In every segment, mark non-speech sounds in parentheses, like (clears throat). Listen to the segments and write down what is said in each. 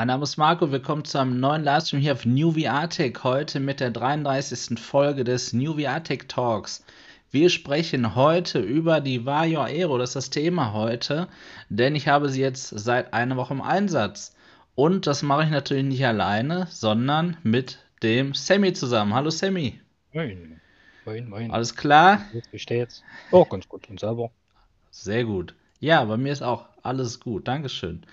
Mein Name ist Marco, willkommen zu einem neuen Livestream hier auf New VR Tech, heute mit der 33. Folge des New VR Tech Talks. Wir sprechen heute über die Vario Aero, das ist das Thema heute, denn ich habe sie jetzt seit einer Woche im Einsatz. Und das mache ich natürlich nicht alleine, sondern mit dem Sammy zusammen. Hallo Sammy. Moin. Moin, moin. Alles klar? Wie steht's? Oh, ganz gut. Und selber? Sehr gut. Ja, bei mir ist auch alles gut. Dankeschön.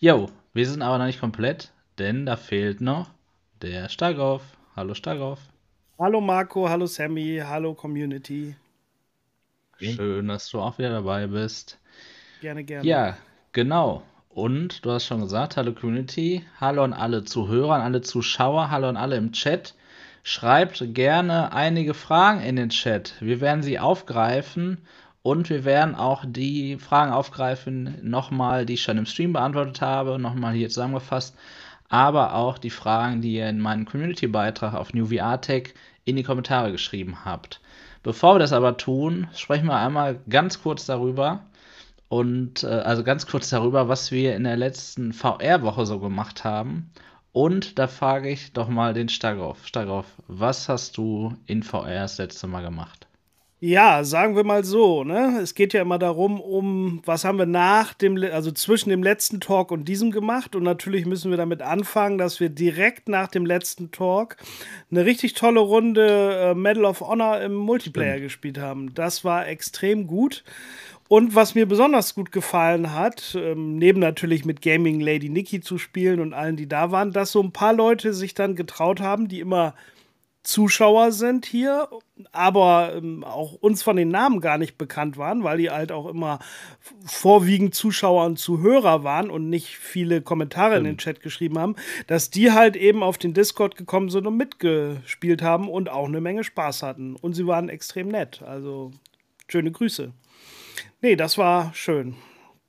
Jo, wir sind aber noch nicht komplett, denn da fehlt noch der Stagoff. Hallo Stagoff. Hallo Marco, hallo Sammy, hallo Community. Schön, dass du auch wieder dabei bist. Gerne, gerne. Ja, genau. Und du hast schon gesagt, hallo Community, hallo an alle Zuhörer, an alle Zuschauer, hallo an alle im Chat. Schreibt gerne einige Fragen in den Chat. Wir werden sie aufgreifen und wir werden auch die Fragen aufgreifen, nochmal, die ich schon im Stream beantwortet habe, nochmal hier zusammengefasst, aber auch die Fragen, die ihr in meinem Community-Beitrag auf New VR Tech in die Kommentare geschrieben habt. Bevor wir das aber tun, sprechen wir einmal ganz kurz darüber und äh, also ganz kurz darüber, was wir in der letzten VR-Woche so gemacht haben. Und da frage ich doch mal den Stagoff. Stagoff, was hast du in VR das letzte Mal gemacht? Ja, sagen wir mal so, ne? Es geht ja immer darum, um was haben wir nach dem, also zwischen dem letzten Talk und diesem gemacht. Und natürlich müssen wir damit anfangen, dass wir direkt nach dem letzten Talk eine richtig tolle Runde äh, Medal of Honor im Multiplayer Stimmt. gespielt haben. Das war extrem gut. Und was mir besonders gut gefallen hat, ähm, neben natürlich mit Gaming Lady Nikki zu spielen und allen, die da waren, dass so ein paar Leute sich dann getraut haben, die immer Zuschauer sind hier, aber ähm, auch uns von den Namen gar nicht bekannt waren, weil die halt auch immer vorwiegend Zuschauer und Zuhörer waren und nicht viele Kommentare in den Chat geschrieben haben, dass die halt eben auf den Discord gekommen sind und mitgespielt haben und auch eine Menge Spaß hatten. Und sie waren extrem nett. Also schöne Grüße. Nee, das war schön.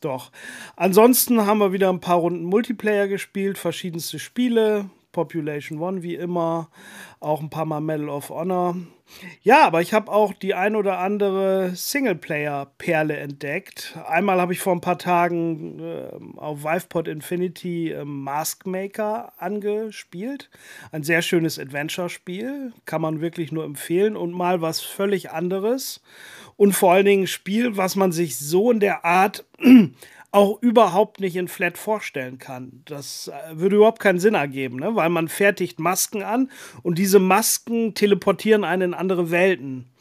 Doch. Ansonsten haben wir wieder ein paar Runden Multiplayer gespielt, verschiedenste Spiele. Population One wie immer, auch ein paar Mal Medal of Honor. Ja, aber ich habe auch die ein oder andere Singleplayer-Perle entdeckt. Einmal habe ich vor ein paar Tagen äh, auf Vivepod Infinity äh, Maskmaker angespielt. Ein sehr schönes Adventure-Spiel, kann man wirklich nur empfehlen und mal was völlig anderes. Und vor allen Dingen ein Spiel, was man sich so in der Art auch überhaupt nicht in Flat vorstellen kann. Das äh, würde überhaupt keinen Sinn ergeben, ne? weil man fertigt Masken an und diese Masken teleportieren einen in andere Welten.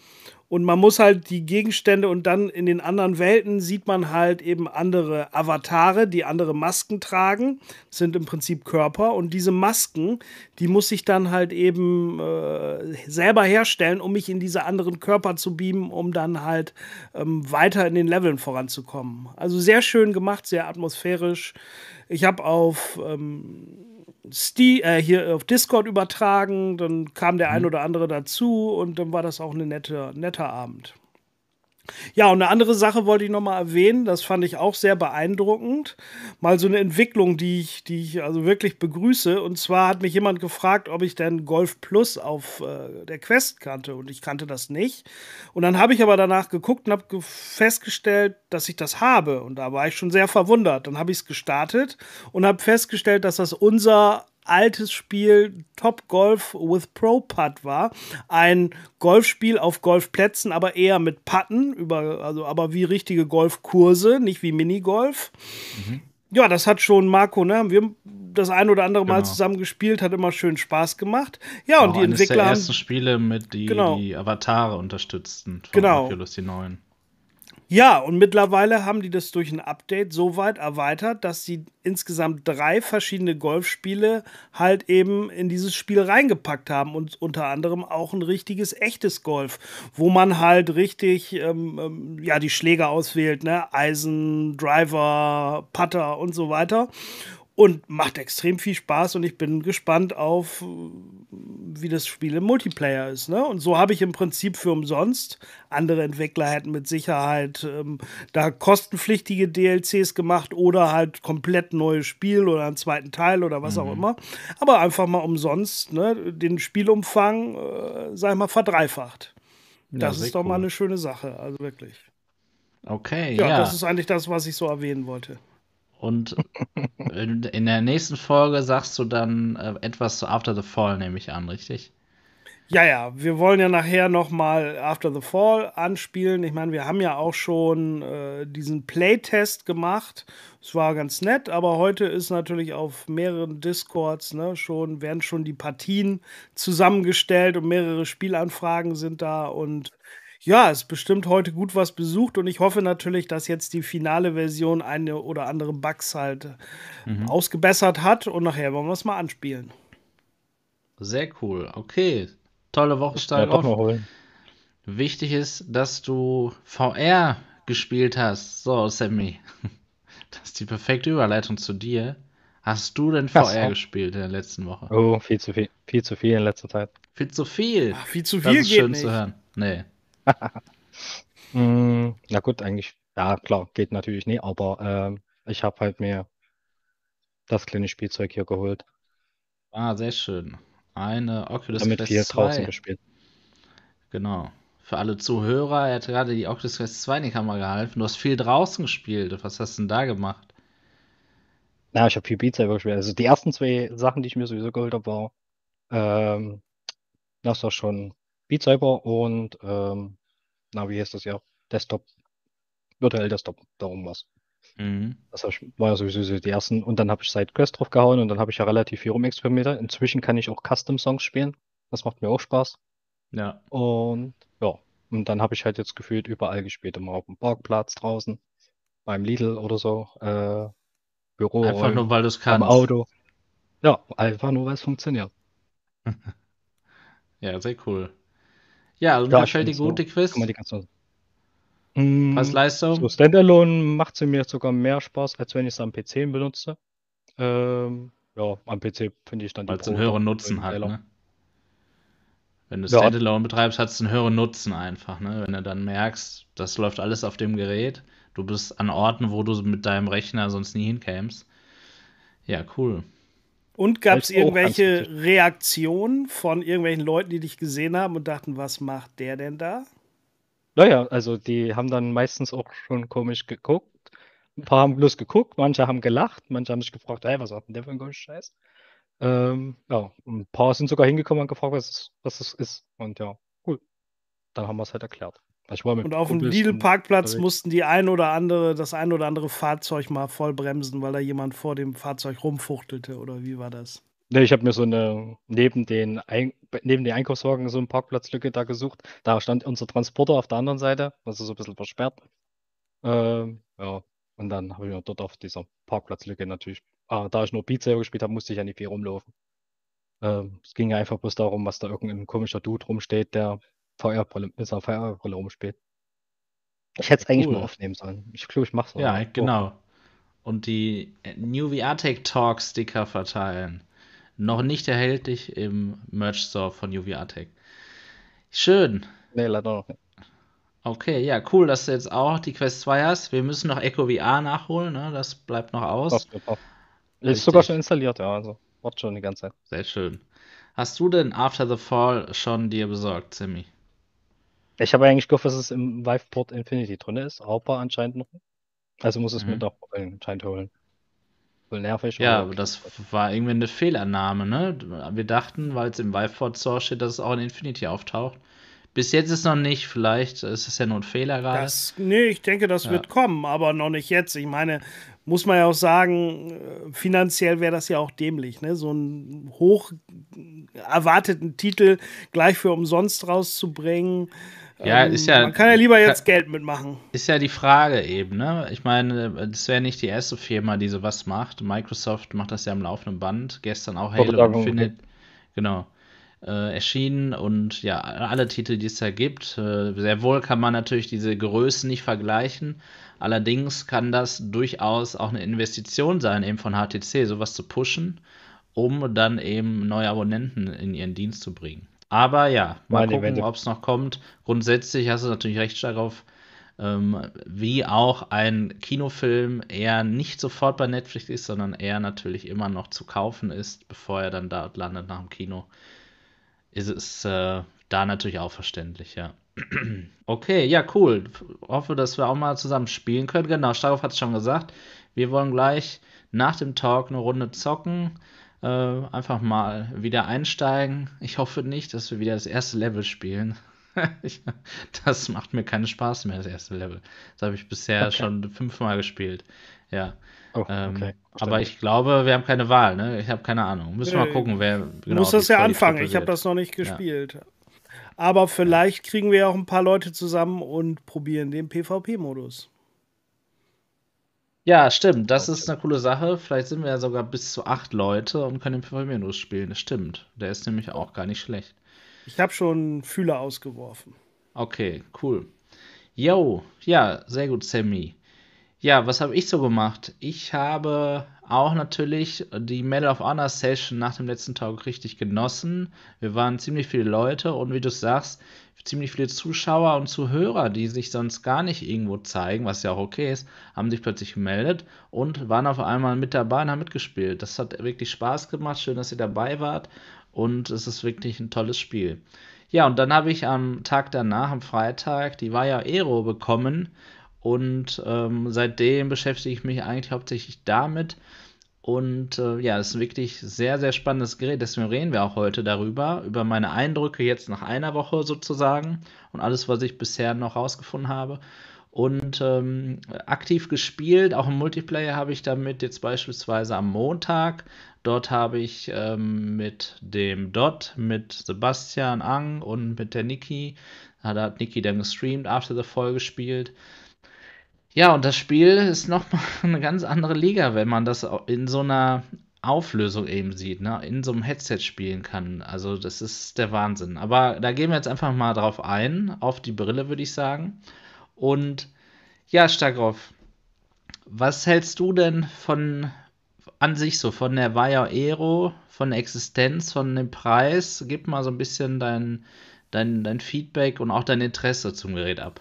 Und man muss halt die Gegenstände und dann in den anderen Welten sieht man halt eben andere Avatare, die andere Masken tragen. Das sind im Prinzip Körper. Und diese Masken, die muss ich dann halt eben äh, selber herstellen, um mich in diese anderen Körper zu beamen, um dann halt ähm, weiter in den Leveln voranzukommen. Also sehr schön gemacht, sehr atmosphärisch. Ich habe auf ähm, Ste äh, hier auf Discord übertragen, dann kam der ein mhm. oder andere dazu und dann war das auch ein nette, netter Abend. Ja, und eine andere Sache wollte ich nochmal erwähnen, das fand ich auch sehr beeindruckend. Mal so eine Entwicklung, die ich, die ich also wirklich begrüße. Und zwar hat mich jemand gefragt, ob ich denn Golf Plus auf äh, der Quest kannte. Und ich kannte das nicht. Und dann habe ich aber danach geguckt und habe festgestellt, dass ich das habe. Und da war ich schon sehr verwundert. Dann habe ich es gestartet und habe festgestellt, dass das unser altes Spiel Top Golf with Pro Putt war. Ein Golfspiel auf Golfplätzen, aber eher mit Putten, über, also aber wie richtige Golfkurse, nicht wie Minigolf. Mhm. Ja, das hat schon Marco, ne? Wir haben das ein oder andere Mal genau. zusammen gespielt, hat immer schön Spaß gemacht. Ja, und die Entwickler der ersten Spiele mit die, genau. die Avatare unterstützten von genau. Oculus die neuen. Ja, und mittlerweile haben die das durch ein Update so weit erweitert, dass sie insgesamt drei verschiedene Golfspiele halt eben in dieses Spiel reingepackt haben und unter anderem auch ein richtiges echtes Golf, wo man halt richtig ähm, ähm, ja die Schläger auswählt, ne, Eisen, Driver, Putter und so weiter und macht extrem viel Spaß und ich bin gespannt auf, wie das Spiel im Multiplayer ist. Ne? Und so habe ich im Prinzip für umsonst, andere Entwickler hätten mit Sicherheit ähm, da kostenpflichtige DLCs gemacht oder halt komplett neues Spiel oder einen zweiten Teil oder was mhm. auch immer. Aber einfach mal umsonst ne? den Spielumfang, äh, sag ich mal, verdreifacht. Das ja, ist doch cool. mal eine schöne Sache, also wirklich. Okay, ja, ja. Das ist eigentlich das, was ich so erwähnen wollte. Und in der nächsten Folge sagst du dann äh, etwas zu After the Fall, nehme ich an, richtig? Ja, ja, wir wollen ja nachher nochmal After the Fall anspielen. Ich meine, wir haben ja auch schon äh, diesen Playtest gemacht. Es war ganz nett, aber heute ist natürlich auf mehreren Discords ne, schon, werden schon die Partien zusammengestellt und mehrere Spielanfragen sind da und ja, es ist bestimmt heute gut was besucht und ich hoffe natürlich, dass jetzt die finale Version eine oder andere Bugs halt mhm. ausgebessert hat und nachher wollen wir es mal anspielen. Sehr cool. Okay, tolle Woche auf. Wichtig ist, dass du VR gespielt hast. So, Sammy. (laughs) Das ist die perfekte Überleitung zu dir. Hast du denn VR ja, gespielt in der letzten Woche? Oh, viel zu viel. Viel zu viel in letzter Zeit. Viel zu viel. Ach, viel zu viel das ist geht schön nicht. zu hören. Nee. (laughs) mm, na gut, eigentlich. Ja, klar, geht natürlich nicht, aber äh, ich habe halt mir das kleine Spielzeug hier geholt. Ah, sehr schön. Eine Oculus Damit Quest viel 2. draußen gespielt. Genau. Für alle Zuhörer, er hat gerade die Oculus Quest 2 in die Kamera gehalten. Du hast viel draußen gespielt. Was hast du denn da gemacht? Na, ich habe viel Beat Saber gespielt. Also die ersten zwei Sachen, die ich mir sowieso geholt habe, war ähm, das war schon Beat Saber und ähm, na, wie heißt das ja? Desktop, virtuell Desktop, darum was. Mhm. Das war ja sowieso die ersten. Und dann habe ich Side Quest drauf gehauen und dann habe ich ja relativ viel rumexperimentiert. Inzwischen kann ich auch Custom Songs spielen. Das macht mir auch Spaß. Ja. Und ja, und dann habe ich halt jetzt gefühlt überall gespielt. Immer auf dem Parkplatz draußen, beim Lidl oder so, äh, Büro. Einfach nur, weil du es kannst. Auto. Ja, einfach nur, weil es funktioniert. (laughs) ja, sehr cool. Ja, also ja, mir gefällt die gute so, Quiz. Die ganze... Mm, Preis-Leistung? So Standalone macht sie mir sogar mehr Spaß, als wenn ich es am PC benutze. Ähm, ja, am PC finde ich dann Weil es einen höheren Nutzen hat, ne? Wenn du ja. Standalone betreibst, hat es einen höheren Nutzen einfach, ne? Wenn du dann merkst, das läuft alles auf dem Gerät, du bist an Orten, wo du mit deinem Rechner sonst nie hinkämst. Ja, cool. Und gab es irgendwelche Reaktionen von irgendwelchen Leuten, die dich gesehen haben und dachten, was macht der denn da? Naja, also die haben dann meistens auch schon komisch geguckt. Ein paar haben bloß geguckt, manche haben gelacht, manche haben sich gefragt, hey, was hat denn der für ein komischer Scheiß? Ähm, ja, ein paar sind sogar hingekommen und gefragt, was es, was es ist. Und ja, cool. Dann haben wir es halt erklärt. Und auf dem Lidl-Parkplatz mussten die ein oder andere, das ein oder andere Fahrzeug mal voll bremsen, weil da jemand vor dem Fahrzeug rumfuchtelte, oder wie war das? Ne, ich habe mir so eine neben den Ein neben den Einkaufswagen so eine Parkplatzlücke da gesucht. Da stand unser Transporter auf der anderen Seite, also so ein bisschen versperrt. Ähm, ja, und dann habe ich mir dort auf dieser Parkplatzlücke natürlich, ah, da ich nur Beat Saber gespielt habe, musste ich ja nicht viel rumlaufen. Ähm, es ging ja einfach bloß darum, was da irgendein komischer Dude rumsteht, der VR-Brille, mit VR-Brille rumspielt. Ich hätte es eigentlich mal aufnehmen sollen. Ich glaube, ich mache es. Ja, genau. Und die New VR Tech Talk Sticker verteilen. Noch nicht erhältlich im Merch Store von UVATech. Schön. Nee, leider noch nicht. Okay, ja, cool, dass du jetzt auch die Quest 2 hast. Wir müssen noch Echo VR nachholen, ne? Das bleibt noch aus. Das ist sogar schon installiert, ja, also wart schon die ganze Zeit. Sehr schön. Hast du denn After the Fall schon dir besorgt, Sammy? Ich habe eigentlich gehofft, dass es im Viveport Infinity drin ist, aber anscheinend noch nicht. Also muss es mhm. mir doch anscheinend holen voll nervig. Ja, aber das war irgendwie eine Fehlannahme, ne? Wir dachten, weil es im Viveport Source steht, dass es auch in Infinity auftaucht. Bis jetzt ist noch nicht, vielleicht ist es ja nur ein Fehler gerade. Das, nee, ich denke, das ja. wird kommen, aber noch nicht jetzt. Ich meine, muss man ja auch sagen, äh, finanziell wäre das ja auch dämlich, ne? So einen hoch erwarteten Titel gleich für umsonst rauszubringen. Ja, ähm, ist ja. Man kann ja lieber jetzt Geld mitmachen. Ist ja die Frage eben, ne? Ich meine, das wäre nicht die erste Firma, die sowas macht. Microsoft macht das ja am laufenden Band. Gestern auch Halo Infinite. Okay. Genau. Äh, erschienen und ja, alle Titel, die es da gibt. Äh, sehr wohl kann man natürlich diese Größen nicht vergleichen. Allerdings kann das durchaus auch eine Investition sein, eben von HTC, sowas zu pushen, um dann eben neue Abonnenten in ihren Dienst zu bringen. Aber ja, mal Meine gucken, ob es noch kommt. Grundsätzlich hast du natürlich recht stark auf, ähm, wie auch ein Kinofilm eher nicht sofort bei Netflix ist, sondern eher natürlich immer noch zu kaufen ist, bevor er dann dort landet nach dem Kino. Ist es äh, da natürlich auch verständlich, ja. (clears throat) okay, ja, cool. Hoffe, dass wir auch mal zusammen spielen können. Genau, Starov hat es schon gesagt. Wir wollen gleich nach dem Talk eine Runde zocken. Äh, einfach mal wieder einsteigen. Ich hoffe nicht, dass wir wieder das erste Level spielen. (laughs) das macht mir keinen Spaß mehr, das erste Level. Das habe ich bisher okay. schon fünfmal gespielt. Ja. Oh, ähm, okay. aber ich glaube, wir haben keine Wahl, ne? Ich habe keine Ahnung. Müssen wir mal gucken, wer genau. Muss das ja anfangen. Ich habe das noch nicht gespielt. Ja. Aber vielleicht kriegen wir auch ein paar Leute zusammen und probieren den PvP-Modus. Ja, stimmt. Das ist eine coole Sache. Vielleicht sind wir ja sogar bis zu acht Leute und können den PvP-Modus spielen. Das stimmt. Der ist nämlich auch gar nicht schlecht. Ich habe schon Fühler ausgeworfen. Okay, cool. Yo, ja, sehr gut, Sammy. Ja, was habe ich so gemacht? Ich habe auch natürlich die Medal of Honor Session nach dem letzten Tag richtig genossen. Wir waren ziemlich viele Leute und wie du sagst, ziemlich viele Zuschauer und Zuhörer, die sich sonst gar nicht irgendwo zeigen, was ja auch okay ist, haben sich plötzlich gemeldet und waren auf einmal mit dabei und haben mitgespielt. Das hat wirklich Spaß gemacht. Schön, dass ihr dabei wart und es ist wirklich ein tolles Spiel. Ja, und dann habe ich am Tag danach, am Freitag, die Vaya Aero bekommen und ähm, seitdem beschäftige ich mich eigentlich hauptsächlich damit. Und äh, ja, es ist wirklich sehr, sehr spannendes Gerät. Deswegen reden wir auch heute darüber, über meine Eindrücke jetzt nach einer Woche sozusagen und alles, was ich bisher noch rausgefunden habe. Und ähm, aktiv gespielt, auch im Multiplayer habe ich damit jetzt beispielsweise am Montag. Dort habe ich ähm, mit dem Dot, mit Sebastian Ang und mit der Niki, da hat Niki dann gestreamt, After the Fall gespielt. Ja, und das Spiel ist nochmal (laughs) eine ganz andere Liga, wenn man das in so einer Auflösung eben sieht, ne? in so einem Headset spielen kann. Also das ist der Wahnsinn. Aber da gehen wir jetzt einfach mal drauf ein, auf die Brille, würde ich sagen. Und ja, Stagroff, was hältst du denn von an sich so, von der Vaya Aero, von der Existenz, von dem Preis? Gib mal so ein bisschen dein, dein, dein Feedback und auch dein Interesse zum Gerät ab.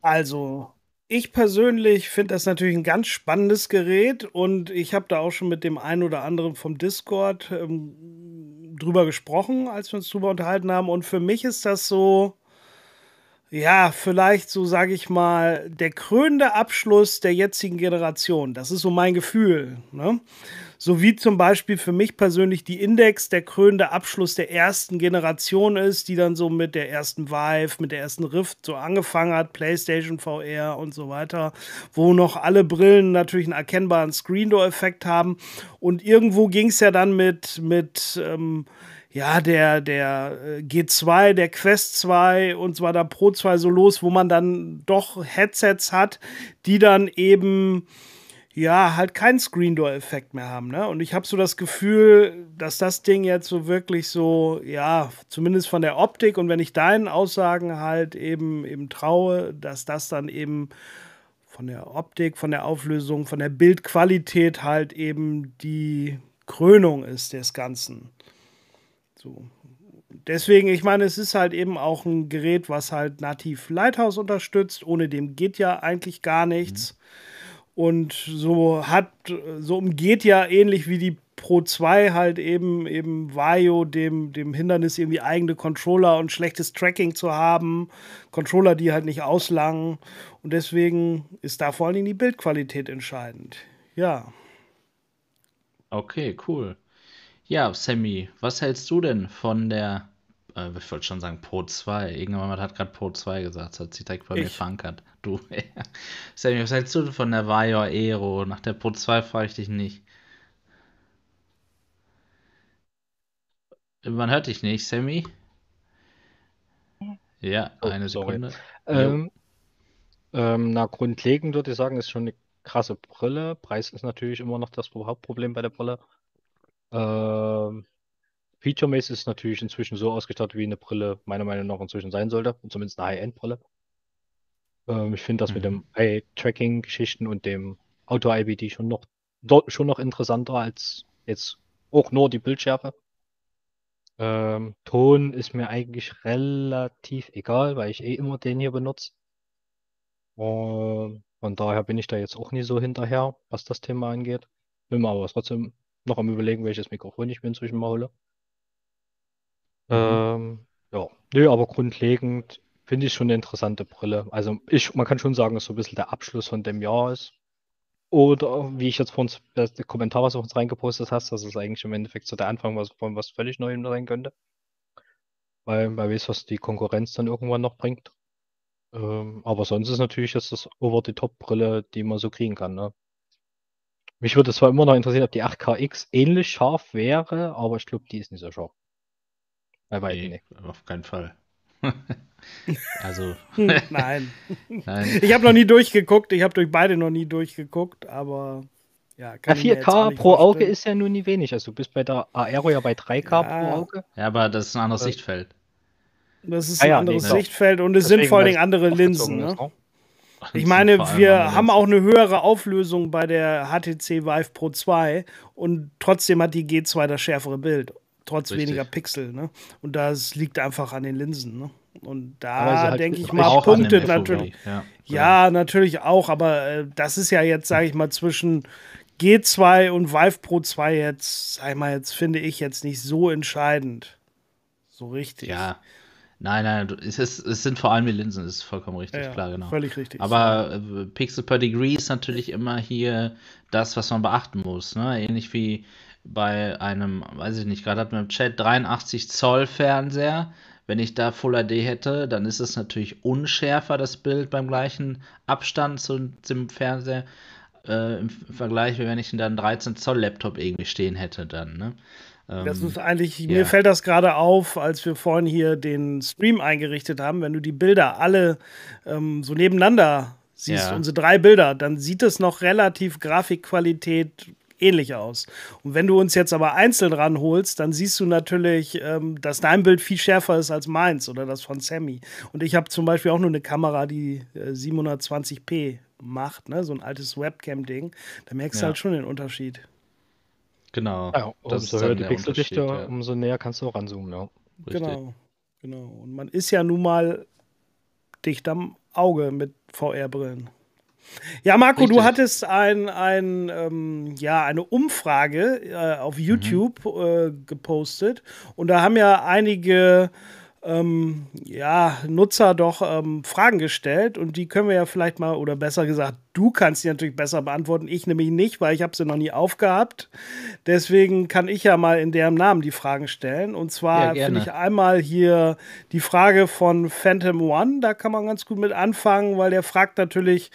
Also, ich persönlich finde das natürlich ein ganz spannendes Gerät und ich habe da auch schon mit dem einen oder anderen vom Discord ähm, drüber gesprochen, als wir uns drüber unterhalten haben. Und für mich ist das so, ja, vielleicht so, sage ich mal, der krönende Abschluss der jetzigen Generation. Das ist so mein Gefühl. Ne? So wie zum Beispiel für mich persönlich die Index der krönende Abschluss der ersten Generation ist, die dann so mit der ersten Vive, mit der ersten Rift so angefangen hat, PlayStation VR und so weiter, wo noch alle Brillen natürlich einen erkennbaren Screen-Door-Effekt haben. Und irgendwo ging es ja dann mit, mit ähm, ja, der, der äh, G2, der Quest 2 und zwar der Pro 2 so los, wo man dann doch Headsets hat, die dann eben ja, halt keinen Screen-Door-Effekt mehr haben. Ne? Und ich habe so das Gefühl, dass das Ding jetzt so wirklich so, ja, zumindest von der Optik und wenn ich deinen Aussagen halt eben, eben traue, dass das dann eben von der Optik, von der Auflösung, von der Bildqualität halt eben die Krönung ist des Ganzen. So. Deswegen, ich meine, es ist halt eben auch ein Gerät, was halt nativ Lighthouse unterstützt. Ohne dem geht ja eigentlich gar nichts. Mhm. Und so hat, so umgeht ja ähnlich wie die Pro 2 halt eben, eben Vaio dem, dem Hindernis, irgendwie eigene Controller und schlechtes Tracking zu haben. Controller, die halt nicht auslangen. Und deswegen ist da vor allen Dingen die Bildqualität entscheidend. Ja. Okay, cool. Ja, Sammy, was hältst du denn von der äh, ich wollte schon sagen Pro 2. Irgendjemand hat gerade Pro 2 gesagt, das hat sich direkt bei ich. mir verankert. Du, (laughs) Sammy, was hältst du von der Vario Aero? Nach der Pro 2 frage ich dich nicht. Man hört dich nicht, Sammy? Ja, oh, eine Sekunde. Ähm, ähm, na, grundlegend würde ich sagen, ist schon eine krasse Brille. Preis ist natürlich immer noch das Hauptproblem bei der Brille. Ähm, Feature-mäßig ist es natürlich inzwischen so ausgestattet, wie eine Brille meiner Meinung nach inzwischen sein sollte. Und zumindest eine High-End-Brille. Ähm, ich finde das mit dem mhm. Eye-Tracking-Geschichten und dem Auto-IBD schon noch, schon noch interessanter als jetzt auch nur die Bildschärfe. Ähm, Ton ist mir eigentlich relativ egal, weil ich eh immer den hier benutze. Ähm, von daher bin ich da jetzt auch nie so hinterher, was das Thema angeht. Bin mir aber trotzdem noch am überlegen, welches Mikrofon ich mir inzwischen mal hole. Mhm. Ähm, ja, nö, aber grundlegend finde ich schon eine interessante Brille. Also ich, man kann schon sagen, dass so ein bisschen der Abschluss von dem Jahr ist. Oder wie ich jetzt vorhin das Kommentar, was du uns reingepostet hast, das ist eigentlich im Endeffekt so der Anfang was, von was völlig Neuem sein könnte. Weil man weiß, was die Konkurrenz dann irgendwann noch bringt. Ähm, aber sonst ist natürlich jetzt das Over-the-Top-Brille, die man so kriegen kann. Ne? Mich würde zwar immer noch interessieren, ob die 8KX ähnlich scharf wäre, aber ich glaube, die ist nicht so scharf. Bei weitem nee, nicht. Auf keinen Fall. (laughs) also. (laughs) Nein. (laughs) Nein. Ich habe noch nie durchgeguckt. Ich habe durch beide noch nie durchgeguckt, aber ja. ja 4K pro Auge ist ja nun nie wenig. Also du bist bei der Aero ja bei 3K ja. pro Auge. Ja, aber das ist ein anderes. Sichtfeld. Das ist ah, ein ja, anderes nee, Sichtfeld und es sind vor allen Dingen andere Linsen. Ne? Ich meine, wir haben auch eine höhere Auflösung bei der HTC Vive Pro 2 und trotzdem hat die G2 das schärfere Bild trotz Richtig. weniger Pixel. Ne? Und das liegt einfach an den Linsen. Ne? Und da halt denke ich mal, punktet natürlich. Ja, ja, natürlich auch, aber äh, das ist ja jetzt, sage ich mal, zwischen G2 und Vive Pro 2 jetzt, sag ich mal, jetzt finde ich jetzt nicht so entscheidend. So richtig. Ja. Nein, nein, es, ist, es sind vor allem die Linsen, das ist vollkommen richtig, ja, klar, genau. Völlig richtig. Aber äh, Pixel per Degree ist natürlich immer hier das, was man beachten muss. Ne? Ähnlich wie bei einem, weiß ich nicht, gerade hat man im Chat 83 Zoll Fernseher. Wenn ich da Full HD hätte, dann ist es natürlich unschärfer, das Bild beim gleichen Abstand zu, zum Fernseher. Äh, Im Vergleich, wenn ich dann einen 13 Zoll Laptop irgendwie stehen hätte, dann. Ne? das ähm, ist eigentlich, ja. mir fällt das gerade auf, als wir vorhin hier den Stream eingerichtet haben, wenn du die Bilder alle ähm, so nebeneinander siehst, ja. unsere drei Bilder, dann sieht es noch relativ Grafikqualität ähnlich aus. Und wenn du uns jetzt aber einzeln ranholst, dann siehst du natürlich, ähm, dass dein Bild viel schärfer ist als meins oder das von Sammy. Und ich habe zum Beispiel auch nur eine Kamera, die äh, 720p macht, ne? so ein altes Webcam-Ding. Da merkst ja. du halt schon den Unterschied. Genau. Ja, umso höher die Pixeldichte, ja. umso näher kannst du auch ranzoomen, ja. Richtig. Genau, genau. Und man ist ja nun mal dicht am Auge mit VR-Brillen. Ja, Marco, Richtig. du hattest ein, ein, ähm, ja, eine Umfrage äh, auf mhm. YouTube mhm. äh, gepostet und da haben ja einige ähm, ja, Nutzer doch ähm, Fragen gestellt und die können wir ja vielleicht mal, oder besser gesagt, du kannst die natürlich besser beantworten, ich nämlich nicht, weil ich habe sie noch nie aufgehabt. Deswegen kann ich ja mal in deren Namen die Fragen stellen. Und zwar ja, finde ich einmal hier die Frage von Phantom One, da kann man ganz gut mit anfangen, weil der fragt natürlich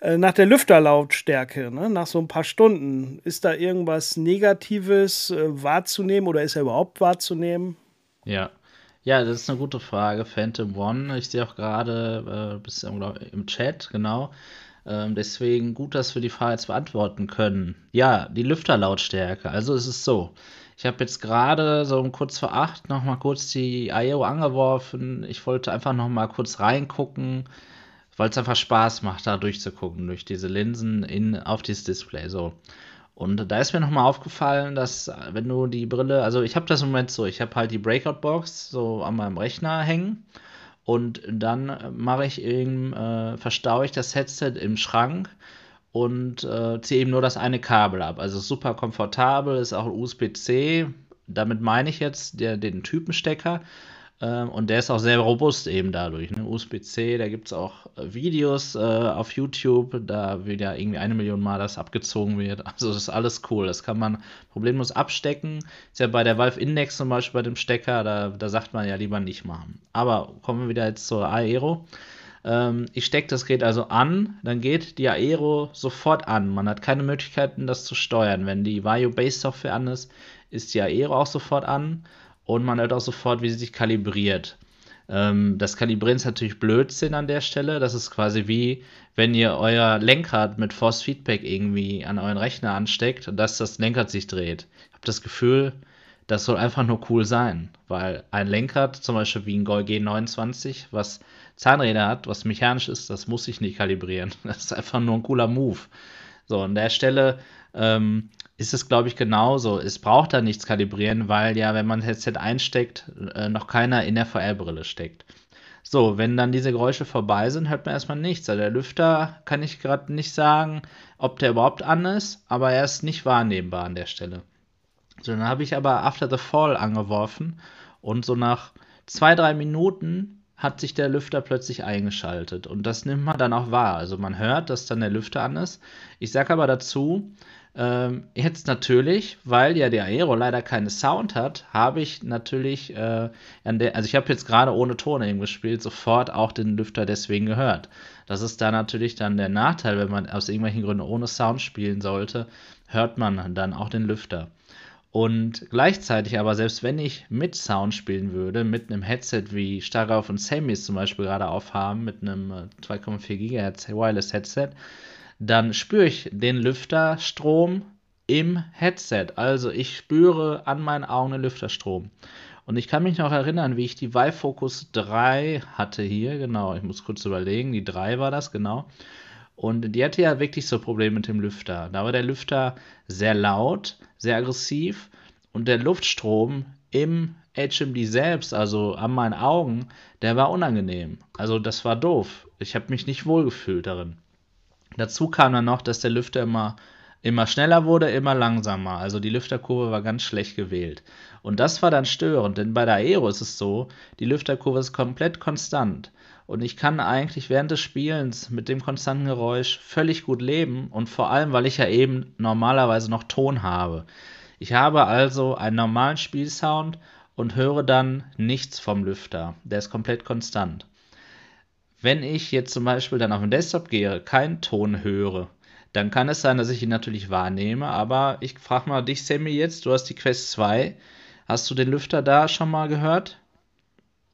äh, nach der Lüfterlautstärke, ne? nach so ein paar Stunden. Ist da irgendwas Negatives äh, wahrzunehmen oder ist er überhaupt wahrzunehmen? Ja, ja, das ist eine gute Frage. Phantom One, ich sehe auch gerade äh, im Chat, genau. Ähm, deswegen gut, dass wir die Frage jetzt beantworten können. Ja, die Lüfterlautstärke. Also es ist so. Ich habe jetzt gerade so um kurz vor acht noch mal kurz die IO angeworfen. Ich wollte einfach noch mal kurz reingucken, weil es einfach Spaß macht, da durchzugucken durch diese Linsen in, auf dieses Display. So. Und da ist mir nochmal aufgefallen, dass wenn du die Brille, also ich habe das im Moment so, ich habe halt die Breakout-Box so an meinem Rechner hängen und dann mache ich eben, äh, verstaue ich das Headset im Schrank und äh, ziehe eben nur das eine Kabel ab. Also super komfortabel, ist auch USB-C. Damit meine ich jetzt der, den Typenstecker. Ähm, und der ist auch sehr robust eben dadurch. Ne? USB-C, da gibt es auch äh, Videos äh, auf YouTube, da wird ja irgendwie eine Million Mal das abgezogen wird. (laughs) Also das ist alles cool. Das kann man problemlos abstecken. Ist ja bei der Valve Index zum Beispiel bei dem Stecker, da, da sagt man ja lieber nicht machen. Aber kommen wir wieder jetzt zur Aero. Ähm, ich stecke das Gerät also an, dann geht die Aero sofort an. Man hat keine Möglichkeiten, das zu steuern. Wenn die Vario Base Software an ist, ist die Aero auch sofort an und man hört auch sofort, wie sie sich kalibriert. Ähm, das Kalibrieren ist natürlich Blödsinn an der Stelle. Das ist quasi wie, wenn ihr euer Lenkrad mit Force Feedback irgendwie an euren Rechner ansteckt und dass das Lenkrad sich dreht. Ich habe das Gefühl, das soll einfach nur cool sein, weil ein Lenkrad, zum Beispiel wie ein Gol G29, was Zahnräder hat, was mechanisch ist, das muss ich nicht kalibrieren. (laughs) Das ist einfach nur ein cooler Move. So, an der Stelle ähm, ist es, glaube ich, genauso. Es braucht da nichts kalibrieren, weil ja, wenn man ein Headset einsteckt, äh, noch keiner in der VR-Brille steckt. So, wenn dann diese Geräusche vorbei sind, hört man erstmal nichts. Also der Lüfter kann ich gerade nicht sagen, ob der überhaupt an ist, aber er ist nicht wahrnehmbar an der Stelle. So, dann habe ich aber After the Fall angeworfen und so nach zwei, drei Minuten hat sich der Lüfter plötzlich eingeschaltet. Und das nimmt man dann auch wahr. Also man hört, dass dann der Lüfter an ist. Ich sage aber dazu, ähm, jetzt natürlich, weil ja der Aero leider keine Sound hat, habe ich natürlich äh, der, also ich habe jetzt gerade ohne Ton eben gespielt, sofort auch den Lüfter deswegen gehört. Das ist da natürlich dann der Nachteil, wenn man aus irgendwelchen Gründen ohne Sound spielen sollte, hört man dann auch den Lüfter. Und gleichzeitig aber, selbst wenn ich mit Sound spielen würde, mit einem Headset wie Starrauf und Sammys zum Beispiel gerade aufhaben, mit einem 2,4 äh, GHz Wireless Headset, dann spüre ich den Lüfterstrom im Headset. Also ich spüre an meinen Augen den Lüfterstrom. Und ich kann mich noch erinnern, wie ich die Vive Focus 3 hatte hier. Genau, ich muss kurz überlegen. Die 3 war das, genau. Und die hatte ja wirklich so Probleme mit dem Lüfter. Da war der Lüfter sehr laut, sehr aggressiv und der Luftstrom im HMD selbst, also an meinen Augen, der war unangenehm. Also das war doof. Ich habe mich nicht wohlgefühlt darin. Dazu kam dann noch, dass der Lüfter immer, immer schneller wurde, immer langsamer. Also die Lüfterkurve war ganz schlecht gewählt. Und das war dann störend, denn bei der Aero ist es so, die Lüfterkurve ist komplett konstant. Und ich kann eigentlich während des Spielens mit dem konstanten Geräusch völlig gut leben und vor allem, weil ich ja eben normalerweise noch Ton habe. Ich habe also einen normalen Spielsound und höre dann nichts vom Lüfter. Der ist komplett konstant. Wenn ich jetzt zum Beispiel dann auf den Desktop gehe, keinen Ton höre, dann kann es sein, dass ich ihn natürlich wahrnehme. Aber ich frage mal dich, Sammy, jetzt, du hast die Quest 2. Hast du den Lüfter da schon mal gehört?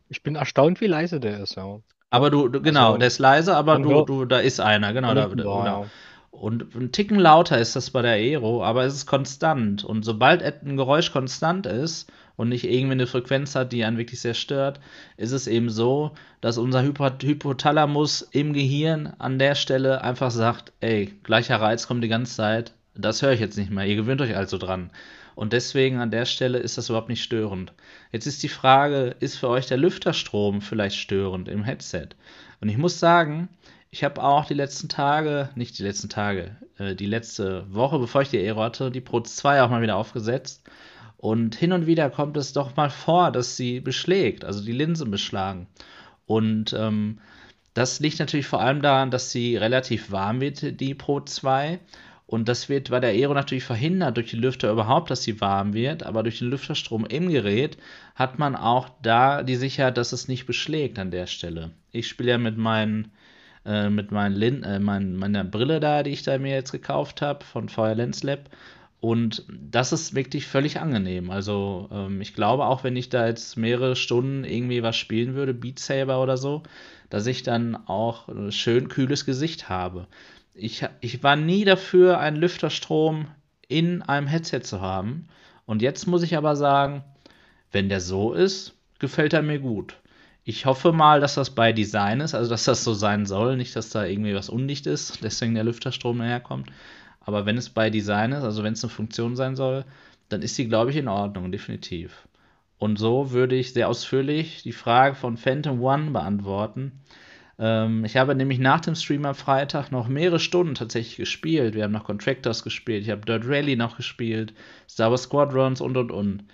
Ich bin erstaunt, wie leise der ist, ja. Aber du, du genau, also, der ist leise, aber du, du, da ist einer, genau. Da, genau. Und ein Ticken lauter ist das bei der Aero, aber es ist konstant. Und sobald ein Geräusch konstant ist, und nicht irgendwie eine Frequenz hat, die einen wirklich sehr stört, ist es eben so, dass unser Hypothalamus im Gehirn an der Stelle einfach sagt, ey, gleicher Reiz kommt die ganze Zeit, das höre ich jetzt nicht mehr, ihr gewöhnt euch also dran. Und deswegen an der Stelle ist das überhaupt nicht störend. Jetzt ist die Frage, ist für euch der Lüfterstrom vielleicht störend im Headset? Und ich muss sagen, ich habe auch die letzten Tage, nicht die letzten Tage, äh, die letzte Woche, bevor ich die Aero hatte, die Pro 2 auch mal wieder aufgesetzt und hin und wieder kommt es doch mal vor, dass sie beschlägt, also die Linsen beschlagen. Und ähm, das liegt natürlich vor allem daran, dass sie relativ warm wird, die Pro 2. Und das wird bei der Aero natürlich verhindert durch die Lüfter überhaupt, dass sie warm wird. Aber durch den Lüfterstrom im Gerät hat man auch da die Sicherheit, dass es nicht beschlägt an der Stelle. Ich spiele ja mit meinen äh, mit meinen Lin äh, mein, meiner Brille da, die ich da mir jetzt gekauft habe von VR Lens Lab. Und das ist wirklich völlig angenehm. Also ähm, ich glaube, auch wenn ich da jetzt mehrere Stunden irgendwie was spielen würde, Beat Saber oder so, dass ich dann auch ein schön kühles Gesicht habe. Ich, ich war nie dafür, einen Lüfterstrom in einem Headset zu haben. Und jetzt muss ich aber sagen, wenn der so ist, gefällt er mir gut. Ich hoffe mal, dass das bei Design ist, also dass das so sein soll, nicht, dass da irgendwie was undicht ist, (laughs) deswegen der Lüfterstrom daherkommt. Aber wenn es bei Design ist, also wenn es eine Funktion sein soll, dann ist sie, glaube ich, in Ordnung, definitiv. Und so würde ich sehr ausführlich die Frage von Phantom One beantworten. Ähm, ich habe nämlich nach dem Stream am Freitag noch mehrere Stunden tatsächlich gespielt. Wir haben noch Contractors gespielt, ich habe Dirt Rally noch gespielt, Star Wars Squadrons und und und.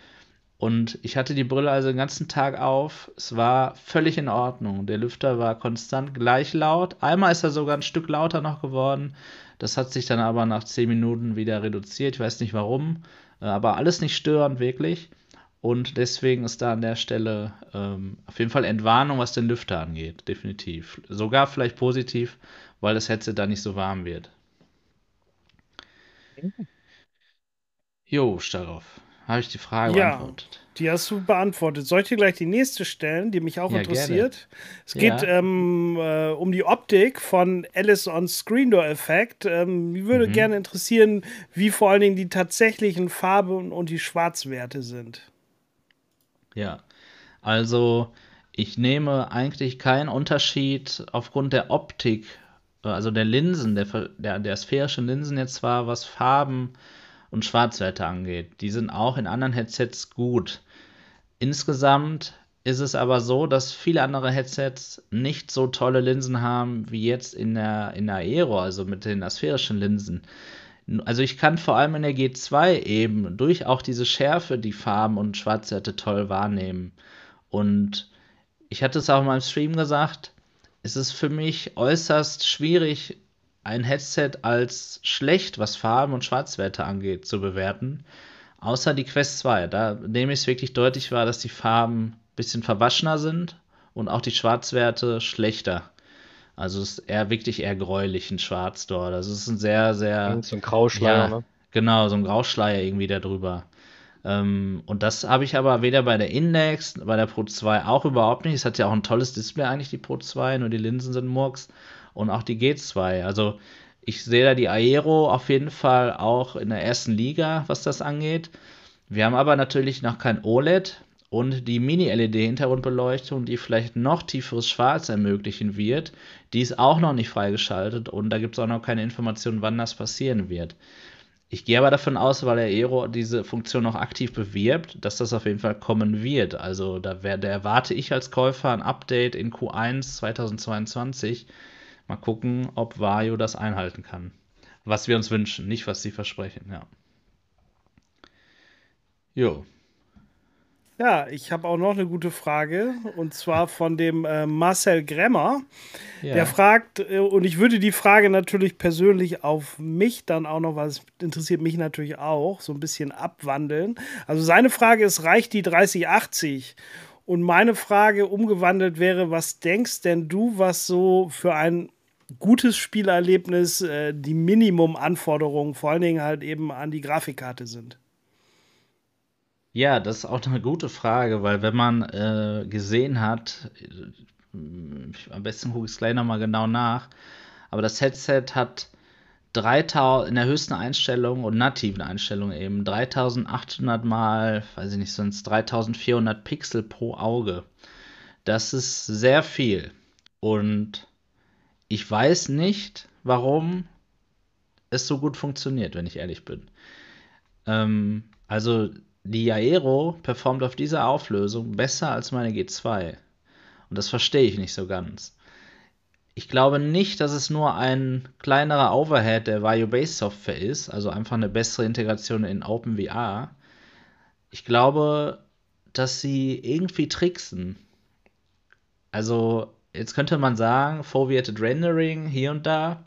Und ich hatte die Brille also den ganzen Tag auf. Es war völlig in Ordnung. Der Lüfter war konstant gleich laut. Einmal ist er sogar ein Stück lauter noch geworden. Das hat sich dann aber nach 10 Minuten wieder reduziert. Ich weiß nicht warum, äh, aber alles nicht störend wirklich. Und deswegen ist da an der Stelle ähm, auf jeden Fall Entwarnung, was den Lüfter angeht. Definitiv. Sogar vielleicht positiv, weil das Headset da nicht so warm wird. Jo, Staroff. Habe ich die Frage ja, beantwortet? Die hast du beantwortet. Soll ich dir gleich die nächste stellen, die mich auch ja, interessiert? Gerne. Es geht ja. ähm, äh, um die Optik von Alice on Screen Door Effect. Ähm, mich würde mhm. gerne interessieren, wie vor allen Dingen die tatsächlichen Farben und die Schwarzwerte sind. Ja, also ich nehme eigentlich keinen Unterschied aufgrund der Optik, äh, also der Linsen, der, der, der sphärischen Linsen jetzt zwar, was Farben und Schwarzwerte angeht. Die sind auch in anderen Headsets gut. Insgesamt ist es aber so, dass viele andere Headsets nicht so tolle Linsen haben wie jetzt in der, in der Aero, also mit den asphärischen Linsen. Also ich kann vor allem in der G2 eben durch auch diese Schärfe die Farben und Schwarzwerte toll wahrnehmen. Und ich hatte es auch mal im Stream gesagt, es ist für mich äußerst schwierig, ein Headset als schlecht, was Farben und Schwarzwerte angeht, zu bewerten. Außer die Quest 2. Da nehme ich es wirklich deutlich wahr, dass die Farben ein bisschen verwaschener sind und auch die Schwarzwerte schlechter. Also es ist eher wirklich eher gräulich ein Schwarz dort. Also es ist ein sehr, sehr. So ein Grauschleier, ja, ne? Genau, so ein Grauschleier irgendwie da drüber. Ähm, und das habe ich aber weder bei der Index, bei der Pro 2 auch überhaupt nicht. Es hat ja auch ein tolles Display eigentlich, die Pro 2, nur die Linsen sind Murks. Und auch die G2. Also ich sehe da die Aero auf jeden Fall auch in der ersten Liga, was das angeht. Wir haben aber natürlich noch kein OLED und die Mini-LED-Hintergrundbeleuchtung, die vielleicht noch tieferes Schwarz ermöglichen wird, die ist auch noch nicht freigeschaltet und da gibt es auch noch keine Informationen, wann das passieren wird. Ich gehe aber davon aus, weil der Aero diese Funktion noch aktiv bewirbt, dass das auf jeden Fall kommen wird. Also da, wär, da erwarte ich als Käufer ein Update in Q1 2022. Mal gucken, ob Vario das einhalten kann. Was wir uns wünschen, nicht was sie versprechen, ja. Jo. Ja, ich habe auch noch eine gute Frage und zwar von dem äh, Marcel Gremmer. Ja. Der fragt, äh, und ich würde die Frage natürlich persönlich auf mich dann auch noch, weil es interessiert mich natürlich auch, so ein bisschen abwandeln. Also seine Frage ist, reicht die 3080? Und meine Frage umgewandelt wäre, was denkst denn du, was so für ein gutes Spielerlebnis äh, die Minimumanforderungen vor allen Dingen halt eben an die Grafikkarte sind? Ja, das ist auch eine gute Frage, weil wenn man äh, gesehen hat, äh, am besten gucke ich es gleich nochmal genau nach, aber das Headset hat 3000 in der höchsten Einstellung und nativen Einstellung eben 3800 mal, weiß ich nicht, es 3400 Pixel pro Auge. Das ist sehr viel. Und ich weiß nicht, warum es so gut funktioniert, wenn ich ehrlich bin. Ähm, also die Aero performt auf dieser Auflösung besser als meine G2. Und das verstehe ich nicht so ganz. Ich glaube nicht, dass es nur ein kleinerer Overhead der Vario Base Software ist, also einfach eine bessere Integration in OpenVR. Ich glaube, dass sie irgendwie tricksen. Also, jetzt könnte man sagen, Foveated Rendering hier und da.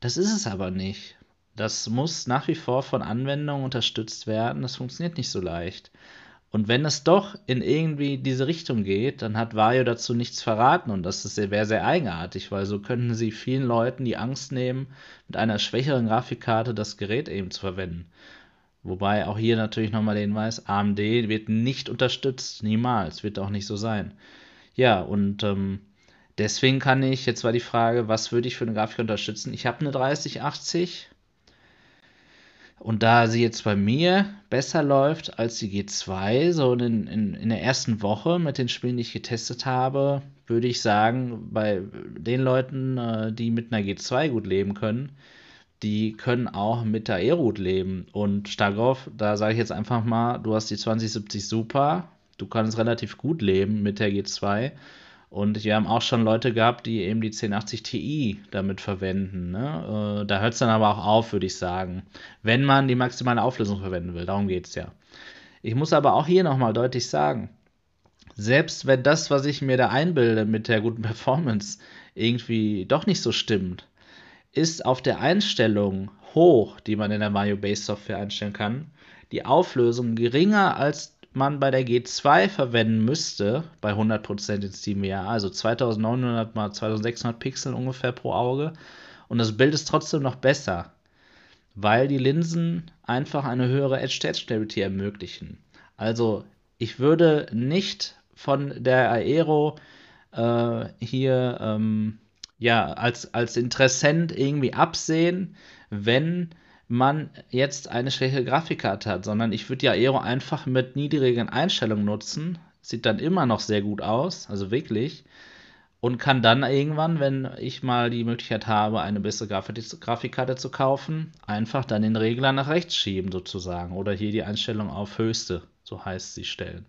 Das ist es aber nicht. Das muss nach wie vor von Anwendungen unterstützt werden. Das funktioniert nicht so leicht. Und wenn es doch in irgendwie diese Richtung geht, dann hat Vario dazu nichts verraten und das wäre sehr eigenartig, weil so könnten sie vielen Leuten die Angst nehmen, mit einer schwächeren Grafikkarte das Gerät eben zu verwenden. Wobei auch hier natürlich nochmal der Hinweis, AMD wird nicht unterstützt, niemals, wird auch nicht so sein. Ja, und ähm, deswegen kann ich, jetzt war die Frage, was würde ich für eine Grafik unterstützen? Ich habe eine 3080, und da sie jetzt bei mir besser läuft als die G2, so in, in, in der ersten Woche mit den Spielen, die ich getestet habe, würde ich sagen, bei den Leuten, äh, die mit einer G2 gut leben können, die können auch mit der Aero gut leben. Und Starkov, da sage ich jetzt einfach mal, du hast die 2070 Super, du kannst relativ gut leben mit der G2. Und wir haben auch schon Leute gehabt, die eben die 1080 Ti damit verwenden. Ne? Äh, da hört es dann aber auch auf, würde ich sagen. Wenn man die maximale Auflösung verwenden will. Darum geht es ja. Ich muss aber auch hier nochmal deutlich sagen, selbst wenn das, was ich mir da einbilde mit der guten (laughs) Performance, irgendwie doch nicht so stimmt, ist auf der Einstellung hoch, die man in der Mario Base Software einstellen kann, die Auflösung geringer als man bei der G2 verwenden müsste, bei 100% in SteamVR, also 2900 mal 2600 Pixel ungefähr pro Auge. Und das Bild ist trotzdem noch besser, weil die Linsen einfach eine höhere Edge-to-Edge-Stability ermöglichen. Also ich würde nicht von der Aero äh, hier ähm, ja, als, als Interessent irgendwie absehen, wenn man jetzt eine schwächere Grafikkarte hat, sondern ich würde ja Aero einfach mit niedrigen Einstellungen nutzen. Sieht dann immer noch sehr gut aus, also wirklich. Und kann dann irgendwann, wenn ich mal die Möglichkeit habe, eine bessere Grafikkarte zu kaufen, einfach dann den Regler nach rechts schieben sozusagen. Oder hier die Einstellung auf höchste, so heißt sie, stellen.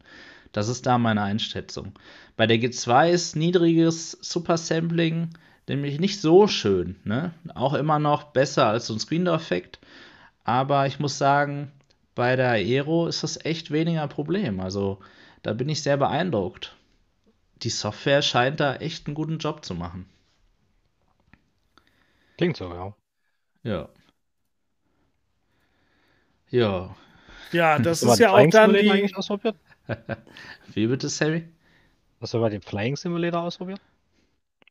Das ist da meine Einschätzung. Bei der G2 ist niedriges Supersampling nämlich nicht so schön. Ne? Auch immer noch besser als so ein Screen-Door-Effekt. Aber ich muss sagen, bei der Aero ist das echt weniger Problem. Also da bin ich sehr beeindruckt. die Software scheint da echt einen guten Job zu machen. Klingt so, ja. Ja. Ja. Ja, (laughs) das ist ja auch dann die. eigentlich ausprobiert? (laughs) Wie bitte, Sammy? Hast du mal den Flying Simulator ausprobiert?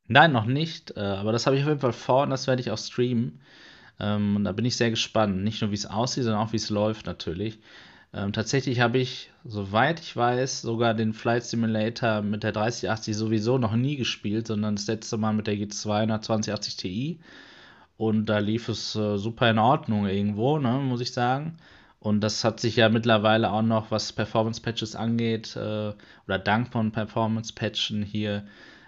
Nein, noch nicht, äh, aber das habe ich auf jeden Fall vor und das werde ich auch streamen. Ähm, und da bin ich sehr gespannt. Nicht nur, wie es aussieht, sondern auch, wie es läuft natürlich. Ähm, tatsächlich habe ich, soweit ich weiß, sogar den Flight Simulator mit der 3080 sowieso noch nie gespielt, sondern das letzte Mal mit der G2 einer 2080 Ti. Und da lief es äh, super in Ordnung irgendwo, ne, muss ich sagen. Und das hat sich ja mittlerweile auch noch, was Performance-Patches angeht, äh, oder dank von Performance-Patchen hier,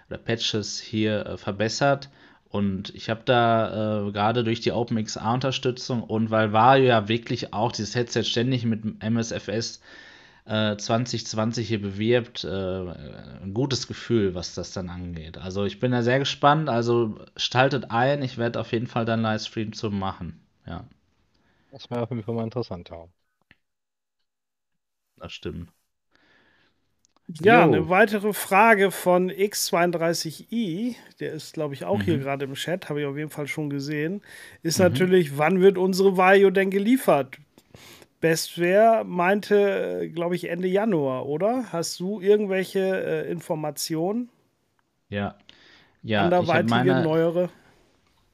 oder Patches hier äh, verbessert. Und ich habe da äh, gerade durch die OpenXR-Unterstützung und weil Vario ja wirklich auch dieses Headset ständig mit MSFS äh, 2020 hier bewirbt, äh, ein gutes Gefühl, was das dann angeht. Also ich bin da sehr gespannt. Also staltet ein, ich werde auf jeden Fall dann Livestream zu machen. Ja, Das wäre auf jeden Fall mal interessant, ja. das stimmt. Ja, Jo. eine weitere Frage von X32i, der ist, glaube ich, auch hier Mhm. gerade im Chat, habe ich auf jeden Fall schon gesehen, ist Mhm. natürlich, wann wird unsere Vario denn geliefert? Bestware meinte, glaube ich, Ende Januar, oder? Hast du irgendwelche äh, Informationen? Ja. Ja, Anderweitige, meine neuere?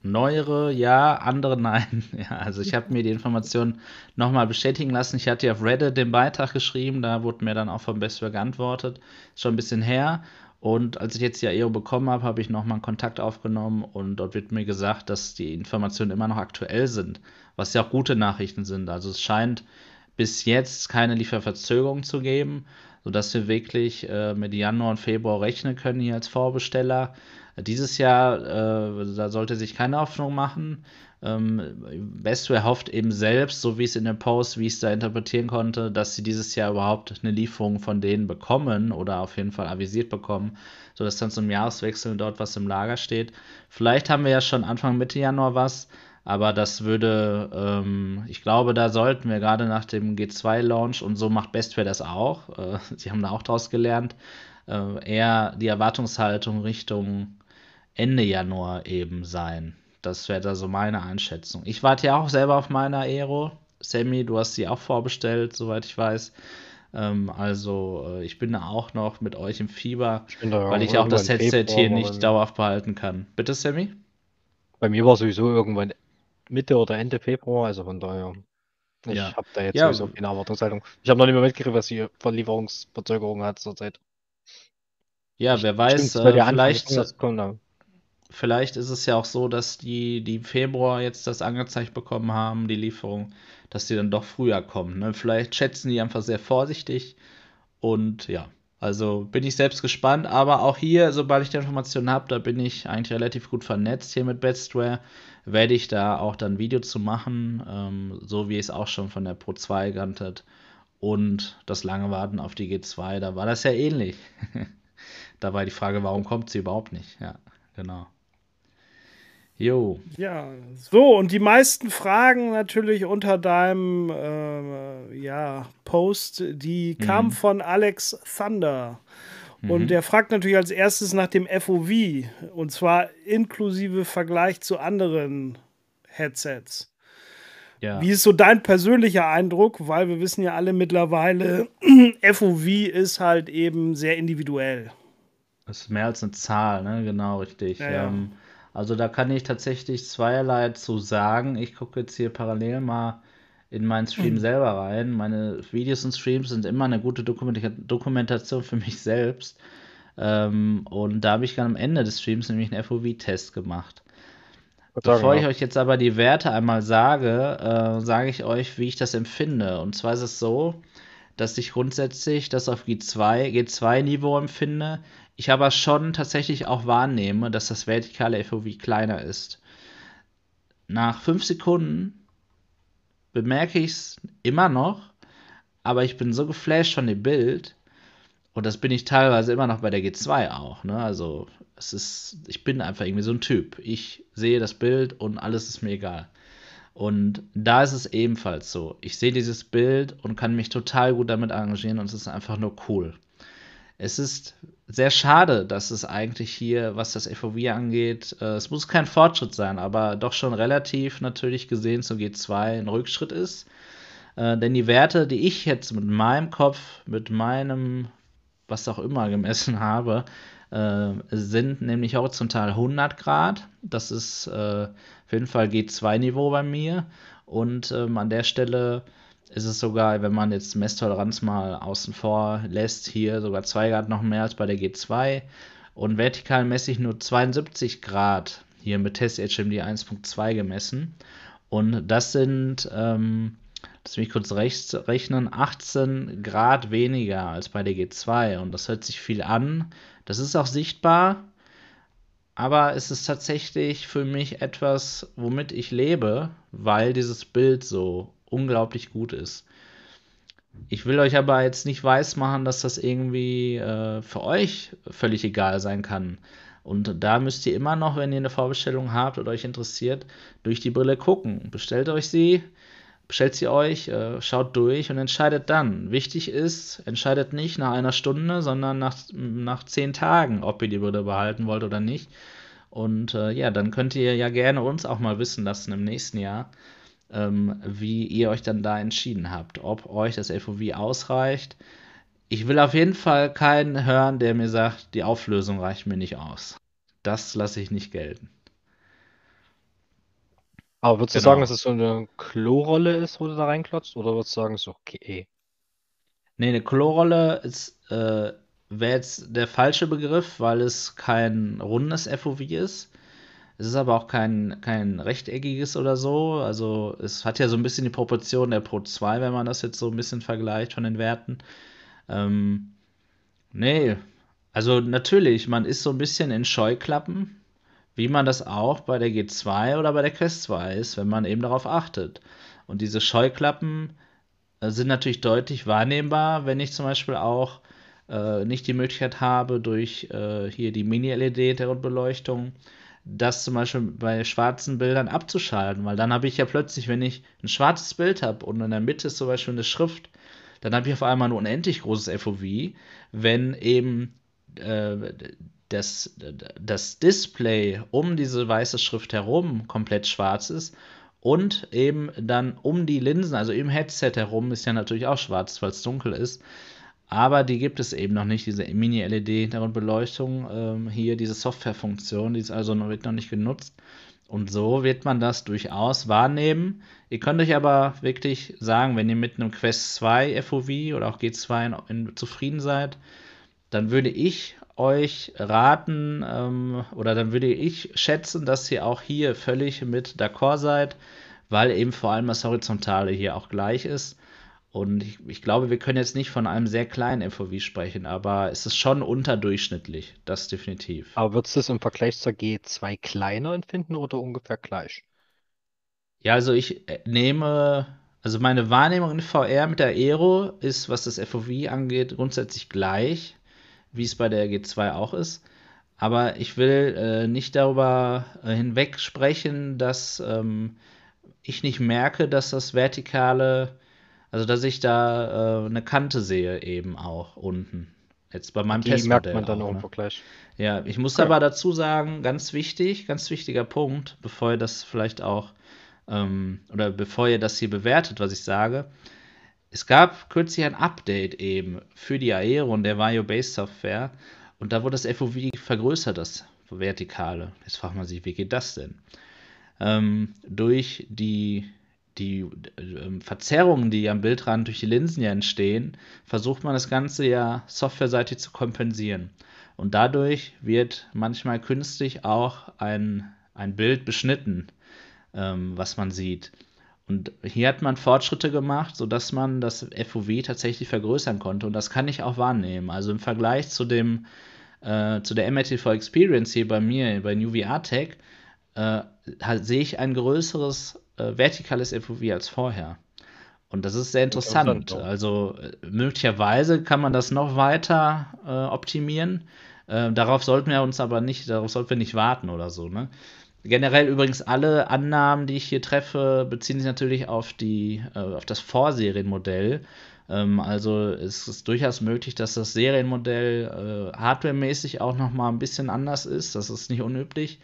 Neuere, ja, andere nein. (laughs) Ja, also ich habe mir die Information nochmal bestätigen lassen. Ich hatte ja auf Reddit den Beitrag geschrieben, da wurde mir dann auch vom Bestware geantwortet. Ist schon ein bisschen her. Und als ich jetzt die AEO bekommen habe, habe ich nochmal einen Kontakt aufgenommen und dort wird mir gesagt, dass die Informationen immer noch aktuell sind, was ja auch gute Nachrichten sind. Also es scheint bis jetzt keine Lieferverzögerung zu geben, sodass wir wirklich äh, mit Januar und Februar rechnen können hier als Vorbesteller. Dieses Jahr, äh, da sollte sich keine Hoffnung machen. Ähm, Bestware hofft eben selbst, so wie es in dem Post, wie ich es da interpretieren konnte, dass sie dieses Jahr überhaupt eine Lieferung von denen bekommen oder auf jeden Fall avisiert bekommen, sodass dann zum Jahreswechsel dort was im Lager steht. Vielleicht haben wir ja schon Anfang Mitte Januar was, aber das würde, ähm, ich glaube, da sollten wir gerade nach dem G2-Launch und so macht Bestware das auch, äh, (laughs) sie haben da auch draus gelernt, äh, eher die Erwartungshaltung Richtung Ende Januar eben sein. Das wäre da so meine Einschätzung. Ich warte ja auch selber auf meine Aero. Sammy, du hast sie auch vorbestellt, soweit ich weiß. Ähm, also äh, ich bin da auch noch mit euch im Fieber, Ich weil ich auch das Headset Februar hier nicht dauerhaft behalten kann. Bitte, Sammy? Bei mir war sowieso irgendwann Mitte oder Ende Februar, also von daher. Ich Ja. habe da jetzt Ja. sowieso keine Erwartungshaltung. Ich habe noch nicht mehr mitgekriegt, was die Verlieferungsverzögerung hat zurzeit. Ja, wer weiß, äh, vielleicht, kommt. Vielleicht ist es ja auch so, dass die, die im Februar jetzt das angezeigt bekommen haben, die Lieferung, dass die dann doch früher kommen. Ne? Vielleicht schätzen die einfach sehr vorsichtig und ja, also bin ich selbst gespannt, aber auch hier, sobald ich die Informationen habe, da bin ich eigentlich relativ gut vernetzt hier mit Bestware, werde ich da auch dann ein Video zu machen, ähm, so wie es auch schon von der Pro 2 gehandelt und das lange Warten auf die G2, da war das ja ähnlich. (laughs) da war die Frage, warum kommt sie überhaupt nicht? Ja, genau. Jo, Ja, so, und die meisten Fragen natürlich unter deinem äh, ja, Post, die Mhm. kamen von Alex Thunder. Und Mhm. der fragt natürlich als erstes nach dem FOV, und zwar inklusive Vergleich zu anderen Headsets. ja. Wie ist so dein persönlicher Eindruck? Weil wir wissen ja alle mittlerweile, (clears throat) FOV ist halt eben sehr individuell. Das ist mehr als eine Zahl, ne? Genau, richtig. Ja, ja. Ähm, also da kann ich tatsächlich zweierlei zu sagen. Ich gucke jetzt hier parallel mal in meinen Stream Mhm. selber rein. Meine Videos und Streams sind immer eine gute Dokumenta Dokumentation für mich selbst. Ähm, und da habe ich dann am Ende des Streams nämlich einen FOV-Test gemacht. Bevor ich ja. euch jetzt aber die Werte einmal sage, äh, sage ich euch, wie ich das empfinde. Und zwar ist es so, dass ich grundsätzlich das auf G2, G2-Niveau empfinde. Ich aber schon tatsächlich auch wahrnehme, dass das vertikale FOV kleiner ist. Nach fünf Sekunden bemerke ich es immer noch, aber ich bin so geflasht von dem Bild, und das bin ich teilweise immer noch bei der G2 auch, ne? Also, es ist, ich bin einfach irgendwie so ein Typ. Ich sehe das Bild und alles ist mir egal. Und da ist es ebenfalls so. Ich sehe dieses Bild und kann mich total gut damit arrangieren und es ist einfach nur cool. es ist sehr schade, dass es eigentlich hier, was das FOV angeht, äh, es muss kein Fortschritt sein, aber doch schon relativ natürlich gesehen zu G2 ein Rückschritt ist. Äh, denn die Werte, die ich jetzt mit meinem Kopf, mit meinem, was auch immer gemessen habe, äh, sind nämlich horizontal 100 Grad. Das ist äh, auf jeden Fall G2-Niveau bei mir. Und ähm, an der Stelle ist es sogar, wenn man jetzt Messtoleranz mal außen vor lässt, hier sogar 2 Grad noch mehr als bei der G2 und vertikal messe ich nur 72 Grad hier mit Test HMD 1.2 gemessen. Und das sind, ähm, lass mich kurz rechts rechnen, 18 Grad weniger als bei der G2. Und das hört sich viel an. Das ist auch sichtbar. Aber es ist tatsächlich für mich etwas, womit ich lebe, weil dieses Bild so unglaublich gut ist. Ich will euch aber jetzt nicht weismachen, dass das irgendwie äh, für euch völlig egal sein kann. Und da müsst ihr immer noch, wenn ihr eine Vorbestellung habt oder euch interessiert, durch die Brille gucken. Bestellt euch sie, bestellt sie euch, äh, schaut durch und entscheidet dann. Wichtig ist, entscheidet nicht nach einer Stunde, sondern nach, nach zehn Tagen, ob ihr die Brille behalten wollt oder nicht. Und äh, ja, dann könnt ihr ja gerne uns auch mal wissen lassen im nächsten Jahr, ähm, wie ihr euch dann da entschieden habt, ob euch das FOV ausreicht. Ich will auf jeden Fall keinen hören, der mir sagt, die Auflösung reicht mir nicht aus. Das lasse ich nicht gelten. Aber würdest genau. du sagen, dass es so eine Klorolle ist, wo du da reinklotzt? Oder würdest du sagen, es ist okay? Nee, eine Klorolle ist, äh, wäre jetzt der falsche Begriff, weil es kein rundes FOV ist. Es ist aber auch kein, kein rechteckiges oder so. Also es hat ja so ein bisschen die Proportion der Pro 2, wenn man das jetzt so ein bisschen vergleicht von den Werten. Ähm, nee, also natürlich, man ist so ein bisschen in Scheuklappen, wie man das auch bei der G2 oder bei der Quest 2 ist, wenn man eben darauf achtet. Und diese Scheuklappen äh, sind natürlich deutlich wahrnehmbar, wenn ich zum Beispiel auch äh, nicht die Möglichkeit habe, durch äh, hier die Mini-LED der Beleuchtung das zum Beispiel bei schwarzen Bildern abzuschalten, weil dann habe ich ja plötzlich, wenn ich ein schwarzes Bild habe und in der Mitte ist zum Beispiel eine Schrift, dann habe ich auf einmal ein unendlich großes FOV, wenn eben äh, das, das Display um diese weiße Schrift herum komplett schwarz ist und eben dann um die Linsen, also im Headset herum, ist ja natürlich auch schwarz, weil es dunkel ist. Aber die gibt es eben noch nicht, diese Mini-LED-Hintergrundbeleuchtung. Ähm, hier diese Softwarefunktion, die ist also noch, wird noch nicht genutzt. Und so wird man das durchaus wahrnehmen. Ihr könnt euch aber wirklich sagen, wenn ihr mit einem Quest 2 FOV oder auch G2 in, in, zufrieden seid, dann würde ich euch raten ähm, oder dann würde ich schätzen, dass ihr auch hier völlig mit d'accord seid, weil eben vor allem das Horizontale hier auch gleich ist. Und ich, ich, glaube, wir können jetzt nicht von einem sehr kleinen FOV sprechen, aber es ist schon unterdurchschnittlich, das definitiv. Aber würdest du es im Vergleich zur G2 kleiner empfinden oder ungefähr gleich? Ja, also ich äh, nehme, also meine Wahrnehmung in VR mit der Aero ist, was das FOV angeht, grundsätzlich gleich, wie es bei der G2 auch ist. Aber ich will äh, nicht darüber äh, hinweg sprechen, dass ähm, ich nicht merke, dass das vertikale also, dass ich da äh, eine Kante sehe eben auch unten. Jetzt bei meinem Die Testmodell. merkt man dann auch, irgendwo ne? gleich. Ja, ich muss okay. aber dazu sagen, ganz wichtig, ganz wichtiger Punkt, bevor ihr das vielleicht auch, ähm, oder bevor ihr das hier bewertet, was ich sage. Es gab kürzlich ein Update eben für die Aero und der Vario Base Software und da wurde das FOV vergrößert, das Vertikale. Jetzt fragt man sich, wie geht das denn? Ähm, durch die die äh, Verzerrungen, die am Bildrand durch die Linsen ja entstehen, versucht man das Ganze ja softwareseitig zu kompensieren. Und dadurch wird manchmal künstlich auch ein, ein Bild beschnitten, ähm, was man sieht. Und hier hat man Fortschritte gemacht, sodass man das FOV tatsächlich vergrößern konnte. Und das kann ich auch wahrnehmen. Also im Vergleich zu dem äh, zu der MRTV Experience hier bei mir, bei New VR Tech, äh, sehe ich ein größeres äh, vertikales FOV als vorher. Und das ist sehr interessant. Also äh, möglicherweise kann man das noch weiter äh, optimieren. Äh, darauf sollten wir uns aber nicht, darauf sollten wir nicht warten oder so. Ne? Generell übrigens alle Annahmen, die ich hier treffe, beziehen sich natürlich auf, die, äh, auf das Vorserienmodell. Ähm, also es ist durchaus möglich, dass das Serienmodell äh, hardwaremäßig auch noch mal ein bisschen anders ist. Das ist nicht unüblich,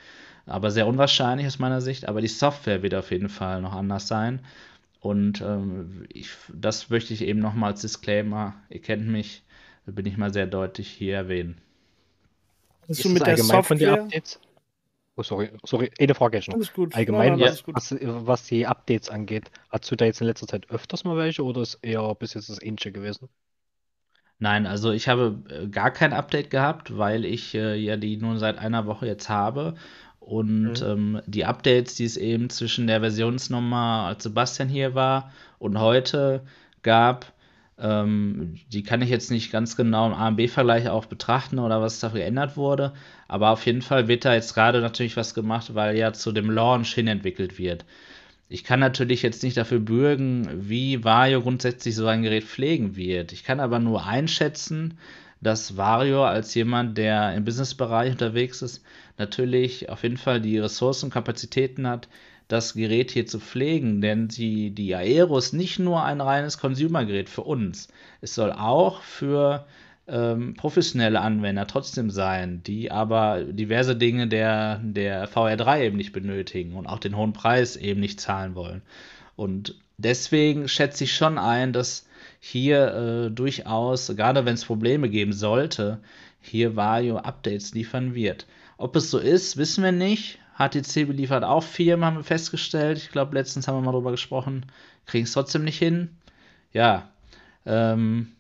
aber sehr unwahrscheinlich aus meiner Sicht. Aber die Software wird auf jeden Fall noch anders sein. Und ähm, ich, das möchte ich eben noch mal als Disclaimer, ihr kennt mich, bin ich mal sehr deutlich hier erwähnen. Ist, ist du mit der Software? Oh, sorry, sorry, eine Frage schon. Alles gut. Allgemein, ja, was, was, was, die Updates angeht, hast du da jetzt in letzter Zeit öfters mal welche oder ist eher bis jetzt das ähnliche gewesen? Nein, also ich habe äh, gar kein Update gehabt, weil ich äh, ja die nur seit einer Woche jetzt habe. Und mhm. ähm, die Updates, die es eben zwischen der Versionsnummer, als Sebastian hier war, und heute gab, ähm, die kann ich jetzt nicht ganz genau im A und B-Vergleich auch betrachten oder was da geändert wurde. Aber auf jeden Fall wird da jetzt gerade natürlich was gemacht, weil ja zu dem Launch hin entwickelt wird. Ich kann natürlich jetzt nicht dafür bürgen, wie Vario grundsätzlich so ein Gerät pflegen wird. Ich kann aber nur einschätzen, dass Vario als jemand, der im Businessbereich unterwegs ist, natürlich auf jeden Fall die Ressourcen und Kapazitäten hat, das Gerät hier zu pflegen, denn die, die Aero ist nicht nur ein reines Consumer-Gerät für uns. Es soll auch für ähm, professionelle Anwender trotzdem sein, die aber diverse Dinge der, der VR3 eben nicht benötigen und auch den hohen Preis eben nicht zahlen wollen. Und deswegen schätze ich schon ein, dass hier äh, durchaus, gerade wenn es Probleme geben sollte, hier Vario Updates liefern wird. Ob es so ist, wissen wir nicht. HTC beliefert auch Firmen, haben wir festgestellt. Ich glaube, letztens haben wir mal drüber gesprochen. Kriegen es trotzdem nicht hin. Ja. Ähm,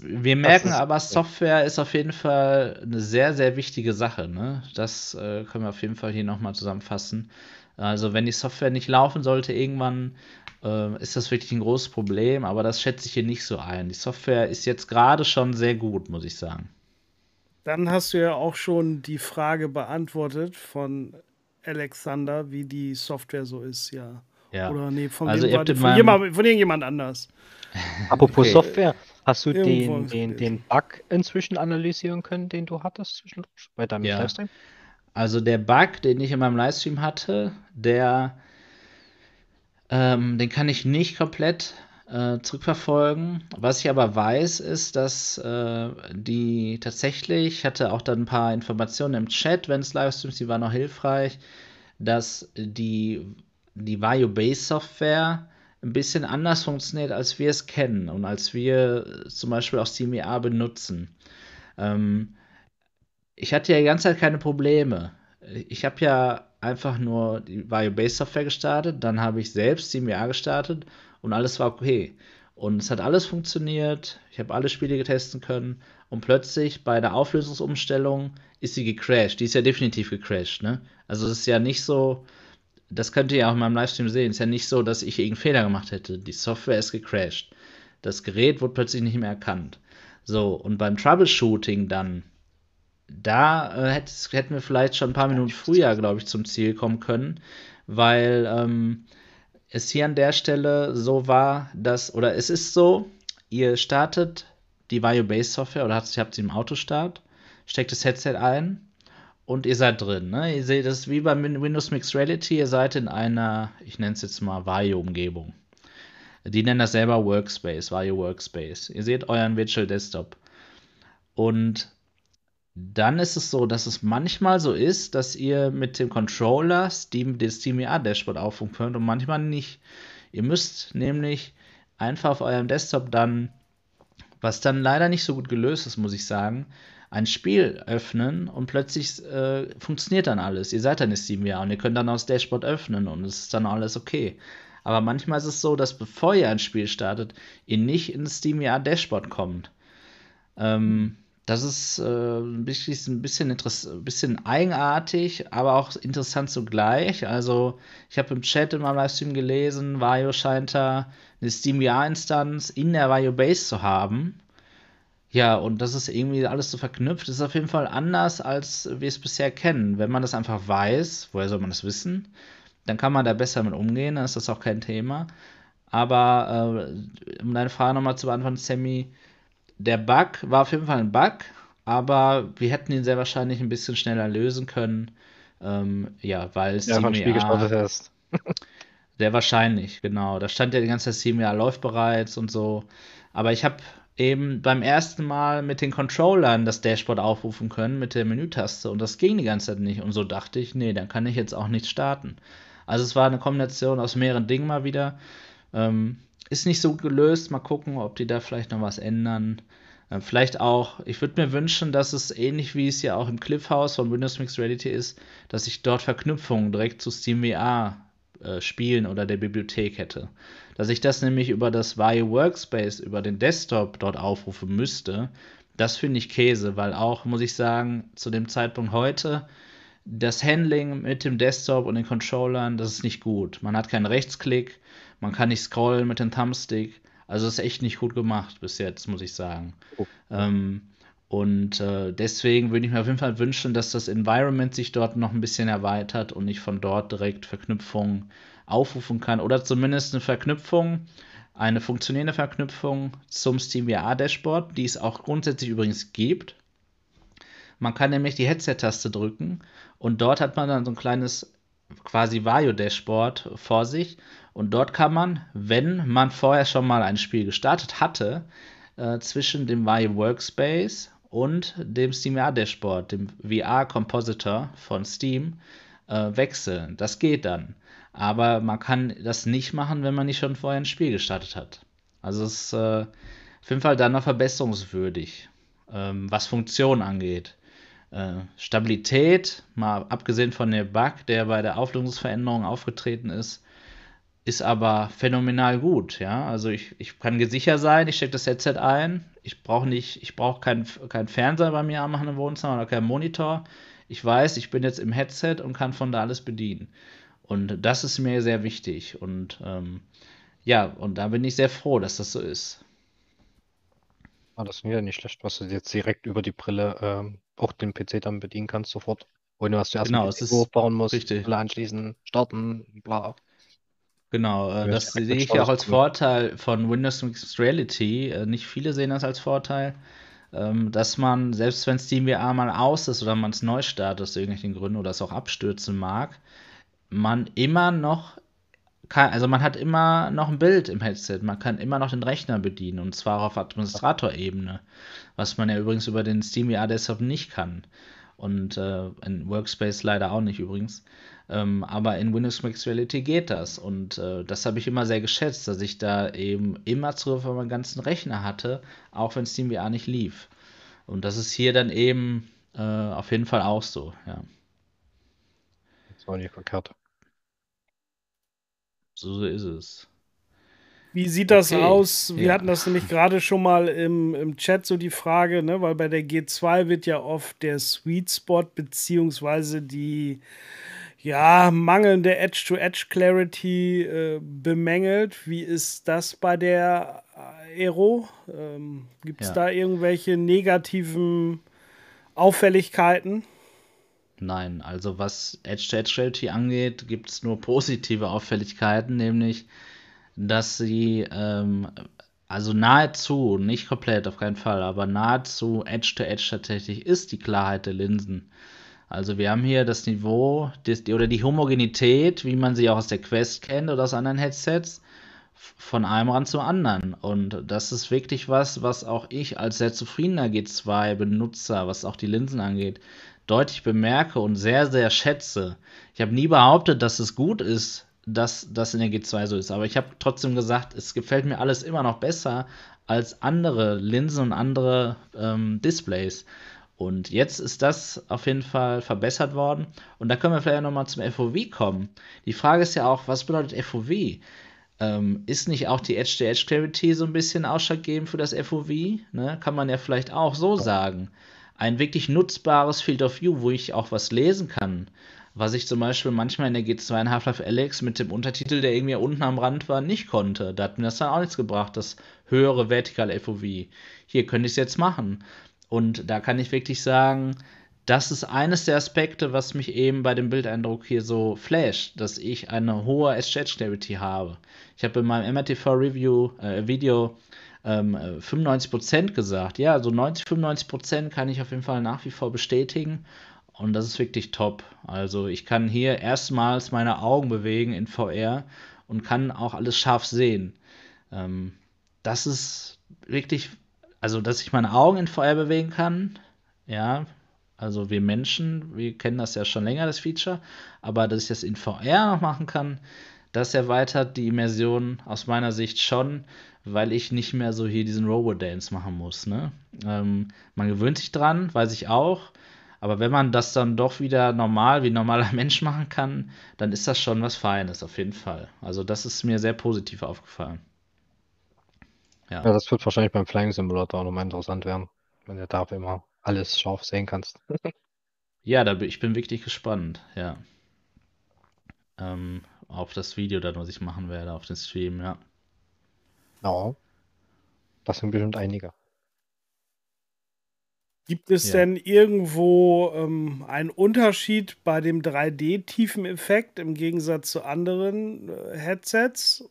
wir merken aber, Software ist auf jeden Fall eine sehr, sehr wichtige Sache. Ne? Das äh, können wir auf jeden Fall hier nochmal zusammenfassen. Also, wenn die Software nicht laufen sollte, irgendwann äh, ist das wirklich ein großes Problem, aber das schätze ich hier nicht so ein. Die Software ist jetzt gerade schon sehr gut, muss ich sagen. Dann hast du ja auch schon die Frage beantwortet von Alexander, wie die Software so ist, ja. ja. Oder nee, von, also von, von, jemand, von irgendjemand anders. (laughs) Apropos okay. Software, hast du den, den, den Bug inzwischen analysieren können, den du hattest zwischendurch bei deinem ja. Livestream? Also der Bug, den ich in meinem Livestream hatte, der ähm, den kann ich nicht komplett äh, zurückverfolgen. Was ich aber weiß, ist, dass äh, die tatsächlich, ich hatte auch dann ein paar Informationen im Chat, wenn es Livestreams, die waren noch hilfreich, dass die, die Vario Base Software ein bisschen anders funktioniert, als wir es kennen und als wir zum Beispiel auch CMEA benutzen. Ähm, ich hatte ja die ganze Zeit keine Probleme. Ich habe ja einfach nur die Vario Base Software gestartet, dann habe ich selbst CMEA gestartet und alles war okay. Und es hat alles funktioniert, ich habe alle Spiele getesten können und plötzlich bei der Auflösungsumstellung ist sie gecrashed. Die ist ja definitiv gecrashed, ne? Also es ist ja nicht so, das könnt ihr ja auch in meinem Livestream sehen, es ist ja nicht so, dass ich irgendeinen Fehler gemacht hätte. Die Software ist gecrashed. Das Gerät wurde plötzlich nicht mehr erkannt. So, und beim Troubleshooting dann, da äh, hätten wir vielleicht schon ein paar Minuten früher, glaube ich, zum Ziel kommen können, weil ähm, es hier an der Stelle so war, dass, oder es ist so, ihr startet die Vario Base Software oder habt, habt sie im Autostart, steckt das Headset ein und ihr seid drin. Ne? Ihr seht es wie bei Windows Mixed Reality, ihr seid in einer, ich nenne es jetzt mal Vario-Umgebung. Die nennen das selber Workspace, Vario Workspace. Ihr seht euren Virtual Desktop. Und dann ist es so, dass es manchmal so ist, dass ihr mit dem Controller Steam, das SteamVR Dashboard aufrufen könnt und manchmal nicht. Ihr müsst nämlich einfach auf eurem Desktop dann, was dann leider nicht so gut gelöst ist, muss ich sagen, ein Spiel öffnen und plötzlich äh, funktioniert dann alles. Ihr seid dann in SteamVR und ihr könnt dann auch das Dashboard öffnen und es ist dann alles okay. Aber manchmal ist es so, dass bevor ihr ein Spiel startet, ihr nicht ins SteamVR Dashboard kommt. Ähm, das ist äh, ein bisschen, ein bisschen, bisschen eigenartig, aber auch interessant zugleich. Also, ich habe im Chat in meinem Livestream gelesen, Vario scheint da eine SteamVR-Instanz in der Vario Base zu haben. Ja, und das ist irgendwie alles so verknüpft. Das ist auf jeden Fall anders, als wir es bisher kennen. Wenn man das einfach weiß, woher soll man das wissen? Dann kann man da besser mit umgehen, dann ist das auch kein Thema. Aber äh, um deine Frage nochmal zu beantworten, Sammy, der Bug war auf jeden Fall ein Bug, aber wir hätten ihn sehr wahrscheinlich ein bisschen schneller lösen können. Ähm, ja, weil Ja, von Spiel gestartet hast. (laughs) sehr wahrscheinlich, genau. Da stand ja die ganze Zeit SteamVR läuft bereits und so. Aber ich habe eben beim ersten Mal mit den Controllern das Dashboard aufrufen können mit der Menütaste und das ging die ganze Zeit nicht. Und so dachte ich, nee, dann kann ich jetzt auch nicht starten. Also es war eine Kombination aus mehreren Dingen mal wieder. Ähm, ist nicht so gelöst. Mal gucken, ob die da vielleicht noch was ändern. Äh, vielleicht auch, ich würde mir wünschen, dass es ähnlich wie es ja auch im Cliffhouse von Windows Mixed Reality ist, dass ich dort Verknüpfungen direkt zu SteamVR äh, Spielen oder der Bibliothek hätte. Dass ich das nämlich über das Vario Workspace, über den Desktop dort aufrufen müsste, das finde ich Käse, weil auch, muss ich sagen, zu dem Zeitpunkt heute, das Handling mit dem Desktop und den Controllern, das ist nicht gut. Man hat keinen Rechtsklick, man kann nicht scrollen mit dem Thumbstick. Also ist echt nicht gut gemacht bis jetzt, muss ich sagen. Oh. Ähm, und äh, deswegen würde ich mir auf jeden Fall wünschen, dass das Environment sich dort noch ein bisschen erweitert und ich von dort direkt Verknüpfungen aufrufen kann. Oder zumindest eine Verknüpfung, eine funktionierende Verknüpfung zum SteamVR Dashboard, die es auch grundsätzlich übrigens gibt. Man kann nämlich die Headset-Taste drücken und dort hat man dann so ein kleines quasi Vario-Dashboard vor sich. Und dort kann man, wenn man vorher schon mal ein Spiel gestartet hatte, äh, zwischen dem Vario Workspace und dem SteamVR Dashboard, dem VR Compositor von Steam, äh, wechseln. Das geht dann. Aber man kann das nicht machen, wenn man nicht schon vorher ein Spiel gestartet hat. Also es ist äh, auf jeden Fall dann noch verbesserungswürdig, ähm, was Funktionen angeht. Äh, Stabilität, mal abgesehen von dem Bug, der bei der Auflösungsveränderung aufgetreten ist, ist aber phänomenal gut, ja. Also ich, ich kann sicher sein, ich stecke das Headset ein, ich brauche nicht, ich brauche keinen kein Fernseher bei mir anmachen im Wohnzimmer oder keinen Monitor. Ich weiß, ich bin jetzt im Headset und kann von da alles bedienen. Und das ist mir sehr wichtig. Und ähm, ja, und da bin ich sehr froh, dass das so ist. Ah, das ist ja nicht schlecht, was du jetzt direkt über die Brille ähm, auch den PC dann bedienen kannst sofort. Ohne dass du erst Genau, es PC hochbauen musst, richtig. Brille anschließen, starten, bla. Genau, äh, das sehe ich ja auch als. Vorteil von Windows Mixed Reality. Äh, nicht viele sehen das als Vorteil, ähm, dass man, selbst wenn SteamVR mal aus ist oder man es neu startet aus irgendwelchen Gründen oder es auch abstürzen mag, man immer noch kann, also man hat immer noch ein Bild im Headset, man kann immer noch den Rechner bedienen und zwar auf Administratorebene, was man ja übrigens über den SteamVR Desktop nicht kann. Und äh, in Workspace leider auch nicht übrigens. Ähm, aber in Windows Mixed Reality geht das. Und äh, das habe ich immer sehr geschätzt, dass ich da eben immer Zugriff auf meinen ganzen Rechner hatte, auch wenn SteamVR nicht lief. Und das ist hier dann eben äh, auf jeden Fall auch so, ja. Das war nicht verkehrt. So, so ist es. Wie sieht das Okay, aus? Wir ja. hatten das nämlich gerade schon mal im, im Chat so die Frage, ne? weil bei der G2 wird ja oft der Sweet Spot beziehungsweise die ja, mangelnde Edge-to-Edge-Clarity äh, bemängelt. Wie ist das bei der Aero? Ähm, Gibt es Ja. da irgendwelche negativen Auffälligkeiten? Nein, also was Edge-to-Edge-Reality angeht, gibt es nur positive Auffälligkeiten, nämlich, dass sie ähm, also nahezu, nicht komplett auf keinen Fall, aber nahezu Edge-to-Edge tatsächlich ist die Klarheit der Linsen. Also wir haben hier das Niveau des, oder die Homogenität, wie man sie auch aus der Quest kennt oder aus anderen Headsets, von einem Rand zum anderen. Und das ist wirklich was, was auch ich als sehr zufriedener G2-Benutzer, was auch die Linsen angeht, deutlich bemerke und sehr, sehr schätze. Ich habe nie behauptet, dass es gut ist, dass das in der G2 so ist, aber ich habe trotzdem gesagt, es gefällt mir alles immer noch besser als andere Linsen und andere ähm, Displays. Und jetzt ist das auf jeden Fall verbessert worden. Und da können wir vielleicht nochmal zum FOV kommen. Die Frage ist ja auch, was bedeutet FOV? Ähm, ist nicht auch die Edge-to-Edge-Clarity so ein bisschen ausschlaggebend für das FOV? Ne? Kann man ja vielleicht auch so sagen. Ein wirklich nutzbares Field of View, wo ich auch was lesen kann. Was ich zum Beispiel manchmal in der G2 in Half-Life Alex mit dem Untertitel, der irgendwie unten am Rand war, nicht konnte. Da hat mir das dann auch nichts gebracht, das höhere vertikale FOV. Hier könnte ich es jetzt machen. Und da kann ich wirklich sagen, das ist eines der Aspekte, was mich eben bei dem Bildeindruck hier so flasht, dass ich eine hohe Edge Clarity habe. Ich habe in meinem MRTV Review äh, Video ähm, 95% gesagt. Ja, so 90, 95% kann ich auf jeden Fall nach wie vor bestätigen. und das ist wirklich top. Also ich kann hier erstmals meine Augen bewegen in VR und kann auch alles scharf sehen. Ähm, das ist wirklich, also dass ich meine Augen in VR bewegen kann, ja, also wir Menschen, wir kennen das ja schon länger, das Feature, aber dass ich das in VR noch machen kann, das erweitert die Immersion aus meiner Sicht schon, weil ich nicht mehr so hier diesen Robo-Dance machen muss. Ne? Ähm, man gewöhnt sich dran, weiß ich auch. Aber wenn man das dann doch wieder normal, wie ein normaler (laughs) Mensch machen kann, dann ist das schon was Feines, auf jeden Fall. Also das ist mir sehr positiv aufgefallen. Ja, ja das wird wahrscheinlich beim Flying Simulator auch nochmal interessant werden, wenn du da immer alles scharf sehen kannst. (laughs) ja, da bin, ich bin wirklich gespannt, ja. Ähm, auf das Video dann, was ich machen werde, auf den Stream, ja. Ja. Das sind bestimmt einige. Gibt es ja. denn irgendwo ähm, einen Unterschied bei dem 3D-Tiefeneffekt im Gegensatz zu anderen äh, Headsets?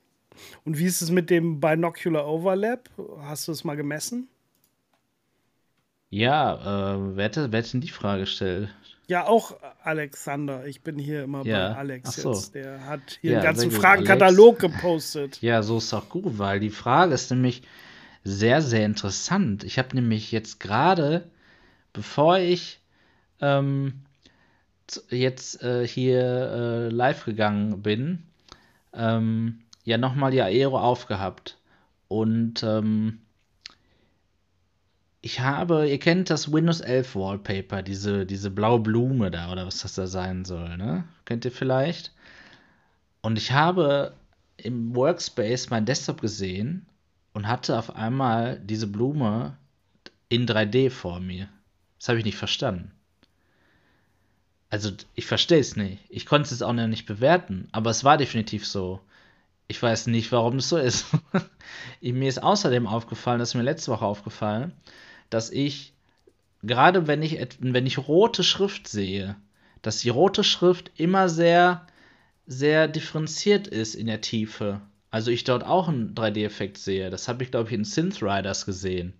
Und wie ist es mit dem Binocular Overlap? Hast du es mal gemessen? Ja, äh, wer, hätte, wer hätte denn die Frage gestellt? Ja, auch Alexander. Ich bin hier immer ja. bei Alex so. jetzt. Der hat hier ja, einen ganzen Fragenkatalog gepostet. Ja, so ist auch gut, weil die Frage ist nämlich sehr, sehr interessant. Ich habe nämlich jetzt gerade, bevor ich ähm, jetzt äh, hier äh, live gegangen bin, ähm, ja nochmal die Aero aufgehabt. Und ähm, ich habe, ihr kennt das Windows 11 Wallpaper, diese, diese blaue Blume da oder was das da sein soll, ne? Kennt ihr vielleicht? Und ich habe im Workspace mein Desktop gesehen und hatte auf einmal diese Blume in 3D vor mir. Das habe ich nicht verstanden. Also, ich verstehe es nicht. Ich konnte es auch noch nicht bewerten, aber es war definitiv so. Ich weiß nicht, warum es so ist. (laughs) mir ist außerdem aufgefallen, das ist mir letzte Woche aufgefallen, dass ich, gerade wenn ich, wenn ich rote Schrift sehe, dass die rote Schrift immer sehr, sehr differenziert ist in der Tiefe. Also ich dort auch einen 3D-Effekt sehe. Das habe ich, glaube ich, in Synth Riders gesehen.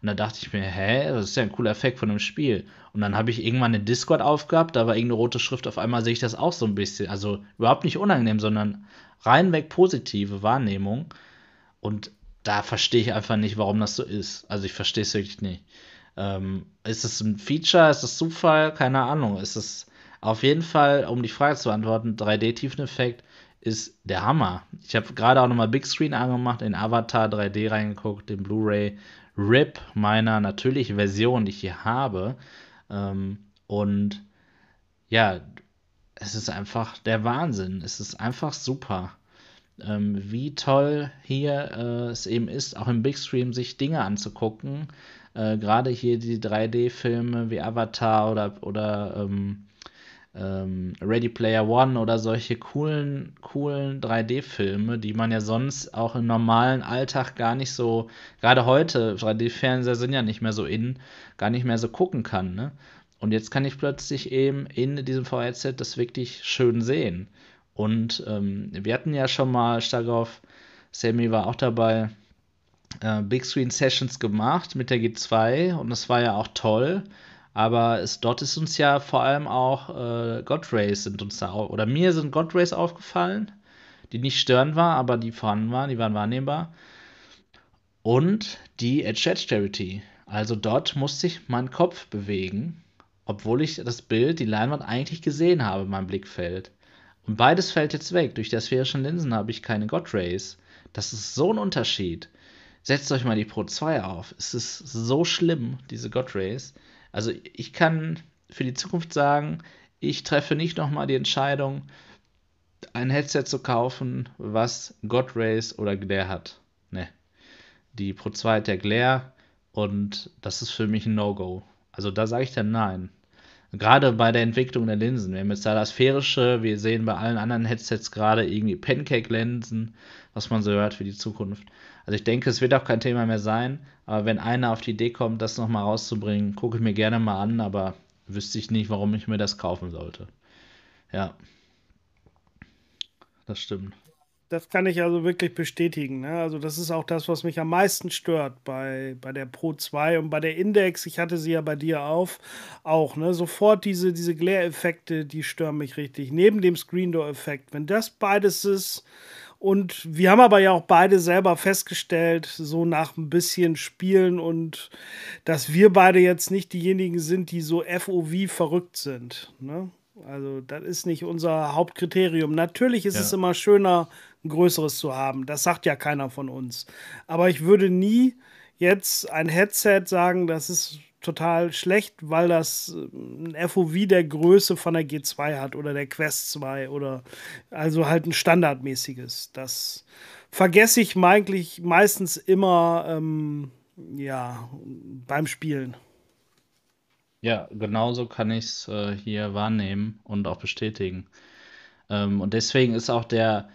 Und da dachte ich mir, hä, das ist ja ein cooler Effekt von dem Spiel. Und dann habe ich irgendwann den Discord aufgehabt, da war irgendeine rote Schrift, auf einmal sehe ich das auch so ein bisschen. Also überhaupt nicht unangenehm, sondern reinweg positive Wahrnehmung. Und da verstehe ich einfach nicht, warum das so ist. Also ich verstehe es wirklich nicht. Ähm, ist es ein Feature? Ist es Zufall? Keine Ahnung. Ist es auf jeden Fall, um die Frage zu beantworten, 3D-Tiefeneffekt ist der Hammer. Ich habe gerade auch nochmal Big Screen angemacht, in Avatar 3D reingeguckt, den Blu-ray RIP meiner natürlichen Version, die ich hier habe. Ähm, und ja, es ist einfach der Wahnsinn. Es ist einfach super ähm, wie toll hier äh, es eben ist, auch im Big Stream sich Dinge anzugucken. Äh, Gerade hier die 3D-Filme wie Avatar oder, oder ähm, ähm, Ready Player One oder solche coolen, coolen 3D-Filme, die man ja sonst auch im normalen Alltag gar nicht so, gerade heute, 3D-Fernseher sind ja nicht mehr so in, gar nicht mehr so gucken kann. Ne? Und jetzt kann ich plötzlich eben in diesem VR-Set das wirklich schön sehen. Und ähm, wir hatten ja schon mal stark auf, Sammy war auch dabei, äh, Big Screen Sessions gemacht mit der G2 und das war ja auch toll. Aber es, dort ist uns ja vor allem auch äh, God Rays sind uns da oder mir sind God Rays aufgefallen, die nicht störend waren, aber die vorhanden waren, die waren wahrnehmbar. Und die Edge Charity. Also dort musste ich meinen Kopf bewegen, obwohl ich das Bild, die Leinwand eigentlich gesehen habe in meinem Blickfeld. Und beides fällt jetzt weg. Durch die sphärischen Linsen habe ich keine God. Das ist so ein Unterschied. Setzt euch mal die Pro 2 auf. Es ist so schlimm, diese God. Also ich kann für die Zukunft sagen, ich treffe nicht nochmal die Entscheidung, ein Headset zu kaufen, was God oder Glare hat. Ne. Die Pro 2 hat der Glare und das ist für mich ein No-Go. Also da sage ich dann nein. Gerade bei der Entwicklung der Linsen. Wir haben jetzt da das sphärische, wir sehen bei allen anderen Headsets gerade irgendwie Pancake-Linsen, was man so hört für die Zukunft. Also ich denke, es wird auch kein Thema mehr sein, aber wenn einer auf die Idee kommt, das nochmal rauszubringen, gucke ich mir gerne mal an, aber wüsste ich nicht, warum ich mir das kaufen sollte. Ja. Das stimmt. Das kann ich also wirklich bestätigen. Ne? Also, das ist auch das, was mich am meisten stört bei, bei der Pro 2 und bei der Index. Ich hatte sie ja bei dir auf, auch. Ne? Sofort diese, diese Glare-Effekte, die stören mich richtig. Neben dem Screen Door-Effekt. Wenn das beides ist, und wir haben aber ja auch beide selber festgestellt, so nach ein bisschen Spielen und dass wir beide jetzt nicht diejenigen sind, die so FOV verrückt sind. Ne? Also, das ist nicht unser Hauptkriterium. Natürlich ist ja. es immer schöner, ein größeres zu haben. Das sagt ja keiner von uns. Aber ich würde nie jetzt ein Headset sagen, das ist total schlecht, weil das äh, ein FOV der Größe von der G2 hat oder der Quest 2 oder also halt ein standardmäßiges. Das vergesse ich eigentlich meistens immer ähm, ja, beim Spielen. Ja, genauso kann ich es äh, hier wahrnehmen und auch bestätigen. Ähm, und deswegen ist auch der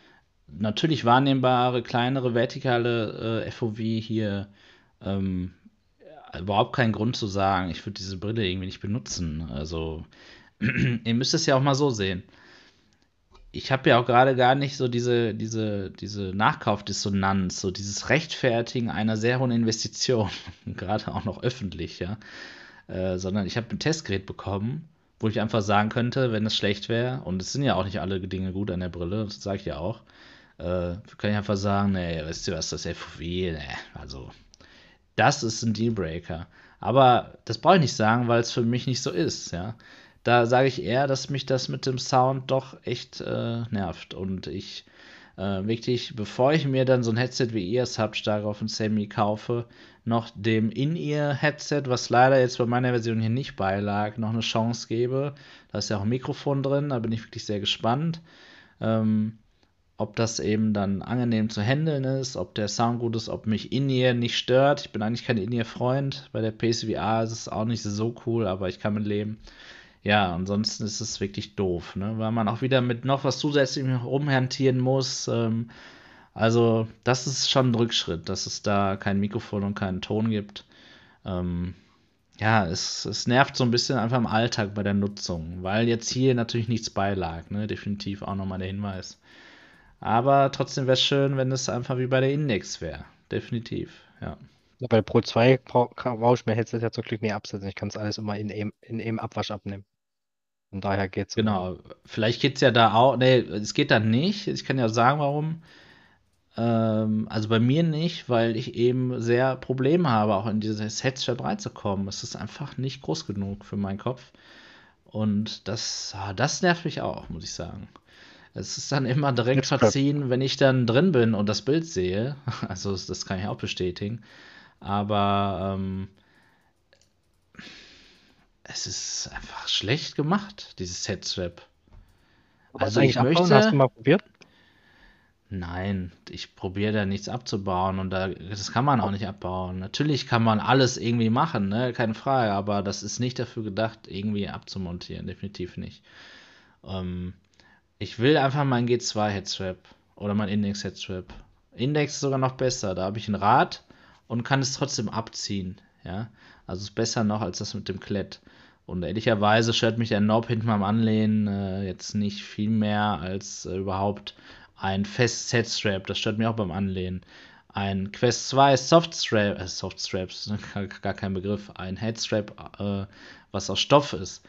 natürlich wahrnehmbare, kleinere, vertikale äh, FOV hier ähm, überhaupt kein Grund zu sagen, ich würde diese Brille irgendwie nicht benutzen. Also, (clears throat) ihr müsst es ja auch mal so sehen. Ich habe ja auch gerade gar nicht so diese, diese, diese Nachkaufdissonanz, so dieses Rechtfertigen einer sehr hohen Investition, (laughs) gerade auch noch öffentlich, ja. Äh, sondern ich habe ein Testgerät bekommen, wo ich einfach sagen könnte, wenn es schlecht wäre, und es sind ja auch nicht alle Dinge gut an der Brille, das sage ich ja auch, äh, kann ich einfach sagen, nee, weißt du was, das FOV, nee, also das ist ein Dealbreaker. Aber das brauche ich nicht sagen, weil es für mich nicht so ist, ja. Da sage ich eher, dass mich das mit dem Sound doch echt äh, nervt. Und ich äh, wirklich, bevor ich mir dann so ein Headset wie ihr es habt, stark auf ein Semi kaufe, noch dem In-Ear-Headset, was leider jetzt bei meiner Version hier nicht beilag, noch eine Chance gebe. Da ist ja auch ein Mikrofon drin, da bin ich wirklich sehr gespannt. Ähm, ob das eben dann angenehm zu handeln ist, ob der Sound gut ist, ob mich In-Ear nicht stört. Ich bin eigentlich kein In-Ear-Freund. Bei der PSVR ist es auch nicht so cool, aber ich kann mit leben. Ja, ansonsten ist es wirklich doof, ne? weil man auch wieder mit noch was zusätzlichem rumhantieren muss. Ähm, also, das ist schon ein Rückschritt, dass es da kein Mikrofon und keinen Ton gibt. Ähm, ja, es, es nervt so ein bisschen einfach im Alltag bei der Nutzung, weil jetzt hier natürlich nichts beilag. Ne? Definitiv auch nochmal der Hinweis. Aber trotzdem wäre es schön, wenn es einfach wie bei der Index wäre. Definitiv, ja. ja. Bei der Pro 2 brauche ich mir Headset ja zum Glück nie absetzen. Ich kann es alles immer in eben, in eben Abwasch abnehmen. Von daher geht es. Genau. Vielleicht geht es ja da auch. Nee, es geht da nicht. Ich kann ja sagen, warum. Ähm, also bei mir nicht, weil ich eben sehr Probleme habe, auch in dieses Headset reinzukommen. Es ist einfach nicht groß genug für meinen Kopf. Und das, ah, das nervt mich auch, muss ich sagen. Es ist dann immer direkt verziehen, wenn ich dann drin bin und das Bild sehe. (laughs) Also das kann ich auch bestätigen. Aber ähm, es ist einfach schlecht gemacht, dieses Headstrap. Also ich abbauen? möchte. Hast du mal probiert? Nein, ich probiere da nichts abzubauen und da, das kann man auch nicht abbauen. Natürlich kann man alles irgendwie machen, ne? keine Frage, aber das ist nicht dafür gedacht, irgendwie abzumontieren, definitiv nicht. Ähm, ich will einfach mein G2 Headstrap oder mein Index Headstrap. Index ist sogar noch besser. Da habe ich ein Rad und kann es trotzdem abziehen. Ja, also ist besser noch als das mit dem Klett. Und ehrlicherweise stört mich der Knob hinten beim Anlehnen äh, jetzt nicht viel mehr als äh, überhaupt ein festes Headstrap. Das stört mich auch beim Anlehnen. Ein Quest 2 Softstrap, äh, Softstraps, gar, gar kein Begriff, ein Headstrap, äh, was aus Stoff ist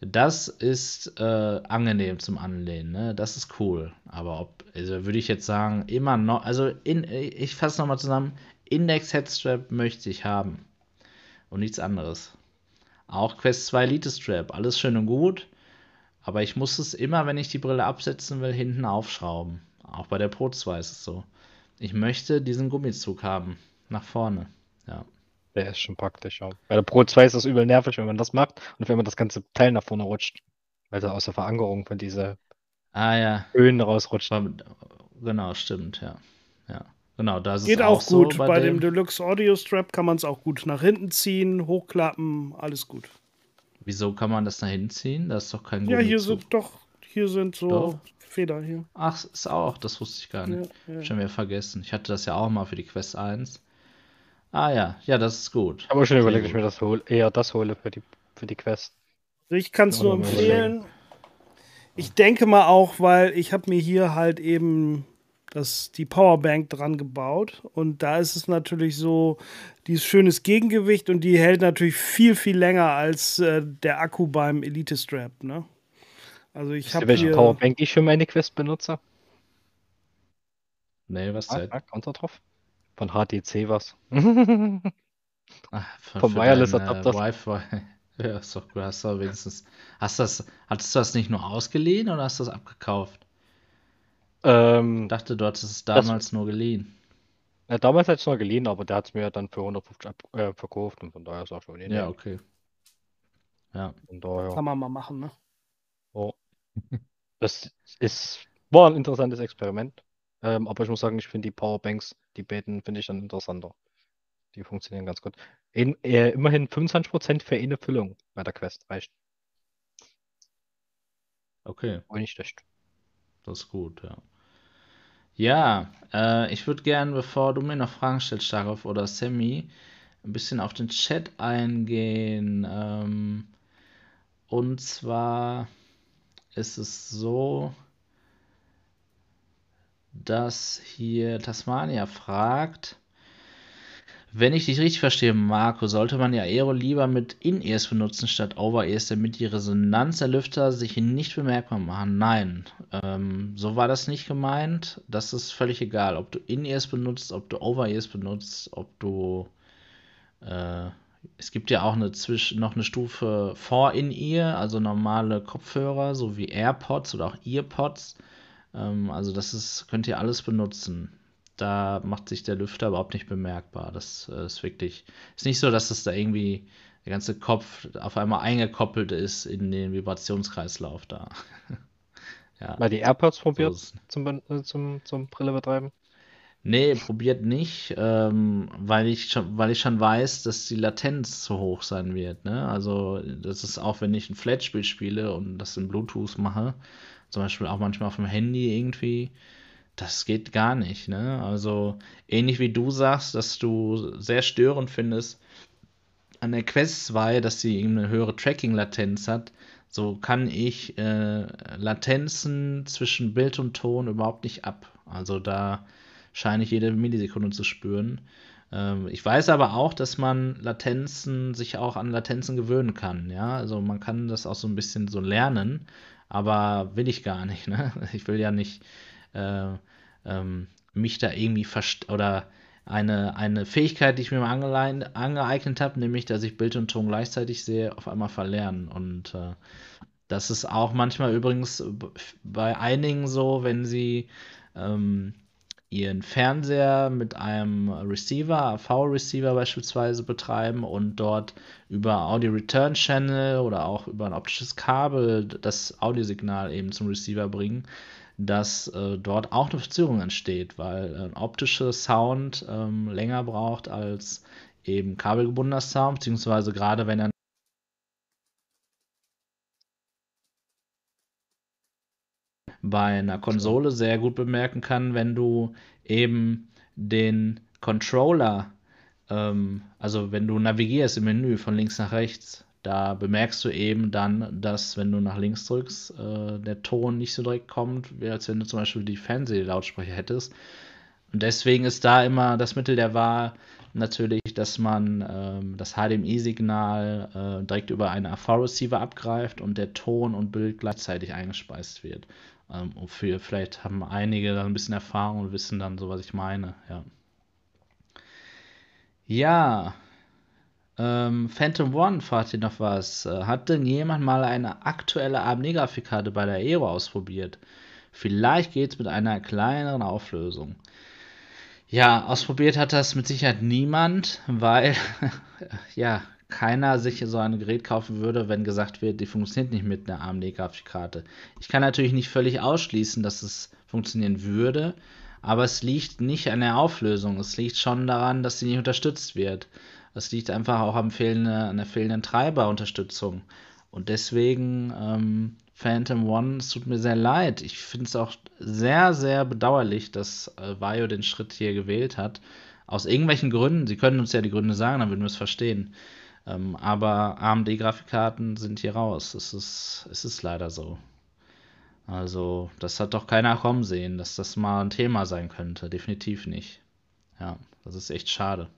das ist äh, angenehm zum Anlehnen, ne? Das ist cool. Aber ob, also würde ich jetzt sagen, immer noch, also in, ich fasse nochmal zusammen, Index Headstrap möchte ich haben. Und nichts anderes. Auch Quest 2 Elite Strap, alles schön und gut. Aber ich muss es immer, wenn ich die Brille absetzen will, hinten aufschrauben. Auch bei der Pro 2 ist es so. Ich möchte diesen Gummizug haben. Nach vorne. Ja. Der ist schon praktisch, ja. Bei der Pro 2 ist das übel nervig, wenn man das macht und wenn man das ganze Teil nach vorne rutscht. Weil er aus der Verankerung von diese ah, ja. Höhen rausrutscht. Genau, stimmt, ja. Ja. Genau, da ist Geht es auch, auch gut. So bei, bei dem, dem Deluxe Audio Strap kann man es auch gut nach hinten ziehen, hochklappen, alles gut. Wieso kann man das nach hinten ziehen? Da ist doch kein Ja, hier sind doch, hier sind so doch. Feder hier. Ach, ist auch, das wusste ich gar nicht. Ja, ja. Schon wieder vergessen. Ich hatte das ja auch mal für die Quest 1. Ah ja, ja, das ist gut. Ich habe schon überlegt, ich mir das hole, eher das hole für die, für die Quest. Ich kann es nur empfehlen. Ich denke mal auch, weil ich habe mir hier halt eben das, die Powerbank dran gebaut. Und da ist es natürlich so, dieses schönes Gegengewicht und die hält natürlich viel, viel länger als äh, der Akku beim Elite Strap. Ne? Also ich habe welche Powerbank ich für meine Quest benutze? Nee, was ah, denn? Ah, kommt da drauf? Von HTC was. Ach, für, Vom für Wireless dein, äh, Adapter. Wi-Fi. (laughs) Ja, ist doch gut. Hast du wenigstens. Hast das, hattest du das nicht nur ausgeliehen oder hast du das abgekauft? Ähm, Ich dachte, du hattest es Das- damals nur geliehen. ja, damals hätte ich es noch geliehen, aber der hat es mir dann für 150 ab, äh, verkauft und von daher ist auch schon nee, Ja, okay. Ja. Von daher. Kann man mal machen, ne? Oh. (laughs) Das ist, war ein interessantes Experiment. Ähm, aber ich muss sagen, ich finde die Powerbanks, die beiden finde ich dann interessanter. Die funktionieren ganz gut. In, äh, immerhin 25% für eine Füllung bei der Quest reicht. Okay. Auch nicht schlecht. Das ist gut, ja. Ja, äh, ich würde gern, bevor du mir noch Fragen stellst, Starov oder Sammy, ein bisschen auf den Chat eingehen. Ähm, und zwar ist es so, dass hier Tasmania fragt, wenn ich dich richtig verstehe, Marco, sollte man ja Aero lieber mit In-Ears benutzen statt Over-Ears, damit die Resonanz der Lüfter sich nicht bemerkbar machen. Nein, ähm, so war das nicht gemeint. Das ist völlig egal, ob du In-Ears benutzt, ob du Over-Ears benutzt, ob du äh, es gibt ja auch eine Zwisch noch eine Stufe vor In-Ear, also normale Kopfhörer, so wie AirPods oder auch EarPods. Ähm, also das ist, könnt ihr alles benutzen. Da macht sich der Lüfter überhaupt nicht bemerkbar. Das äh, ist wirklich, ist nicht so, dass es da irgendwie der ganze Kopf auf einmal eingekoppelt ist in den Vibrationskreislauf da. (laughs) ja, Mal die AirPods so probiert es. zum, äh, zum, zum Brille betreiben. Nee, probiert nicht, ähm, weil ich schon, weil ich schon weiß, dass die Latenz zu hoch sein wird, ne? Also, das ist auch, wenn ich ein Flatspiel spiele und das in Bluetooth mache, zum Beispiel auch manchmal auf dem Handy irgendwie, das geht gar nicht, ne? Also, ähnlich wie du sagst, dass du sehr störend findest an der Quest 2, dass sie eine höhere Tracking-Latenz hat, so kann ich äh, Latenzen zwischen Bild und Ton überhaupt nicht ab. Also da scheine ich jede Millisekunde zu spüren. Ähm, ich weiß aber auch, dass man Latenzen, sich auch an Latenzen gewöhnen kann. Ja, also man kann das auch so ein bisschen so lernen, aber will ich gar nicht. Ne? (laughs) Ich will ja nicht äh, ähm, mich da irgendwie verst oder eine, eine Fähigkeit, die ich mir mal angelein- angeeignet habe, nämlich, dass ich Bild und Ton gleichzeitig sehe, auf einmal verlernen. Und äh, das ist auch manchmal übrigens bei einigen so, wenn sie ähm, ihren Fernseher mit einem Receiver, AV-Receiver beispielsweise betreiben und dort über Audio Return Channel oder auch über ein optisches Kabel das Audiosignal eben zum Receiver bringen, dass äh, dort auch eine Verzögerung entsteht, weil ein optischer Sound ähm, länger braucht als eben kabelgebundener Sound, beziehungsweise gerade wenn er bei einer Konsole sehr gut bemerken kann, wenn du eben den Controller, ähm, also wenn du navigierst im Menü von links nach rechts, da bemerkst du eben dann, dass wenn du nach links drückst, äh, der Ton nicht so direkt kommt, wie als wenn du zum Beispiel die Fernsehlautsprecher hättest. Und deswegen ist da immer das Mittel der Wahl natürlich, dass man ähm, das HDMI-Signal äh, direkt über einen AV-Receiver abgreift und der Ton und Bild gleichzeitig eingespeist wird. Ähm, für, vielleicht haben einige da ein bisschen Erfahrung und wissen dann so, was ich meine. Ja, ja ähm, Phantom One fragt ihr noch was. Äh, Hat denn jemand mal eine aktuelle AMD-Grafikkarte bei der Aero ausprobiert? Vielleicht geht es mit einer kleineren Auflösung. Ja, ausprobiert hat das mit Sicherheit niemand, weil (laughs) ja keiner sich so ein Gerät kaufen würde, wenn gesagt wird, die funktioniert nicht mit einer AMD-Grafikkarte. Ich kann natürlich nicht völlig ausschließen, dass es funktionieren würde, aber es liegt nicht an der Auflösung. Es liegt schon daran, dass sie nicht unterstützt wird. Es liegt einfach auch am fehlende, an der fehlenden Treiberunterstützung. Und deswegen, ähm, Phantom One, es tut mir sehr leid. Ich finde es auch sehr, sehr bedauerlich, dass äh, Vaio den Schritt hier gewählt hat. Aus irgendwelchen Gründen. Sie können uns ja die Gründe sagen, dann würden wir es verstehen. Ähm, aber AMD-Grafikkarten sind hier raus. Es ist, es ist leider so. Also, das hat doch keiner kommen sehen, dass das mal ein Thema sein könnte. Definitiv nicht. Ja, das ist echt schade.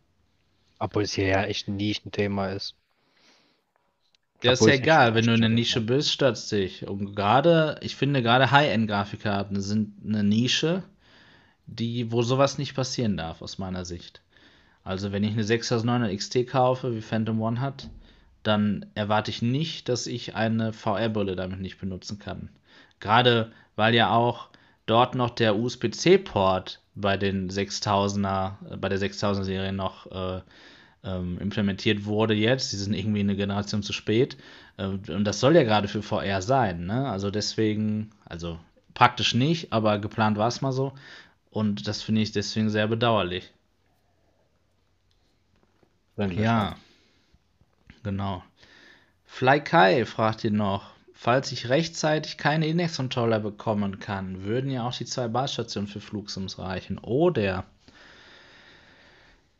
Obwohl es hier ja echt ein Nischenthema ist. Ja, ist ja egal, wenn du in der Nische bist, stört's dich. Und gerade, ich finde gerade High-End-Grafikkarten sind eine Nische, die, wo sowas nicht passieren darf, aus meiner Sicht. Also, wenn ich eine 6900 XT kaufe, wie Phantom One hat, dann erwarte ich nicht, dass ich eine VR-Brille damit nicht benutzen kann. Gerade weil ja auch dort noch der USB-C-Port bei den 6000er, äh, bei der 6000er Serie noch äh, ähm, implementiert wurde jetzt. Die sind irgendwie eine Generation zu spät. Äh, und das soll ja gerade für VR sein, ne? Also deswegen, also praktisch nicht, aber geplant war es mal so. Und das finde ich deswegen sehr bedauerlich. Verständlich, Ja, genau. Fly Kai fragt ihn noch, falls ich rechtzeitig keine Index-Controller bekommen kann, würden ja auch die zwei Basisstationen für Flugsims reichen. Oder,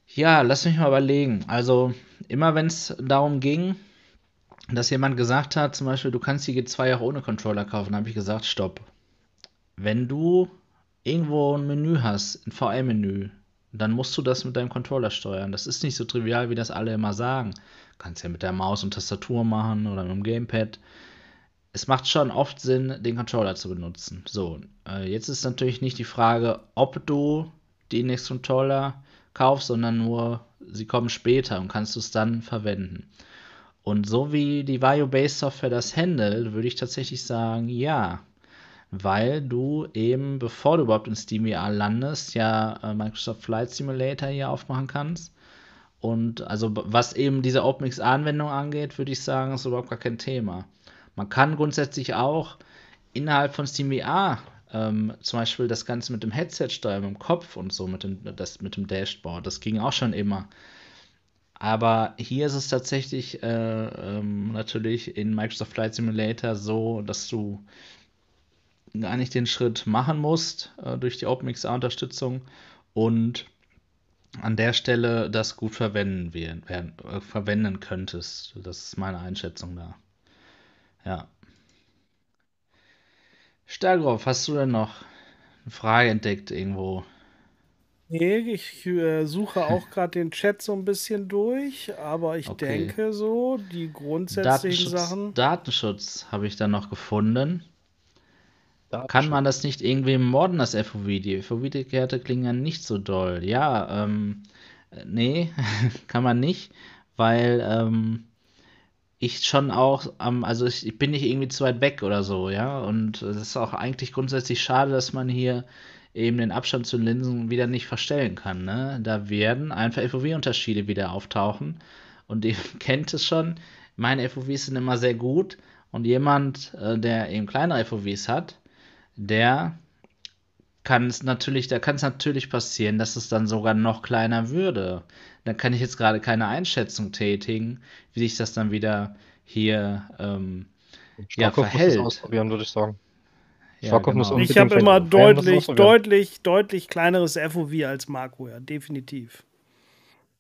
ja, lass mich mal überlegen. Also, immer wenn es darum ging, dass jemand gesagt hat, zum Beispiel, du kannst die G2 auch ohne Controller kaufen, habe ich gesagt, stopp. Wenn du irgendwo ein Menü hast, ein VR-Menü, dann musst du das mit deinem Controller steuern. Das ist nicht so trivial, wie das alle immer sagen. Du kannst ja mit der Maus und Tastatur machen oder mit dem Gamepad. Es macht schon oft Sinn, den Controller zu benutzen. So, äh, jetzt ist natürlich nicht die Frage, ob du die Index Controller kaufst, sondern nur, sie kommen später und kannst du es dann verwenden. Und so wie die Vario-Based Software das handelt, würde ich tatsächlich sagen, ja. Weil du eben, bevor du überhaupt in SteamVR landest, ja äh, Microsoft Flight Simulator hier aufmachen kannst. Und also was eben diese OpenX-Anwendung angeht, würde ich sagen, ist überhaupt gar kein Thema. Man kann grundsätzlich auch innerhalb von SteamVR ähm, zum Beispiel das Ganze mit dem Headset steuern, mit dem Kopf und so, mit dem, das, mit dem Dashboard. Das ging auch schon immer. Aber hier ist es tatsächlich äh, ähm, natürlich in Microsoft Flight Simulator so, dass du gar nicht den Schritt machen musst äh, durch die OpenXR-Unterstützung und an der Stelle das gut verwenden, werden, äh, verwenden könntest. Das ist meine Einschätzung da. Ja. Stagroff, hast du denn noch eine Frage entdeckt irgendwo? Nee, ich äh, suche auch (laughs) gerade den Chat so ein bisschen durch, aber ich Okay. denke so, die grundsätzlichen Datenschutz, Sachen. Datenschutz habe ich dann noch gefunden. Kann man das nicht irgendwie modden, das FOV? Die FOV-Werte klingen ja nicht so doll. Ja, ähm, äh, nee, (laughs) kann man nicht, weil ähm, ich schon auch, ähm, also ich, ich bin nicht irgendwie zu weit weg oder so, ja. Und es ist auch eigentlich grundsätzlich schade, dass man hier eben den Abstand zu den Linsen wieder nicht verstellen kann, ne? Da werden einfach FOV-Unterschiede wieder auftauchen. Und ihr (laughs) kennt es schon, meine FOVs sind immer sehr gut. Und jemand, äh, der eben kleinere FOVs hat, der kann es natürlich, da kann es natürlich passieren, dass es dann sogar noch kleiner würde. Da kann ich jetzt gerade keine Einschätzung tätigen, wie sich das dann wieder hier ähm, ja, verhält. ausprobieren, würde ich sagen. ja, genau. Ich habe immer deutlich, deutlich, deutlich kleineres FOV als Marco, ja, definitiv.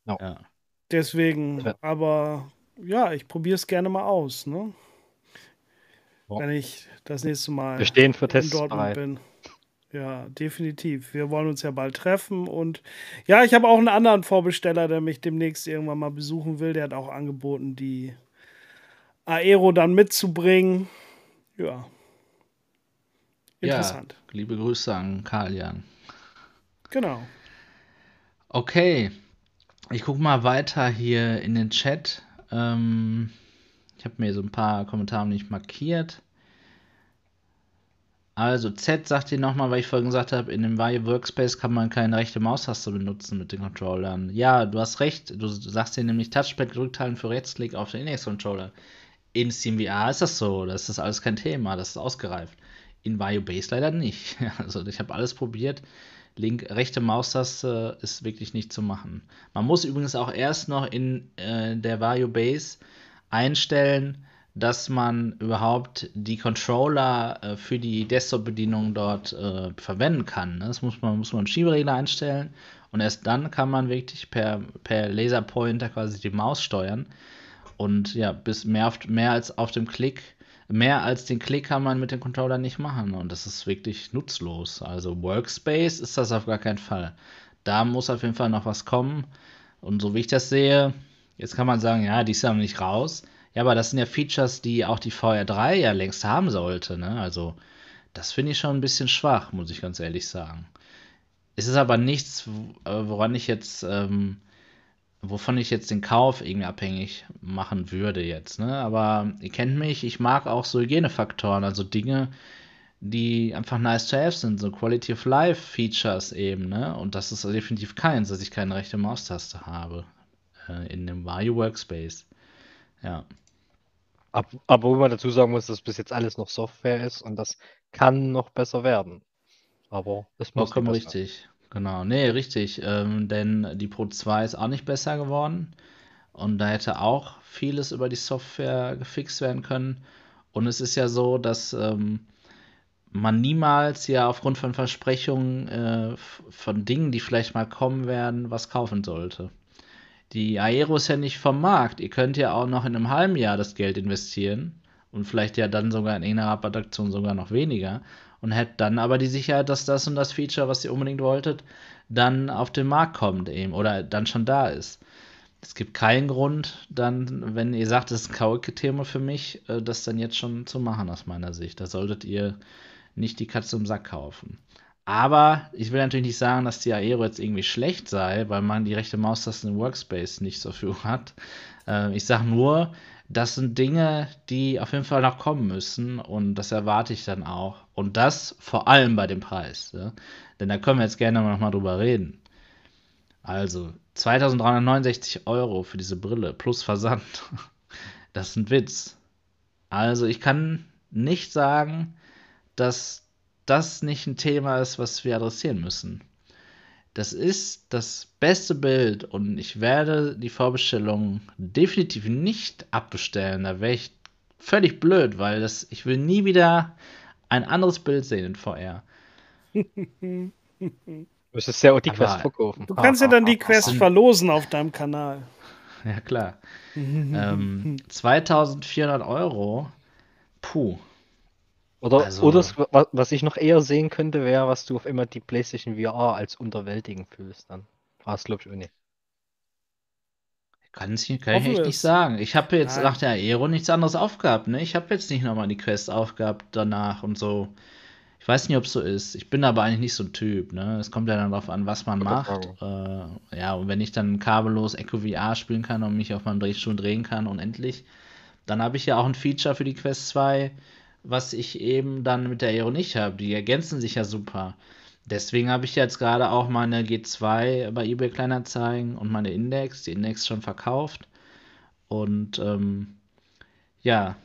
Ja. Deswegen, aber ja, ich probiere es gerne mal aus, ne? Ja. Wenn ich das nächste Mal Wir stehen für in Dortmund bereit. bin. Ja, definitiv. Wir wollen uns ja bald treffen und ja, ich habe auch einen anderen Vorbesteller, der mich demnächst irgendwann mal besuchen will. Der hat auch angeboten, die Aero dann mitzubringen. Ja. Interessant. Ja, liebe Grüße an Karl Jan. Genau. Okay, ich gucke mal weiter hier in den Chat. Ähm, habe mir so ein paar Kommentare nicht markiert. Also Z sagt hier nochmal, weil ich vorhin gesagt habe, in dem Vario Workspace kann man keine rechte Maustaste benutzen mit den Controllern. Ja, du hast recht. Du sagst hier nämlich Touchpad gedrückt halten für Rechtsklick auf den Index-Controller. In SteamVR ist das so. Das ist alles kein Thema. Das ist ausgereift. In Vario Base leider nicht. (laughs) Also ich habe alles probiert. Link, rechte Maustaste ist wirklich nicht zu machen. Man muss übrigens auch erst noch in äh, der Vario Base einstellen, dass man überhaupt die Controller äh, für die Desktop-Bedienung dort äh, verwenden kann. ne? Das muss man, muss man im Schieberegler einstellen und erst dann kann man wirklich per, per Laserpointer quasi die Maus steuern. Und ja, bis mehr, auf, mehr als auf dem Klick mehr als den Klick kann man mit dem Controller nicht machen und das ist wirklich nutzlos. Also Workspace ist das auf gar keinen Fall. Da muss auf jeden Fall noch was kommen. Und so wie ich das sehe, jetzt kann man sagen, ja, die ist ja noch nicht raus. Ja, aber das sind ja Features, die auch die VR3 ja längst haben sollte. Ne? Also das finde ich schon ein bisschen schwach, muss ich ganz ehrlich sagen. Es ist aber nichts, äh, woran ich jetzt ähm, wovon ich jetzt den Kauf irgendwie abhängig machen würde jetzt. Ne? Aber ihr kennt mich, ich mag auch so Hygienefaktoren, also Dinge, die einfach nice to have sind, so Quality of Life Features eben. Ne? Und das ist definitiv keins, dass ich keine rechte Maustaste habe äh, in dem Vario Workspace. Ja. Aber wo man dazu sagen muss, dass bis jetzt alles noch Software ist und das kann noch besser werden. Aber das muss Vollkommen richtig. Genau, nee, richtig. Ähm, denn die Pro 2 ist auch nicht besser geworden. Und da hätte auch vieles über die Software gefixt werden können. Und es ist ja so, dass ähm, man niemals ja aufgrund von Versprechungen äh, von Dingen, die vielleicht mal kommen werden, was kaufen sollte. Die Aero ist ja nicht vom Markt. Ihr könnt ja auch noch in einem halben Jahr das Geld investieren und vielleicht ja dann sogar in einer Rabattaktion sogar noch weniger und hätte dann aber die Sicherheit, dass das und das Feature, was ihr unbedingt wolltet, dann auf den Markt kommt eben oder dann schon da ist. Es gibt keinen Grund, dann, wenn ihr sagt, das ist ein Karaoke-Thema für mich, äh, das dann jetzt schon zu machen aus meiner Sicht. Da solltet ihr nicht die Katze im Sack kaufen. Aber ich will natürlich nicht sagen, dass die Aero jetzt irgendwie schlecht sei, weil man die rechte Maustaste im Workspace nicht zur Verfügung hat. Äh, ich sage nur, das sind Dinge, die auf jeden Fall noch kommen müssen und das erwarte ich dann auch. Und das vor allem bei dem Preis. Ja? Denn da können wir jetzt gerne noch mal drüber reden. Also 2369 Euro für diese Brille plus Versand. (laughs) Das ist ein Witz. Also ich kann nicht sagen, dass das nicht ein Thema ist, was wir adressieren müssen. Das ist das beste Bild und ich werde die Vorbestellung definitiv nicht abbestellen. Da wäre ich völlig blöd, weil das, ich will nie wieder ein anderes Bild sehen in VR. Du müsstest ja auch die Quest verkaufen. Du kannst ja dann die Quest verlosen auf deinem Kanal. Ja, klar. ähm, 2400 Euro. Puh. Oder, also, oder was ich noch eher sehen könnte, wäre, was du auf immer die PlayStation VR als unterwältigend fühlst dann. War es, glaube ich, auch nicht. Kann, ich, kann ich echt nicht sagen. Ich habe jetzt Nein. nach der Aero nichts anderes aufgehabt. Ne? Ich habe jetzt nicht nochmal die Quest aufgehabt danach und so. Ich weiß nicht, ob es so ist. Ich bin aber eigentlich nicht so ein Typ. Ne? Es kommt ja dann darauf an, was man macht. Äh, ja, und wenn ich dann kabellos Echo VR spielen kann und mich auf meinem Drehstuhl drehen kann, unendlich, dann habe ich ja auch ein Feature für die Quest 2 was ich eben dann mit der Aero nicht habe. Die ergänzen sich ja super. Deswegen habe ich jetzt gerade auch meine G2 bei eBay Kleinanzeigen und meine Index, die Index schon verkauft. Und ähm, ja,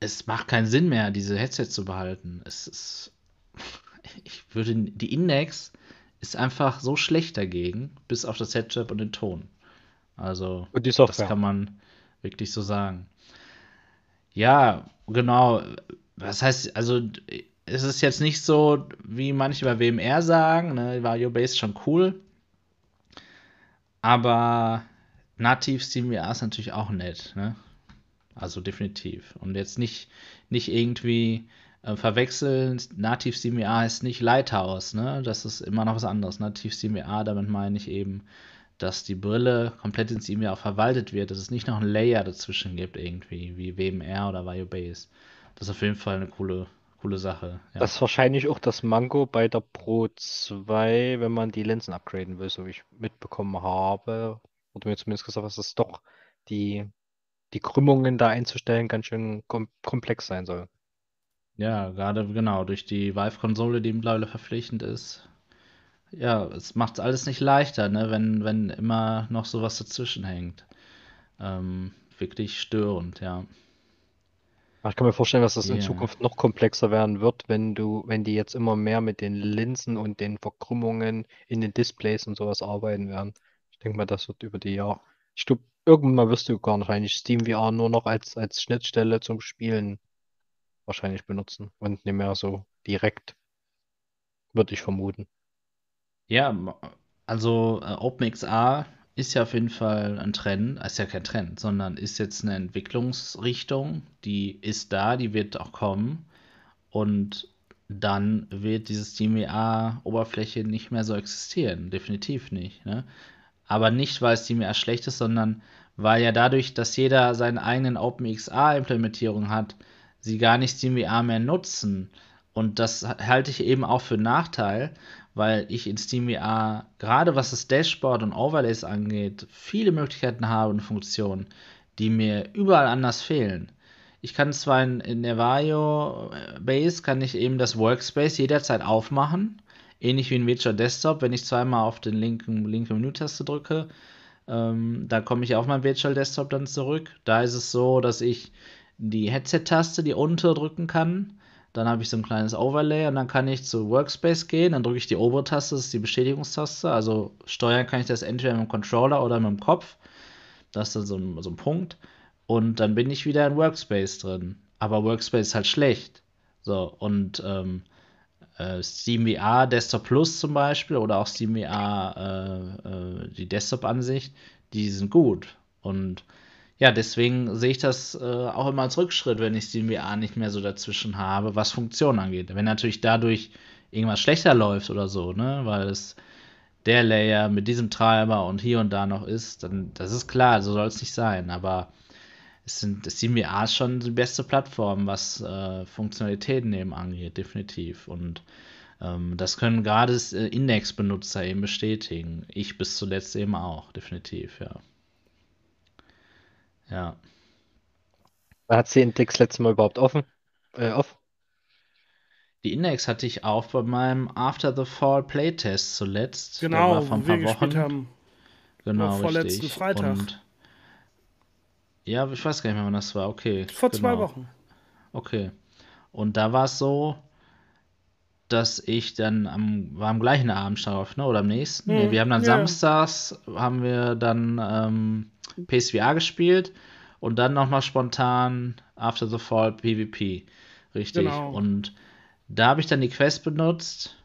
es macht keinen Sinn mehr, diese Headset zu behalten. Es ist, (laughs) ich würde, die Index ist einfach so schlecht dagegen, bis auf das Headset und den Ton. Also, und die Software. das kann man wirklich so sagen. Ja, genau. Was heißt, also es ist jetzt nicht so, wie manche bei WMR sagen, ne, Vario Base schon cool. Aber nativ SteamVR ist natürlich auch nett, ne? Also definitiv. Und jetzt nicht, nicht irgendwie äh, verwechseln. Nativ SteamVR heißt nicht Lighthouse, ne? Das ist immer noch was anderes. Nativ SteamVR, damit meine ich eben dass die Brille komplett ins E-Mail auch verwaltet wird, dass es nicht noch ein Layer dazwischen gibt, irgendwie, wie WMR oder Viobase. Das ist auf jeden Fall eine coole, coole Sache. Ja. Das ist wahrscheinlich auch das Mango bei der Pro 2, wenn man die Linsen upgraden will, so wie ich mitbekommen habe. Oder mir zumindest gesagt, dass es doch die, die Krümmungen da einzustellen ganz schön kom komplex sein soll. Ja, gerade genau, durch die Vive-Konsole, die mittlerweile verpflichtend ist, ja, es macht alles nicht leichter, ne, wenn, wenn immer noch sowas dazwischen hängt. Ähm, wirklich störend, ja. Ich kann mir vorstellen, dass das in Zukunft noch komplexer werden wird, wenn du, wenn die jetzt immer mehr mit den Linsen und den Verkrümmungen in den Displays und sowas arbeiten werden. Ich denke mal, das wird über die Jahre. Ich glaube, irgendwann mal wirst du gar wahrscheinlich SteamVR nur noch als, als Schnittstelle zum Spielen wahrscheinlich benutzen und nicht mehr so direkt, würde ich vermuten. Ja, also äh, OpenXR ist ja auf jeden Fall ein Trend, ist ja kein Trend, sondern ist jetzt eine Entwicklungsrichtung, die ist da, die wird auch kommen und dann wird diese SteamVR-Oberfläche nicht mehr so existieren, definitiv nicht. Ne? Aber nicht, weil SteamVR schlecht ist, sondern weil ja dadurch, dass jeder seine eigenen OpenXR-Implementierung hat, sie gar nicht SteamVR mehr nutzen. Und das halte ich eben auch für Nachteil, weil ich in SteamVR, gerade was das Dashboard und Overlays angeht, viele Möglichkeiten habe und Funktionen, die mir überall anders fehlen. Ich kann zwar in, in der Vario Base kann ich eben das Workspace jederzeit aufmachen, ähnlich wie in Virtual Desktop, wenn ich zweimal auf den linken, linken Menütaste drücke, ähm, da komme ich auf mein Virtual Desktop dann zurück. Da ist es so, dass ich die Headset-Taste, die unter drücken kann, dann habe ich so ein kleines Overlay und dann kann ich zu Workspace gehen. Dann drücke ich die obere Taste, das ist die Bestätigungstaste. Also steuern kann ich das entweder mit dem Controller oder mit dem Kopf. Das ist dann so ein, so ein Punkt. Und dann bin ich wieder in Workspace drin. Aber Workspace ist halt schlecht. So, und ähm, äh, SteamVR Desktop Plus zum Beispiel oder auch SteamVR äh, äh, die Desktop-Ansicht, die sind gut. Und ja, deswegen sehe ich das äh, auch immer als Rückschritt, wenn ich SteamVR nicht mehr so dazwischen habe, was Funktionen angeht. Wenn natürlich dadurch irgendwas schlechter läuft oder so, ne, weil es der Layer mit diesem Treiber und hier und da noch ist, dann das ist klar, so soll es nicht sein. Aber es sind SteamVR ist schon die beste Plattform, was äh, Funktionalitäten eben angeht, definitiv. Und ähm, das können gerade äh, Index-Benutzer eben bestätigen. Ich bis zuletzt eben auch, definitiv, ja. Ja. Hat sie Index letztes Mal überhaupt offen? Äh, off? Die Index hatte ich auch bei meinem After the Fall Playtest zuletzt. Genau, vor ein wo wir paar gespielt Wochen. haben. Genau, vorletzten richtig. Freitag. Und ja, ich weiß gar nicht mehr, wann das war. Okay, Vor zwei genau. Wochen. Okay. Und da war es so, dass ich dann am, war am gleichen Abend darauf, ne? Oder am nächsten. Mhm, Nee, wir haben dann ja. samstags, haben wir dann ähm, PSVR gespielt und dann nochmal spontan After the Fall PvP. Richtig. Genau. Und da habe ich dann die Quest benutzt.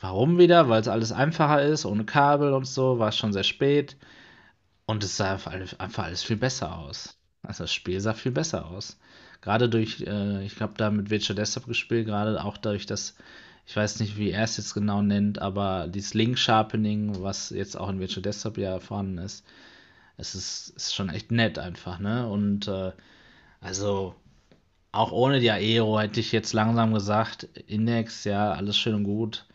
Warum wieder? Weil es alles einfacher ist, ohne Kabel und so, war es schon sehr spät. Und es sah einfach alles, viel besser aus. Also das Spiel sah viel besser aus. Gerade durch, äh, ich habe da mit Virtual Desktop gespielt, gerade auch dadurch, dass, ich weiß nicht, wie er es jetzt genau nennt, aber dieses Link Sharpening, was jetzt auch in Virtual Desktop ja vorhanden ist, es ist, ist schon echt nett einfach, ne? Und äh, also auch ohne die Aero hätte ich jetzt langsam gesagt, Index, ja, alles schön und gut,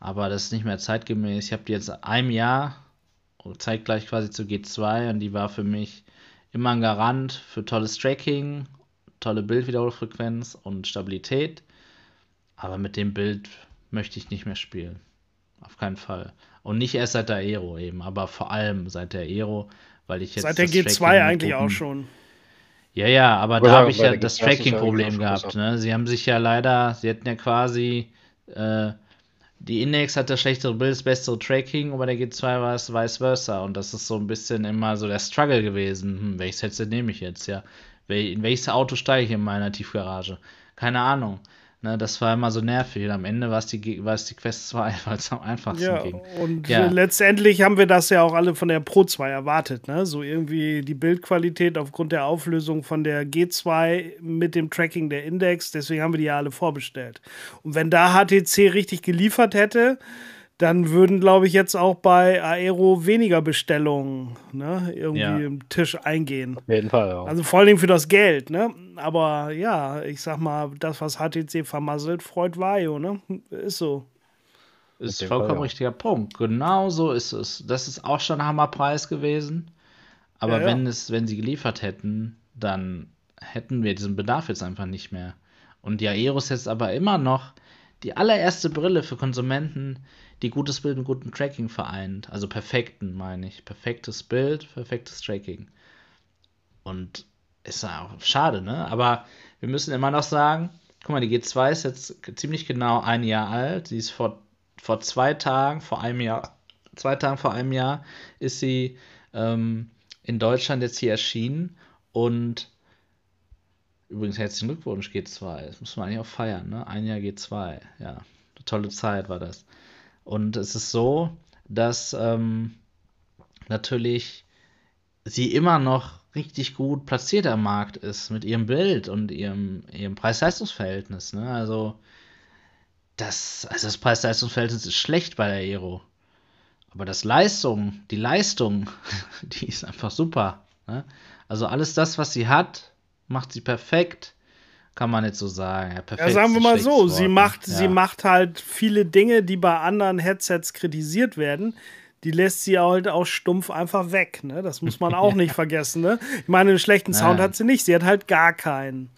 aber das ist nicht mehr zeitgemäß. Ich habe die jetzt einem Jahr, zeitgleich quasi zu G2 und die war für mich immer ein Garant für tolles Tracking, tolle Bildwiederholfrequenz und Stabilität. Aber mit dem Bild möchte ich nicht mehr spielen. Auf keinen Fall. Und nicht erst seit der Aero eben, aber vor allem seit der Aero, weil ich jetzt Seit der das G2 Tracking mit eigentlich auch schon. Ja, ja, aber Aber da habe ich ja das G2 ist es Tracking-Problem gehabt. Ne? Sie haben sich ja leider, sie hatten ja quasi, äh, die Index hat das schlechtere Bild, das bessere Tracking, bei der G2 war es vice versa. Und das ist so ein bisschen immer so der Struggle gewesen. Hm, welches Headset nehme ich jetzt? Ja, Wel in welches Auto steige ich in meiner Tiefgarage? Keine Ahnung. Ne, das war immer so nervig. Und am Ende war es die, war es die Quest 2, weil es am einfachsten Ja, ging. und Ja. letztendlich haben wir das ja auch alle von der Pro 2 erwartet, ne? So irgendwie die Bildqualität aufgrund der Auflösung von der G2 mit dem Tracking der Index, deswegen haben wir die ja alle vorbestellt. Und wenn da HTC richtig geliefert hätte, dann würden, glaube ich, jetzt auch bei Aero weniger Bestellungen ne, irgendwie Ja. im Tisch eingehen. Auf jeden Fall, ja. Also vor allen Dingen für das Geld, ne? Aber ja, ich sag mal, das, was HTC vermasselt, freut Vario, ne? Ist so. Ist vollkommen Fall, ja. richtiger Punkt. Genau so ist es. Das ist auch schon ein Hammerpreis gewesen. Aber Ja, ja. wenn es, wenn sie geliefert hätten, dann hätten wir diesen Bedarf jetzt einfach nicht mehr. Und die Aero ist jetzt aber immer noch die allererste Brille für Konsumenten, die gutes Bild mit gutem Tracking vereint. Also perfekten, meine ich. Perfektes Bild, perfektes Tracking. Und ist ja auch schade, ne? Aber wir müssen immer noch sagen, guck mal, die G2 ist jetzt ziemlich genau ein Jahr alt. Sie ist vor, vor zwei Tagen, vor einem Jahr, zwei Tagen vor einem Jahr, ist sie ähm, in Deutschland jetzt hier erschienen. Und übrigens herzlichen Glückwunsch, G2. Das muss man eigentlich auch feiern, ne? Ein Jahr G2, ja. Eine tolle Zeit war das. Und es ist so, dass ähm, natürlich sie immer noch richtig gut platziert am Markt ist mit ihrem Bild und ihrem, ihrem Preis-Leistungs-Verhältnis. Ne? Also, das, also das Preis-Leistungs-Verhältnis ist schlecht bei der Aero. Aber das Leistung, die Leistung, (laughs) die ist einfach super. Ne? Also alles das, was sie hat, macht sie perfekt. Kann man nicht so sagen. Ja, perfekt ja sagen wir mal so, Wort, sie ne? macht, ja. sie macht halt viele Dinge, die bei anderen Headsets kritisiert werden. Die lässt sie halt auch stumpf einfach weg. Ne? Das muss man auch (laughs) nicht vergessen. Ne? Ich meine, einen schlechten Sound Nein. hat sie nicht. Sie hat halt gar keinen.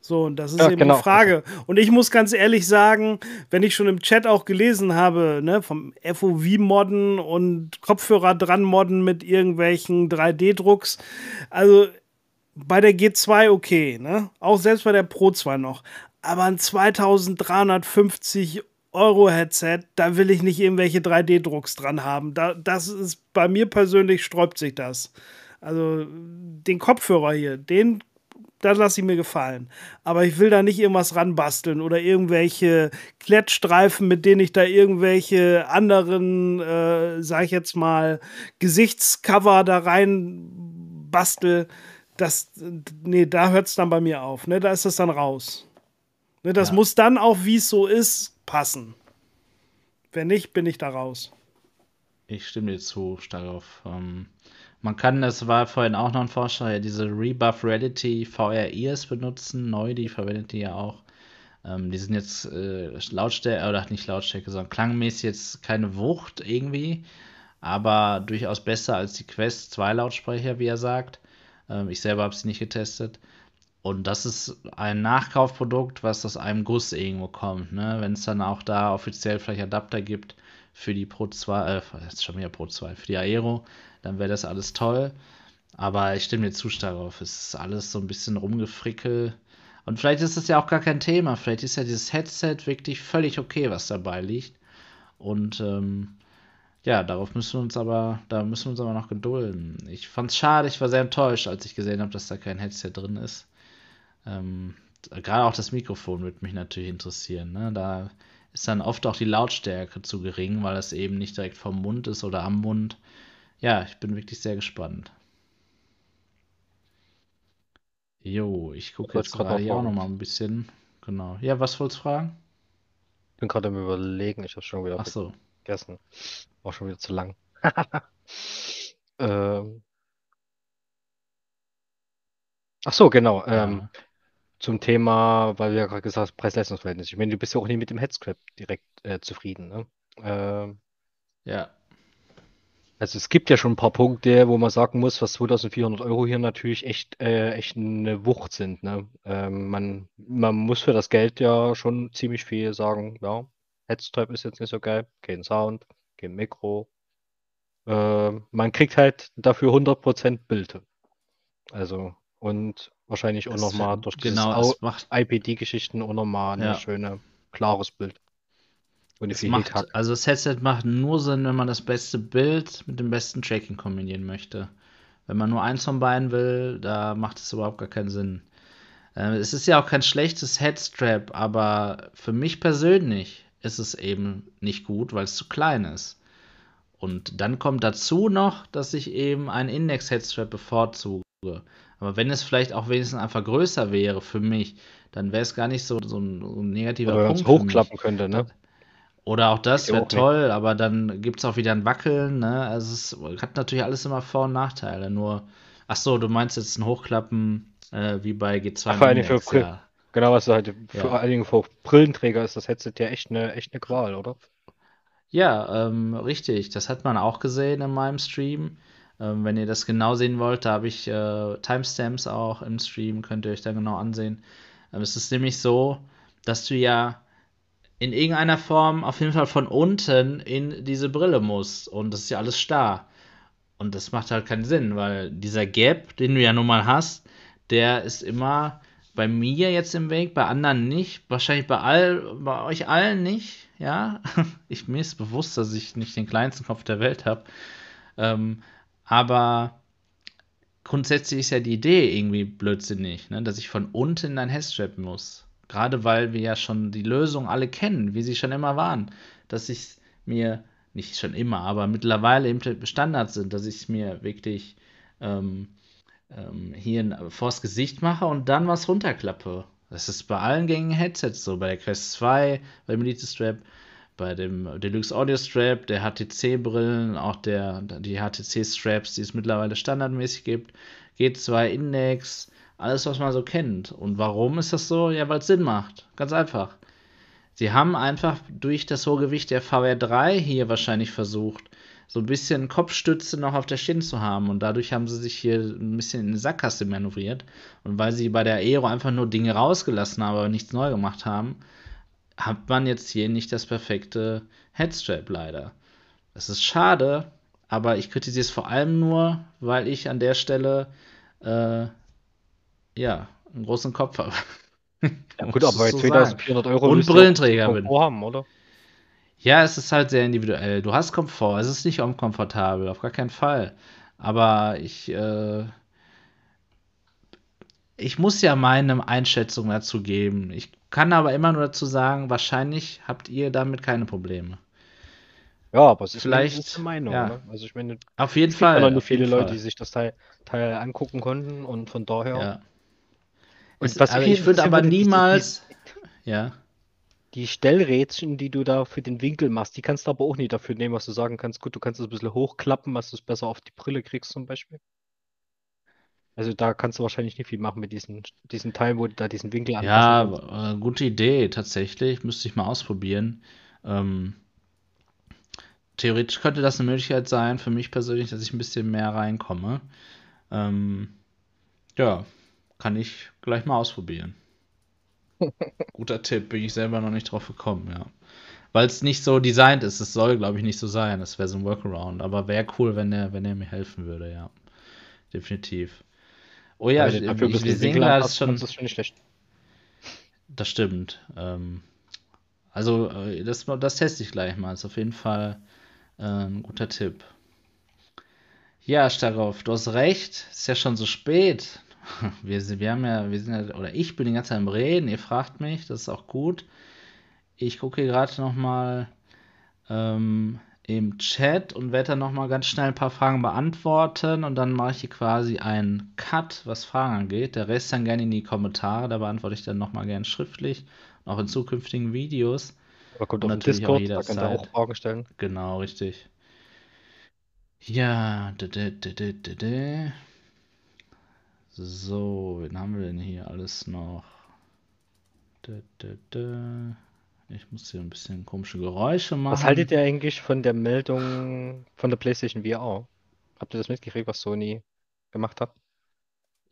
So, und das ist Ja, eben genau. die Frage. Und ich muss ganz ehrlich sagen, wenn ich schon im Chat auch gelesen habe, ne, vom FOV-Modden und Kopfhörer dran modden mit irgendwelchen 3D-Drucks, also bei der G2 okay, ne? Auch selbst bei der Pro 2 noch. Aber ein 2350 Euro Headset, da will ich nicht irgendwelche 3D-Drucks dran haben. Da, das ist bei mir persönlich sträubt sich das. Also den Kopfhörer hier, den das lasse ich mir gefallen. Aber ich will da nicht irgendwas ranbasteln oder irgendwelche Klettstreifen, mit denen ich da irgendwelche anderen, äh, sag ich jetzt mal, Gesichtscover da rein bastel. Das, nee, da hört es dann bei mir auf. Ne? Da ist das dann raus. Ne? Das Ja. muss dann auch, wie es so ist, passen. Wenn nicht, bin ich da raus. Ich stimme dir zu, darauf. Ähm, man kann, das war vorhin auch noch ein Vorschlag, ja, diese Rebuff Reality VR Ears benutzen. Neu, die verwendet die ja auch. Ähm, die sind jetzt äh, Lautstärke, oder nicht Lautstärke, sondern klangmäßig jetzt keine Wucht irgendwie, aber durchaus besser als die Quest 2 Lautsprecher, wie er sagt. Ähm, ich selber habe sie nicht getestet. Und das ist ein Nachkaufprodukt, was aus einem Guss irgendwo kommt. Ne? Wenn es dann auch da offiziell vielleicht Adapter gibt für die Pro 2, äh, jetzt schon wieder Pro 2, für die Aero, dann wäre das alles toll. Aber ich stimme dir zu stark auf. Es ist alles so ein bisschen rumgefrickel. Und vielleicht ist das ja auch gar kein Thema. Vielleicht ist ja dieses Headset wirklich völlig okay, was dabei liegt. Und ähm, ja, darauf müssen wir uns aber, da müssen wir uns aber noch gedulden. Ich fand's schade, ich war sehr enttäuscht, als ich gesehen habe, dass da kein Headset drin ist. Ähm, gerade auch das Mikrofon würde mich natürlich interessieren. Ne? Da ist dann oft auch die Lautstärke zu gering, weil es eben nicht direkt vom Mund ist oder am Mund. Ja, ich bin wirklich sehr gespannt. Jo, ich gucke wollte jetzt gerade noch hier auch fragen. noch mal ein bisschen. Genau. Ja, was wolltest du fragen? Ich bin gerade am überlegen, ich habe schon wieder Ach so. vergessen. War schon wieder zu lang. (laughs) ähm. Ach so, genau. Ähm, Ja. zum Thema, weil wir ja gerade gesagt haben, Preis-Leistungs-Verhältnis. Ich meine, du bist ja auch nicht mit dem Headstrap direkt äh, zufrieden, ne? Ähm, Ja. also es gibt ja schon ein paar Punkte, wo man sagen muss, was 2400 Euro hier natürlich echt, äh, echt eine Wucht sind, ne? Ähm, man, man muss für das Geld ja schon ziemlich viel sagen, ja, Headstrap ist jetzt nicht so geil, kein Sound, kein Mikro. Ähm, man kriegt halt dafür 100% Bild. Also, und wahrscheinlich auch Es nochmal durch dieses genau, Au- es macht, IPD-Geschichten auch nochmal ein Ja. schöne, klares Bild. Ohne es macht, also das Headset macht nur Sinn, wenn man das beste Bild mit dem besten Tracking kombinieren möchte. Wenn man nur eins von beiden will, da macht es überhaupt gar keinen Sinn. Äh, es ist ja auch kein schlechtes Headstrap, aber für mich persönlich ist es eben nicht gut, weil es zu klein ist. Und dann kommt dazu noch, dass ich eben einen Index-Headstrap bevorzuge. Aber wenn es vielleicht auch wenigstens einfach größer wäre für mich, dann wäre es gar nicht so, so, ein, so ein negativer Oder Punkt für mich. hochklappen könnte, ne? Oder auch das wäre auch nicht. toll, aber dann gibt es auch wieder ein Wackeln. Ne? Also es hat natürlich alles immer Vor- und Nachteile. Nur, ach so, du meinst jetzt ein Hochklappen äh, wie bei G2 Ach, für Index, Brill- ja. Genau, was du halt, Ja. vor allen Dingen für Brillenträger ist das Headset ja echt eine, echt eine Qual, oder? Ja, ähm, richtig. Das hat man auch gesehen in meinem Stream. Ähm, wenn ihr das genau sehen wollt, da habe ich äh, Timestamps auch im Stream, könnt ihr euch dann genau ansehen. Ähm, es ist nämlich so, dass du ja in irgendeiner Form auf jeden Fall von unten in diese Brille musst. Und das ist ja alles starr. Und das macht halt keinen Sinn, weil dieser Gap, den du ja nun mal hast, der ist immer bei mir jetzt im Weg, bei anderen nicht, wahrscheinlich bei all, bei euch allen nicht, ja. (laughs) Ich, mir ist bewusst, dass ich nicht den kleinsten Kopf der Welt habe. Ähm, aber grundsätzlich ist ja die Idee irgendwie blödsinnig, ne? dass ich von unten in ein Headstrap muss. Gerade weil wir ja schon die Lösung alle kennen, wie sie schon immer waren. Dass ich mir nicht schon immer, aber mittlerweile eben Standard sind, dass ich mir wirklich ähm, ähm, hier vors Gesicht mache und dann was runterklappe. Das ist bei allen gängigen Headsets so, bei der Quest 2, beim Elite Strap, bei dem Deluxe Audio Strap, der HTC-Brillen, auch der, die HTC-Straps, die es mittlerweile standardmäßig gibt, G2 Index, alles, was man so kennt. Und warum ist das so? Ja, weil es Sinn macht. Ganz einfach. Sie haben einfach durch das hohe Gewicht der VR3 hier wahrscheinlich versucht, so ein bisschen Kopfstütze noch auf der Stirn zu haben. Und dadurch haben sie sich hier ein bisschen in die Sackgasse manövriert. Und weil sie bei der Aero einfach nur Dinge rausgelassen haben, aber nichts neu gemacht haben, hat man jetzt hier nicht das perfekte Headstrap leider. Das ist schade, aber ich kritisiere es vor allem nur, weil ich an der Stelle äh, ja einen großen Kopf habe. Ja, gut, aber so 2400 Euro und Brillenträger bin. Haben, oder? Ja, es ist halt sehr individuell. Du hast Komfort, es ist nicht unkomfortabel, auf gar keinen Fall. Aber ich, äh, ich muss ja meine Einschätzung dazu geben. Ich kann aber immer nur dazu sagen, wahrscheinlich habt ihr damit keine Probleme. Ja, aber es ist vielleicht Meinung. Ja. Ne? Also ich meine, auf jeden Fall. Es nur viele Leute, Fall. die sich das Teil, Teil angucken konnten und von daher. Ja. Und Es, was viel ich würde aber niemals. Ja. Die Stellrädchen, die du da für den Winkel machst, die kannst du aber auch nicht dafür nehmen, was du sagen kannst. Gut, du kannst es ein bisschen hochklappen, dass du es besser auf die Brille kriegst zum Beispiel. Also da kannst du wahrscheinlich nicht viel machen mit diesen, diesen Teilen, wo du da diesen Winkel Ja, anpassen kannst. äh, gute Idee, tatsächlich. Müsste ich mal ausprobieren. Ähm, theoretisch könnte das eine Möglichkeit sein, für mich persönlich, dass ich ein bisschen mehr reinkomme. Ähm, ja, kann ich gleich mal ausprobieren. Guter Tipp, bin ich selber noch nicht drauf gekommen, ja. Weil es nicht so designt ist. Es soll, glaube ich, nicht so sein. Das wäre so ein Workaround. Aber wäre cool, wenn er, wenn er mir helfen würde, ja. Definitiv. Oh ja, dafür ein wir sehen gerade anpasst, schon. das schon. Das stimmt. Ähm, also, äh, das, das teste ich gleich mal. Ist auf jeden Fall äh, ein guter Tipp. Ja, Starov, du hast recht. Ist ja schon so spät. (laughs) Wir, sind- wir haben ja, wir sind ja, oder ich bin die ganze Zeit am Reden. Ihr fragt mich, das ist auch gut. Ich gucke hier gerade nochmal ähm, im Chat und werde dann nochmal ganz schnell ein paar Fragen beantworten und dann mache ich hier quasi einen Cut, was Fragen angeht. Der Rest dann gerne in die Kommentare, da beantworte ich dann nochmal gerne schriftlich, und auch in zukünftigen Videos. Aber kommt Und auf natürlich auch Discord, da könnt ihr auch. Fragen stellen. Genau, richtig. Ja, -d -d -d. So, wen haben wir denn hier alles noch? Ich muss hier ein bisschen komische Geräusche machen. Was haltet ihr eigentlich von der Meldung von der PlayStation VR? Habt ihr das mitgekriegt, was Sony gemacht hat?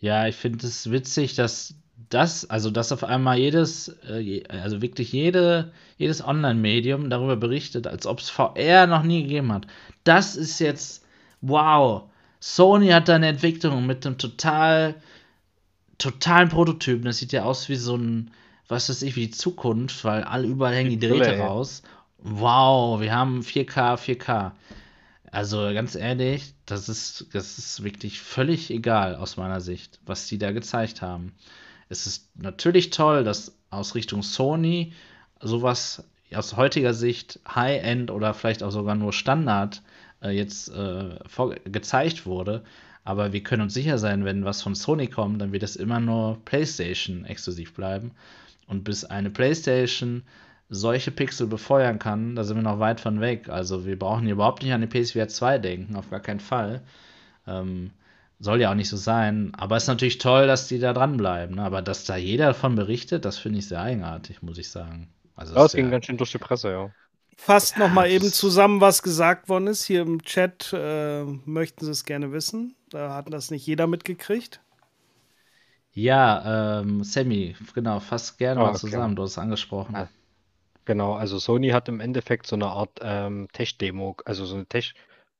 Ja, ich finde es witzig, dass das, also dass auf einmal jedes, äh, also wirklich jede, jedes Online-Medium darüber berichtet, als ob es VR noch nie gegeben hat. Das ist jetzt, wow. Sony hat da eine Entwicklung mit einem total, totalen Prototypen. Das sieht ja aus wie so ein, was weiß ich, wie die Zukunft, weil alle überall hängen die Brille, Drähte raus. Wow, wir haben 4K, 4K. Also ganz ehrlich, das ist, das ist wirklich völlig egal aus meiner Sicht, was die da gezeigt haben. Es ist natürlich toll, dass aus Richtung Sony sowas aus heutiger Sicht High-End oder vielleicht auch sogar nur Standard äh, jetzt äh, gezeigt wurde. Aber wir können uns sicher sein, wenn was von Sony kommt, dann wird es immer nur PlayStation exklusiv bleiben. Und bis eine PlayStation solche Pixel befeuern kann, da sind wir noch weit von weg. Also wir brauchen hier überhaupt nicht an die PSVR 2 denken, auf gar keinen Fall. Ähm, soll ja auch nicht so sein. Aber es ist natürlich toll, dass die da dranbleiben. Ne? Aber dass da jeder davon berichtet, das finde ich sehr eigenartig, muss ich sagen. Also Ja, es ging ja- ganz schön durch die Presse, ja. Fasst noch mal eben zusammen, was gesagt worden ist. Hier im Chat äh, möchten Sie es gerne wissen. Da hat das nicht jeder mitgekriegt. Ja, ähm, Sammy, genau, fass gerne Ah, mal okay. zusammen, du hast es angesprochen. Ah. Genau, also Sony hat im Endeffekt so eine Art ähm, Tech-Demo, also so eine Tech,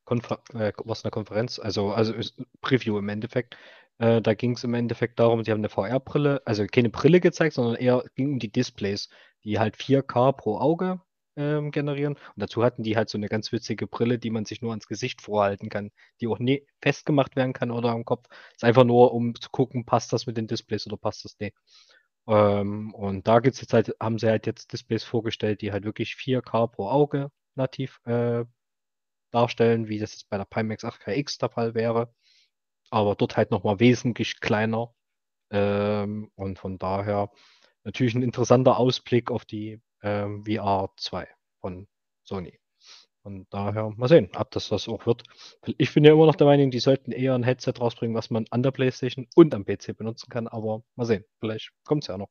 Konfer äh, was eine Konferenz, also, also ist Preview im Endeffekt. Äh, da ging es im Endeffekt darum, sie haben eine VR-Brille, also keine Brille gezeigt, sondern eher ging um die Displays, die halt 4K pro Auge ähm, generieren. Und dazu hatten die halt so eine ganz witzige Brille, die man sich nur ans Gesicht vorhalten kann, die auch nie festgemacht werden kann oder am Kopf. Ist einfach nur, um zu gucken, passt das mit den Displays oder passt das nicht. Ähm, und da gibt's jetzt halt, haben sie halt jetzt Displays vorgestellt, die halt wirklich 4K pro Auge nativ äh, darstellen, wie das jetzt bei der Pimax 8KX der Fall wäre. Aber dort halt nochmal wesentlich kleiner. Ähm, und von daher natürlich ein interessanter Ausblick auf die ähm, VR 2 von Sony. Von daher mal sehen, ob das das auch wird. Ich bin ja immer noch der Meinung, die sollten eher ein Headset rausbringen, was man an der PlayStation und am PC benutzen kann. Aber mal sehen, vielleicht kommt es ja noch.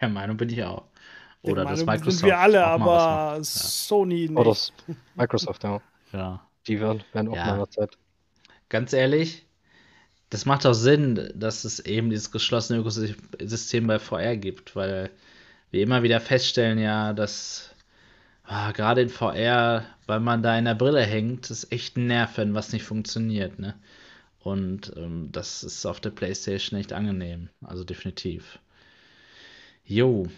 Der Meinung bin ich auch. Oder Der das Microsoft. sind wir alle, aber. Sony nicht. Oder das Microsoft, ja. Ja. ja. Die werden, werden auch Ja. mal in der Zeit. Ganz ehrlich, das macht auch Sinn, dass es eben dieses geschlossene Ökosystem bei VR gibt, weil wir immer wieder feststellen, ja, dass ah, gerade in VR, weil man da in der Brille hängt, ist echt ein Nerv, wenn was nicht funktioniert, ne? Und ähm, das ist auf der PlayStation echt angenehm, also definitiv. Jo.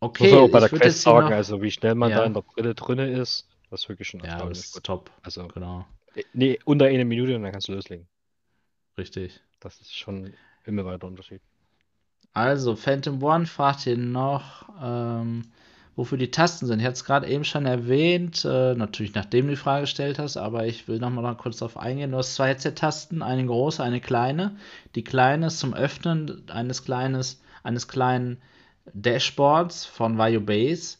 Okay, Muss auch bei der Quest sagen, also wie schnell man Ja. da in der Brille drinne ist, das ist wirklich schon Ja, das ist top, Also, genau, nee, unter eine Minute und dann kannst du loslegen. richtig. Das ist schon ein himmelweiter Unterschied. Also, Phantom One fragt hier noch, ähm, wofür die Tasten sind. Ich hatte es gerade eben schon erwähnt, äh, natürlich nachdem du die Frage gestellt hast, aber ich will noch mal noch kurz darauf eingehen. Du hast zwei Headset-Tasten, eine große, eine kleine. Die kleine ist zum Öffnen eines, kleines, eines kleinen Dashboards von Vario Base.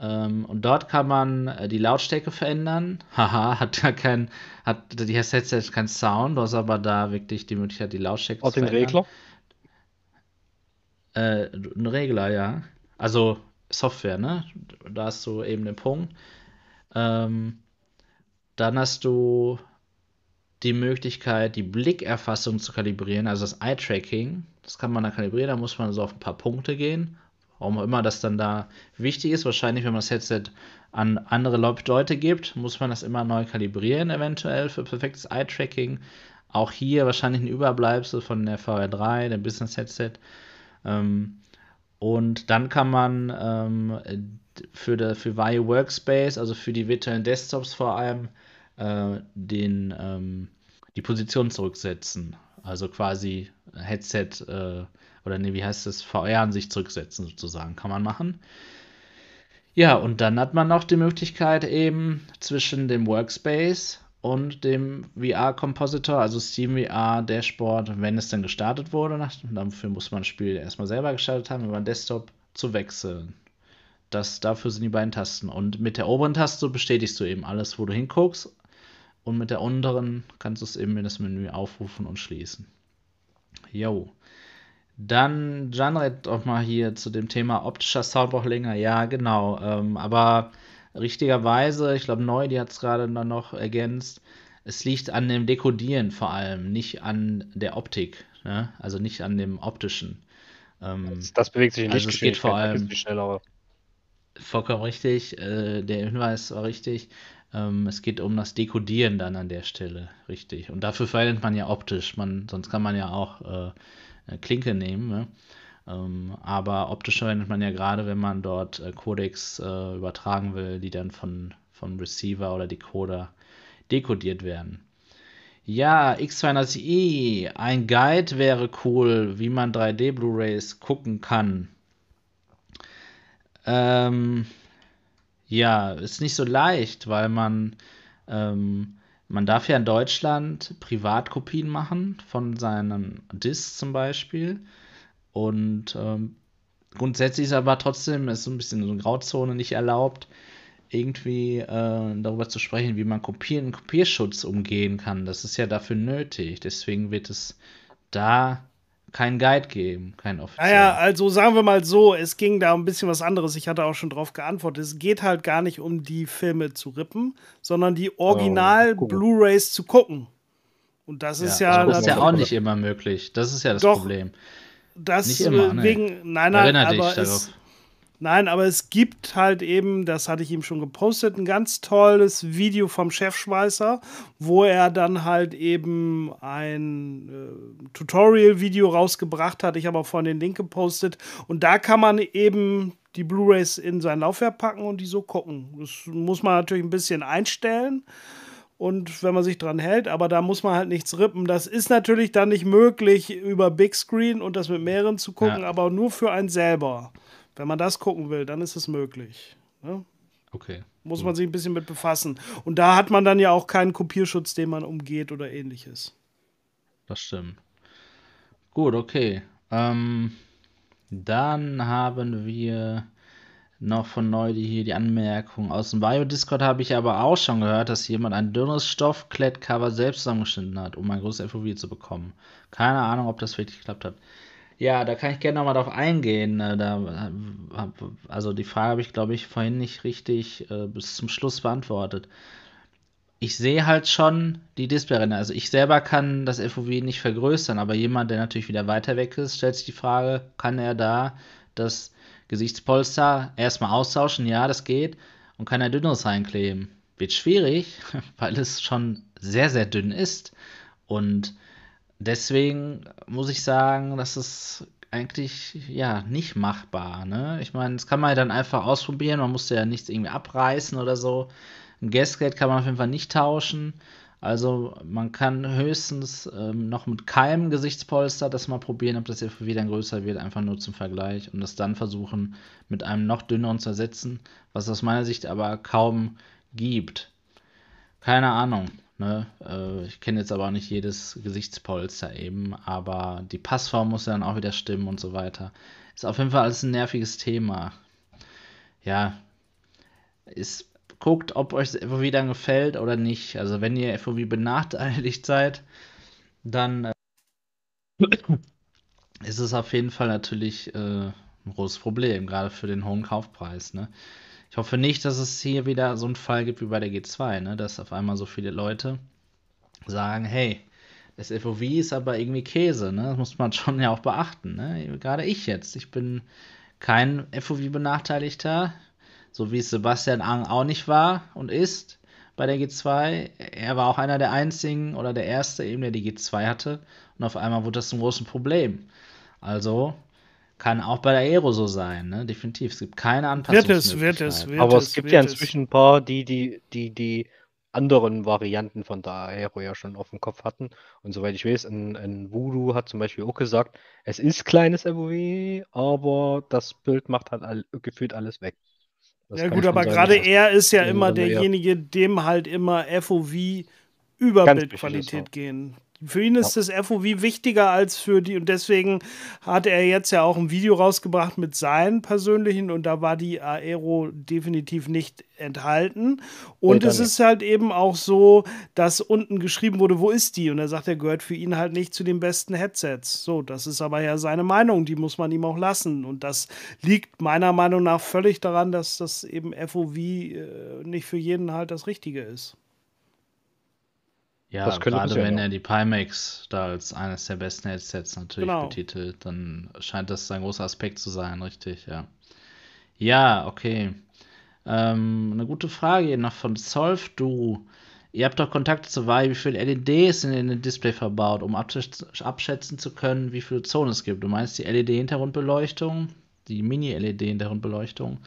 Ähm, und dort kann man äh, die Lautstärke verändern. (laughs) Haha, hat ja kein, hat die Headset kein Sound, du hast aber da wirklich die Möglichkeit, die Lautstärke Auch zu den verändern. Regler? Äh, ein Regler, ja. Also Software, ne? Da hast du eben den Punkt. Ähm, dann hast du die Möglichkeit, die Blickerfassung zu kalibrieren, also das Eye-Tracking. Das kann man da kalibrieren, da muss man so auf ein paar Punkte gehen. Warum auch immer das dann da wichtig ist. Wahrscheinlich, wenn man das Headset an andere Leute gibt, muss man das immer neu kalibrieren, eventuell für perfektes Eye-Tracking. Auch hier wahrscheinlich ein Überbleibsel von der VR3, dem Business-Headset. Ähm, und dann kann man ähm, für, der, für Vario Workspace, also für die virtuellen Desktops vor allem, äh, den, ähm, die Position zurücksetzen. Also quasi Headset äh, oder nee, wie heißt das, VR an sich zurücksetzen sozusagen, kann man machen. Ja, und dann hat man noch die Möglichkeit eben zwischen dem Workspace und dem VR-Compositor, also SteamVR Dashboard, wenn es dann gestartet wurde, dafür muss man das Spiel erstmal selber gestartet haben, über den Desktop zu wechseln. Das, dafür sind die beiden Tasten. Und mit der oberen Taste bestätigst du eben alles, wo du hinguckst. Und mit der unteren kannst du es eben in das Menü aufrufen und schließen. Jo. Dann Janred auch mal hier zu dem Thema optischer Sound braucht länger. Ja, genau. Ähm, aber richtigerweise, ich glaube, Neu, die hat es gerade dann noch ergänzt, es liegt an dem Dekodieren vor allem, nicht an der Optik. Ne? Also nicht an dem optischen. Ähm, Das, das bewegt sich in Also es geht vor allem- schneller. Vollkommen richtig. Äh, der Hinweis war richtig. Ähm, es geht um das Dekodieren dann an der Stelle. Richtig. Und dafür verwendet man ja optisch. Man, sonst kann man ja auch äh, eine Klinke nehmen. Ne? Ähm, aber optisch verwendet man ja gerade, wenn man dort äh, Codecs äh, übertragen will, die dann von, von Receiver oder Decoder dekodiert werden. Ja, X200i, ein Guide wäre cool, wie man 3D Blu-rays gucken kann. Ähm, ja, ist nicht so leicht, weil man, ähm, man darf ja in Deutschland Privatkopien machen von seinen Discs zum Beispiel. Und ähm, grundsätzlich ist aber trotzdem, ist so ein bisschen so eine Grauzone nicht erlaubt, irgendwie äh, darüber zu sprechen, wie man Kopieren, Kopierschutz umgehen kann. Das ist ja dafür nötig. Deswegen wird es da keinen Guide geben, keinen offiziellen. Naja, also sagen wir mal so, es ging da um ein bisschen was anderes. Ich hatte auch schon drauf geantwortet. Es geht halt gar nicht um die Filme zu rippen, sondern die Original gucken. Blu-rays zu gucken. Und das ist ja, das ist ja auch nicht immer möglich. Das ist ja das Doch. Problem. Das nicht immer, nee. wegen, nein, nein, Erinner dich aber es, nein, aber es gibt halt eben, das hatte ich ihm schon gepostet, ein ganz tolles Video vom Chefschweißer, wo er dann halt eben ein äh, Tutorial-Video rausgebracht hat. Ich habe auch vorhin den Link gepostet. Und da kann man eben die Blu-rays in sein Laufwerk packen und die so gucken. Das muss man natürlich ein bisschen einstellen. Und wenn man sich dran hält, aber da muss man halt nichts rippen. Das ist natürlich dann nicht möglich über Big Screen und das mit mehreren zu gucken, Ja. aber nur für einen selber. Wenn man das gucken will, dann ist es möglich. Ne? Okay. Muss man sich ein bisschen mit befassen. Und da hat man dann ja auch keinen Kopierschutz, den man umgeht oder ähnliches. Das stimmt. Gut, okay. Ähm, dann haben wir noch von neu die hier die Anmerkung. Aus dem Bio-Discord habe ich aber auch schon gehört, dass jemand ein dünnes Stoffklettcover selbst zusammengeschnitten hat, um ein großes FOV zu bekommen. Keine Ahnung, ob das wirklich geklappt hat. Ja, da kann ich gerne nochmal drauf eingehen. Äh, da, also die Frage habe ich, glaube ich, vorhin nicht richtig äh, bis zum Schluss beantwortet. Ich sehe halt schon die Displayränder. Also ich selber kann das FOV nicht vergrößern, aber jemand, der natürlich wieder weiter weg ist, stellt sich die Frage, kann er da das Gesichtspolster erstmal austauschen? Ja, das geht. Und kann er dünneres reinkleben? Wird schwierig, (laughs) weil es schon sehr, sehr dünn ist. Und deswegen muss ich sagen, das ist eigentlich ja nicht machbar. Ne? Ich meine, das kann man ja dann einfach ausprobieren. Man muss ja nichts irgendwie abreißen oder so. Ein Gasgate kann man auf jeden Fall nicht tauschen. Also man kann höchstens ähm, noch mit keinem Gesichtspolster das mal probieren, ob das FOV dann größer wird, einfach nur zum Vergleich und das dann versuchen mit einem noch dünneren zu ersetzen, was aus meiner Sicht aber kaum gibt. Keine Ahnung. Ne? Äh, ich kenne jetzt aber auch nicht jedes Gesichtspolster eben, aber die Passform muss ja dann auch wieder stimmen und so weiter. Ist auf jeden Fall alles ein nerviges Thema. Ja, ist, guckt, ob euch das FOV dann gefällt oder nicht. Also wenn ihr FOV benachteiligt seid, dann äh, ist es auf jeden Fall natürlich äh, ein großes Problem, gerade für den hohen Kaufpreis. Ne? Ich hoffe nicht, dass es hier wieder so einen Fall gibt wie bei der G2, ne? dass auf einmal so viele Leute sagen, hey, das FOV ist aber irgendwie Käse, ne? Das muss man (laughs) schon ja auch beachten, ne? Gerade ich jetzt. Ich bin kein FOV-Benachteiligter, so wie es Sebastian Ang auch nicht war und ist bei der G2. Er war auch einer der einzigen oder der erste eben, der die G2 hatte. Und auf einmal wurde das ein großes Problem. Also kann auch bei der Aero so sein, ne? Definitiv. Es gibt keine Anpassung. Wird es, wird es, wird Aber es, es gibt wird ja inzwischen ein paar, die die, die, die anderen Varianten von der Aero ja schon auf dem Kopf hatten. Und soweit ich weiß, ein, ein Voodoo hat zum Beispiel auch gesagt, es ist kleines FOV, aber das Bild macht halt all, gefühlt alles weg. Das Ja gut, aber gerade er ist ja immer derjenige, dem halt immer FOV über Bildqualität gehen. Für ihn ist das FOV wichtiger als für die, und deswegen hat er jetzt ja auch ein Video rausgebracht mit seinen persönlichen und da war die Aero definitiv nicht enthalten. Und es ist halt eben auch so, dass unten geschrieben wurde, wo ist die? Und er sagt, er gehört für ihn halt nicht zu den besten Headsets. So, das ist aber ja seine Meinung, die muss man ihm auch lassen. Und das liegt meiner Meinung nach völlig daran, dass das eben FOV äh, nicht für jeden halt das Richtige ist. Ja, Das gerade passieren, wenn ja. er die Pimax da als eines der besten Headsets natürlich Genau. betitelt, dann scheint das ein großer Aspekt zu sein, richtig, ja. Ja, okay. Ähm, eine gute Frage hier noch von Solve Du. Ihr habt doch Kontakte zu Vario, wie viele LEDs sind in den Display verbaut, um abschätzen, abschätzen zu können, wie viele Zonen es gibt. Du meinst die LED-Hintergrundbeleuchtung, die Mini-LED-Hintergrundbeleuchtung.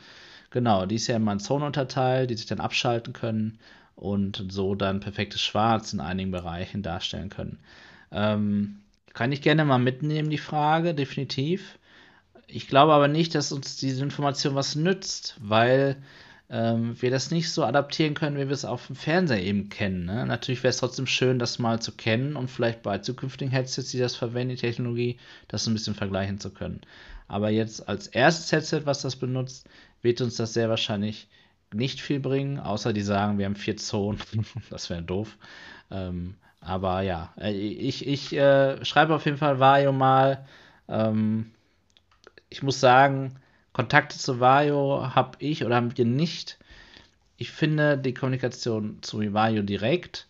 Genau, die ist ja immer in Zonen unterteilt, die sich dann abschalten können und so dann perfektes Schwarz in einigen Bereichen darstellen können. Ähm, kann ich gerne mal mitnehmen, die Frage, definitiv. Ich glaube aber nicht, dass uns diese Information was nützt, weil ähm, wir das nicht so adaptieren können, wie wir es auf dem Fernseher eben kennen. Ne? Natürlich wäre es trotzdem schön, das mal zu kennen und vielleicht bei zukünftigen Headsets, die das verwenden, die Technologie, das ein bisschen vergleichen zu können. Aber jetzt als erstes Headset, was das benutzt, wird uns das sehr wahrscheinlich nicht viel bringen, außer die sagen, wir haben vier Zonen. (laughs) das wäre doof. Ähm, aber ja, äh, ich, ich äh, schreibe auf jeden Fall Vario mal. Ähm, ich muss sagen, Kontakte zu Vario habe ich oder haben wir nicht. Ich finde die Kommunikation zu Vario direkt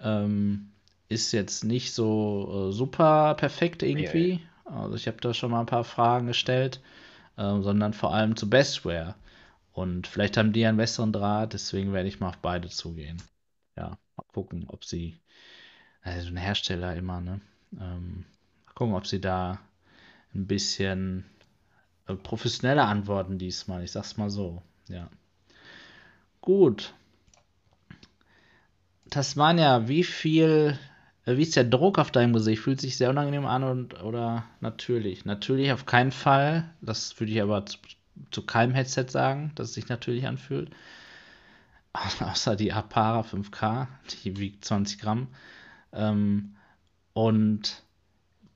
ähm, ist jetzt nicht so äh, super perfekt irgendwie. Also ich habe da schon mal ein paar Fragen gestellt, ähm, sondern vor allem zu Bestware. Und vielleicht haben die ja einen besseren Draht, deswegen werde ich mal auf beide zugehen. Ja, mal gucken, ob sie, also ein Hersteller immer, ne? Ähm, mal gucken, ob sie da ein bisschen äh, professioneller antworten diesmal. Ich sag's mal so, ja. Gut. Tasmania, wie viel, äh, wie ist der Druck auf deinem Gesicht? Fühlt sich sehr unangenehm an und oder natürlich? Natürlich auf keinen Fall. Das würde ich aber zu, keinem Headset sagen, dass es sich natürlich anfühlt. (laughs) außer die Apara 5K, die wiegt 20 Gramm. Ähm, und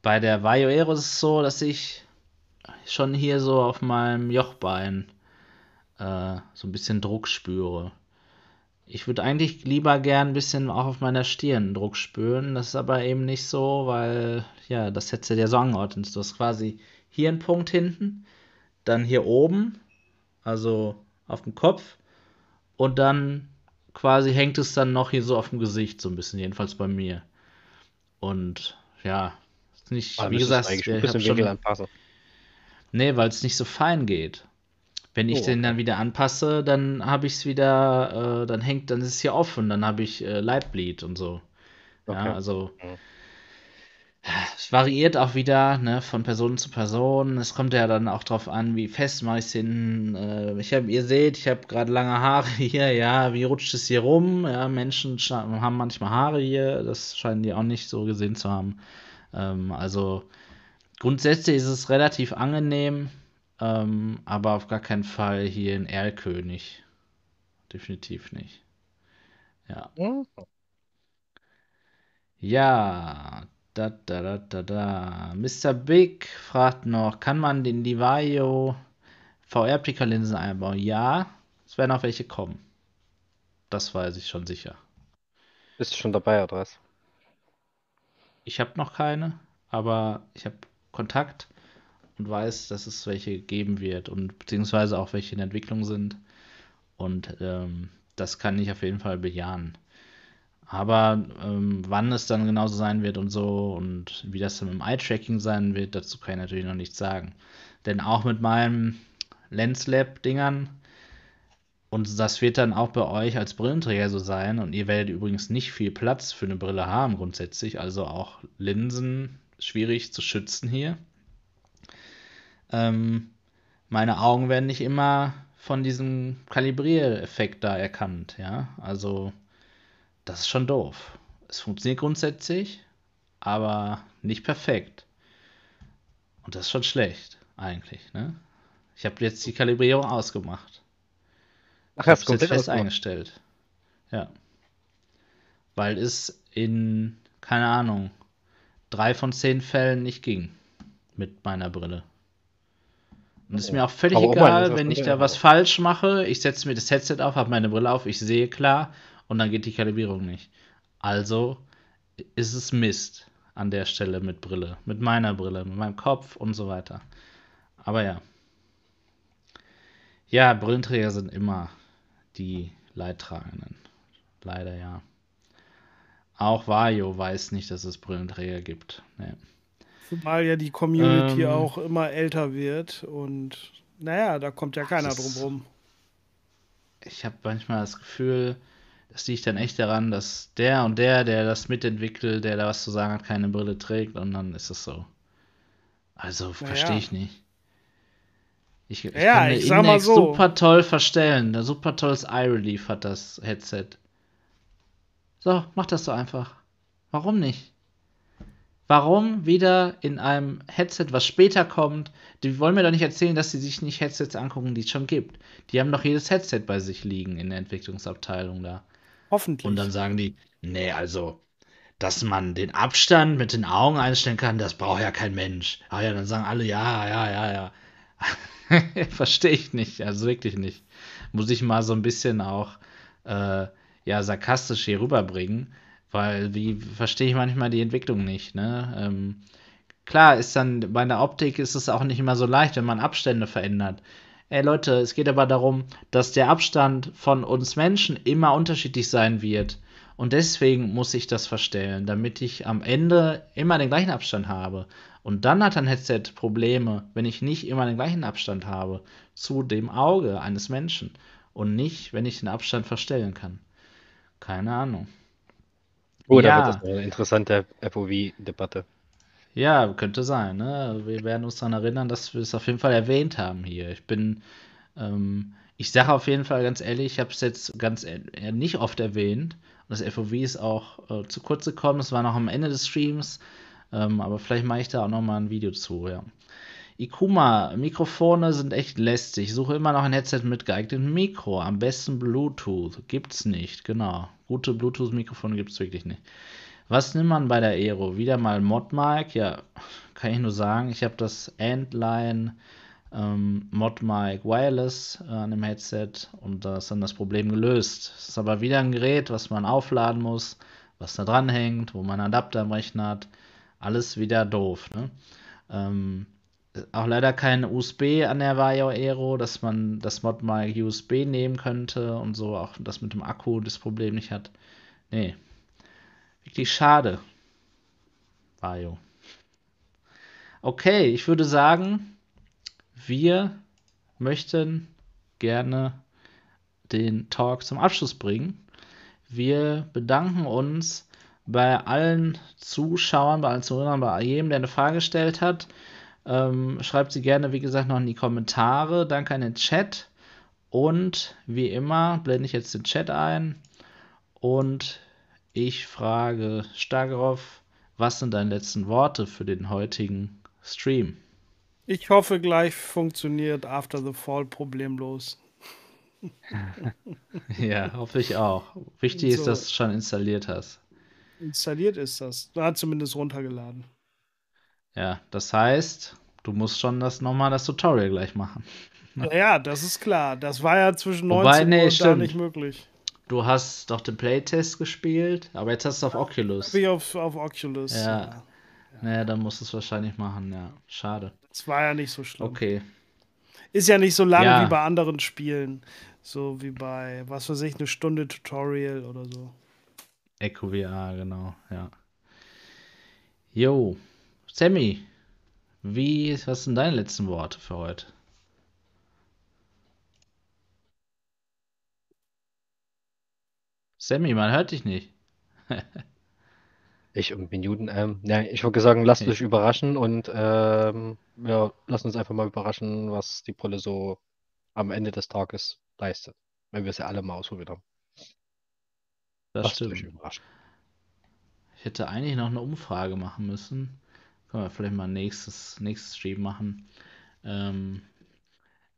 bei der Vaio Aero ist es so, dass ich schon hier so auf meinem Jochbein äh, so ein bisschen Druck spüre. Ich würde eigentlich lieber gern ein bisschen auch auf meiner Stirn Druck spüren. Das ist aber eben nicht so, weil ja, das hätte ja so angeordnet. Du hast quasi hier einen Punkt hinten, dann hier oben, also auf dem Kopf, und dann quasi hängt es dann noch hier so auf dem Gesicht, so ein bisschen, jedenfalls bei mir. Und ja, ist nicht, Ah, wie gesagt, ich hab schon, anpassen. Nee, weil es nicht so fein geht. Wenn ich Oh, den okay. dann wieder anpasse, dann habe ich es wieder, äh, dann hängt, dann ist es hier offen, dann habe ich äh, Lightbleed und so. Ja, Okay. also Mhm. Es variiert auch wieder, ne, von Person zu Person. Es kommt ja dann auch drauf an, wie fest mache ich es hinten. Äh, ich habe, ihr seht, ich habe gerade lange Haare (laughs) hier, ja, wie rutscht es hier rum? Ja, Menschen haben manchmal Haare hier, das scheinen die auch nicht so gesehen zu haben. Ähm, also grundsätzlich ist es relativ angenehm, ähm, aber auf gar keinen Fall hier ein Erlkönig. Definitiv nicht. Ja. Ja, da, da, da, da, da. Mr. Big fragt noch, kann man den Divaio VR-Pika-Linsen einbauen? Ja, es werden auch welche kommen. Das weiß ich schon sicher. Bist du schon dabei, oder was? Ich habe noch keine, aber ich habe Kontakt und weiß, dass es welche geben wird und beziehungsweise auch welche in Entwicklung sind. Und ähm, das kann ich auf jeden Fall bejahen. Aber ähm, wann es dann genauso sein wird und so und wie das dann im Eye-Tracking sein wird, dazu kann ich natürlich noch nichts sagen. Denn auch mit meinen Lens-Lab-Dingern, und das wird dann auch bei euch als Brillenträger so sein, und ihr werdet übrigens nicht viel Platz für eine Brille haben grundsätzlich, also auch Linsen schwierig zu schützen hier. Ähm, meine Augen werden nicht immer von diesem Kalibriereffekt da erkannt, ja. Also, das ist schon doof. Es funktioniert grundsätzlich, aber nicht perfekt. Und das ist schon schlecht, eigentlich, ne? Ich habe jetzt die Kalibrierung ausgemacht. Ach, Ich habe es jetzt fest eingestellt. Ja. Weil es in, keine Ahnung, drei von zehn Fällen nicht ging mit meiner Brille. Und es ist mir auch völlig Aber auch egal, das wenn ich da was auch. falsch mache. Ich setze mir das Headset auf, habe meine Brille auf, ich sehe klar und dann geht die Kalibrierung nicht. Also ist es Mist an der Stelle mit Brille, mit meiner Brille, mit meinem Kopf und so weiter. Aber ja. Ja, Brillenträger sind immer die Leidtragenden. Leider ja. Auch Vario weiß nicht, dass es Brillenträger gibt. Nee. Zumal ja die Community Ähm. auch immer älter wird und naja, da kommt ja keiner drum rum. Ich habe manchmal das Gefühl, das liegt dann echt daran, dass der und der, der das mitentwickelt, der da was zu sagen hat, keine Brille trägt und dann ist es so. Also verstehe Naja. ich nicht. Ich, ich Ja, kann ich sag mal so. super toll verstellen. Ein super tolles Eye Relief hat das Headset. So, mach das doch einfach. Warum nicht? Warum wieder in einem Headset, was später kommt? Die wollen mir doch nicht erzählen, dass sie sich nicht Headsets angucken, die es schon gibt. Die haben doch jedes Headset bei sich liegen in der Entwicklungsabteilung da. Hoffentlich. Und dann sagen die, nee, also, dass man den Abstand mit den Augen einstellen kann, das braucht ja kein Mensch. Ah ja, dann sagen alle, ja, ja, ja, ja. (laughs) Verstehe ich nicht, also wirklich nicht. Muss ich mal so ein bisschen auch, äh, ja, sarkastisch hier rüberbringen, weil wie verstehe ich manchmal die Entwicklung nicht, ne? Ähm, klar ist dann bei der Optik ist es auch nicht immer so leicht, wenn man Abstände verändert. Ey Leute, es geht aber darum, dass der Abstand von uns Menschen immer unterschiedlich sein wird. Und deswegen muss ich das verstellen, damit ich am Ende immer den gleichen Abstand habe. Und dann hat ein Headset Probleme, wenn ich nicht immer den gleichen Abstand habe zu dem Auge eines Menschen. Und nicht, wenn ich den Abstand verstellen kann. Keine Ahnung. Oh, da Ja. wird das eine interessante FOV-Debatte. Ja, könnte sein. Ne? Wir werden uns daran erinnern, dass wir es auf jeden Fall erwähnt haben hier. Ich bin, ähm, ich sage auf jeden Fall ganz ehrlich, ich habe es jetzt ganz e- nicht oft erwähnt. Das FOV ist auch äh, zu kurz gekommen. Das war noch am Ende des Streams. Ähm, aber vielleicht mache ich da auch noch mal ein Video zu, ja. Ikuma, Mikrofone sind echt lästig. Suche immer noch ein Headset mit geeignetem Mikro. Am besten Bluetooth. Gibt's nicht, genau. Gute Bluetooth-Mikrofone gibt's wirklich nicht. Was nimmt man bei der Aero? Wieder mal Mod-Mic? Ja, (laughs) kann ich nur sagen. Ich habe das Antline ähm, Mod-Mic Wireless äh, an dem Headset und da ist dann das Problem gelöst. Es ist aber wieder ein Gerät, was man aufladen muss, was da dran hängt, wo man einen Adapter im Rechner hat. Alles wieder doof. Ne? Ähm, auch leider kein USB an der Vario Aero, dass man das Mod mal USB nehmen könnte und so auch das mit dem Akku das Problem nicht hat. Nee. Wirklich schade. Vario. Okay, ich würde sagen, wir möchten gerne den Talk zum Abschluss bringen. Wir bedanken uns bei allen Zuschauern, bei allen Zuhörern, bei jedem, der eine Frage gestellt hat. Ähm, schreibt sie gerne, wie gesagt, noch in die Kommentare. Danke an den Chat. Und wie immer blende ich jetzt den Chat ein. Und ich frage Stagroff, was sind deine letzten Worte für den heutigen Stream? Ich hoffe, gleich funktioniert After the Fall problemlos. (laughs) ja, hoffe ich auch. Wichtig so. ist, dass du schon installiert hast. Installiert ist das. Du hast zumindest runtergeladen. Ja, das heißt, du musst schon das nochmal das Tutorial gleich machen. Ja, ja, das ist klar. Das war ja zwischen 19 Wobei, nee, und stimmt. da nicht möglich. Du hast doch den Playtest gespielt, aber jetzt hast du auf Oculus. Hab ich auf, auf Oculus. Ja. ja. Naja, dann musst du es wahrscheinlich machen, ja. Schade. Das war ja nicht so schlimm. Okay. Ist ja nicht so lang ja. wie bei anderen Spielen. So wie bei, was weiß ich, eine Stunde Tutorial oder so. Echo VR, genau, ja. Jo, Sammy, wie, was sind deine letzten Worte für heute? Sammy, man hört dich nicht. ich und Minuten. Ähm, ja, ich würde sagen, lasst okay. euch überraschen und ähm, ja, lasst uns einfach mal überraschen, was die Brille so am Ende des Tages leistet. Wenn wir sie alle mal ausprobiert haben. Das lasst stimmt. Euch überraschen. Ich hätte eigentlich noch eine Umfrage machen müssen. Können wir vielleicht mal nächstes, nächstes Stream machen. Ähm,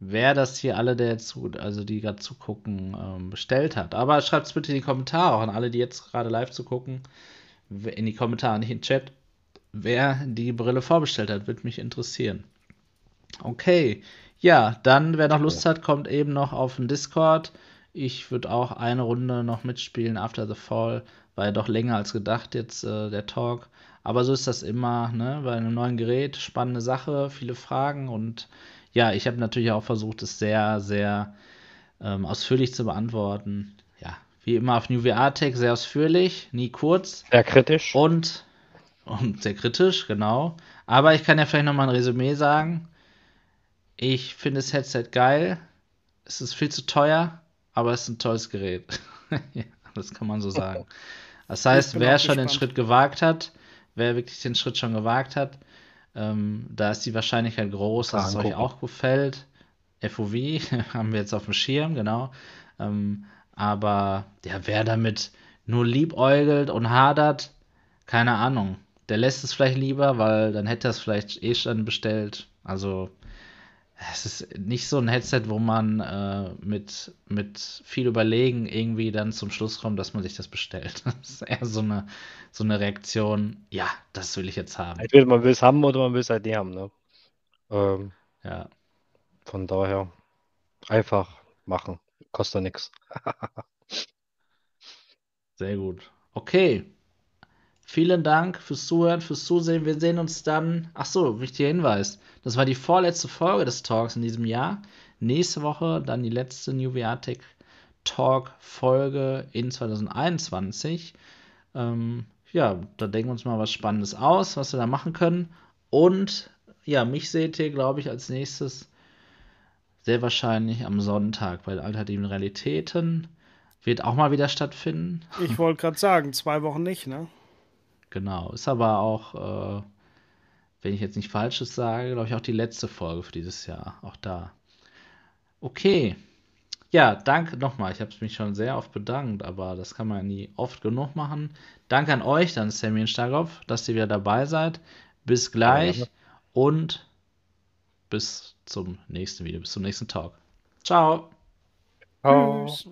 wer das hier alle, der jetzt, also die gerade zugucken, ähm, bestellt hat. Aber schreibt es bitte in die Kommentare, auch an alle, die jetzt gerade live zugucken, in die Kommentare, nicht in den Chat, wer die Brille vorbestellt hat, würde mich interessieren. Okay, ja, dann, wer noch Lust hat, kommt eben noch auf den Discord. Ich würde auch eine Runde noch mitspielen, After the Fall. War ja doch länger als gedacht jetzt äh, der Talk. Aber so ist das immer, ne? Bei einem neuen Gerät, spannende Sache, viele Fragen und ja, ich habe natürlich auch versucht, es sehr, sehr ähm, ausführlich zu beantworten. Ja, wie immer auf New VR Tech sehr ausführlich, nie kurz. Sehr kritisch. Und, und sehr kritisch, genau. Aber ich kann ja vielleicht nochmal ein Resümee sagen. Ich finde das Headset geil. Es ist viel zu teuer, aber es ist ein tolles Gerät. (laughs) ja, das kann man so sagen. (laughs) Das heißt, wer schon gespannt. den Schritt gewagt hat, wer wirklich den Schritt schon gewagt hat, ähm, da ist die Wahrscheinlichkeit groß, dass es euch auch gefällt. FOV (laughs) haben wir jetzt auf dem Schirm, genau. Ähm, aber ja, wer damit nur liebäugelt und hadert, keine Ahnung. Der lässt es vielleicht lieber, weil dann hätte er es vielleicht eh schon bestellt. Also es ist nicht so ein Headset, wo man äh, mit, mit viel Überlegen irgendwie dann zum Schluss kommt, dass man sich das bestellt. (laughs) Das ist eher so eine, so eine Reaktion, ja, das will ich jetzt haben. Entweder man will es haben oder man will es halt nicht haben. Ne? Ähm, ja. Von daher einfach machen. Kostet nichts. (laughs) Sehr gut. Okay. Vielen Dank fürs Zuhören, fürs Zusehen. Wir sehen uns dann. Ach so, wichtiger Hinweis. Das war die vorletzte Folge des Talks in diesem Jahr. Nächste Woche dann die letzte New Tech Talk Folge in 2021. Ähm, ja, da denken wir uns mal was Spannendes aus, was wir da machen können. Und ja, mich seht ihr, glaube ich, als nächstes sehr wahrscheinlich am Sonntag bei Alternativen Realitäten. Wird auch mal wieder stattfinden. Ich wollte gerade sagen, zwei Wochen nicht, ne? Genau, ist aber auch, äh, wenn ich jetzt nicht Falsches sage, glaube ich auch die letzte Folge für dieses Jahr. Auch da. Okay. Ja, danke nochmal. Ich habe mich schon sehr oft bedankt, aber das kann man nie oft genug machen. Danke an euch, dann Sammy und Starkopf, dass ihr wieder dabei seid. Bis gleich ja, und bis zum nächsten Video, bis zum nächsten Talk. Ciao. Ciao. Tschüss.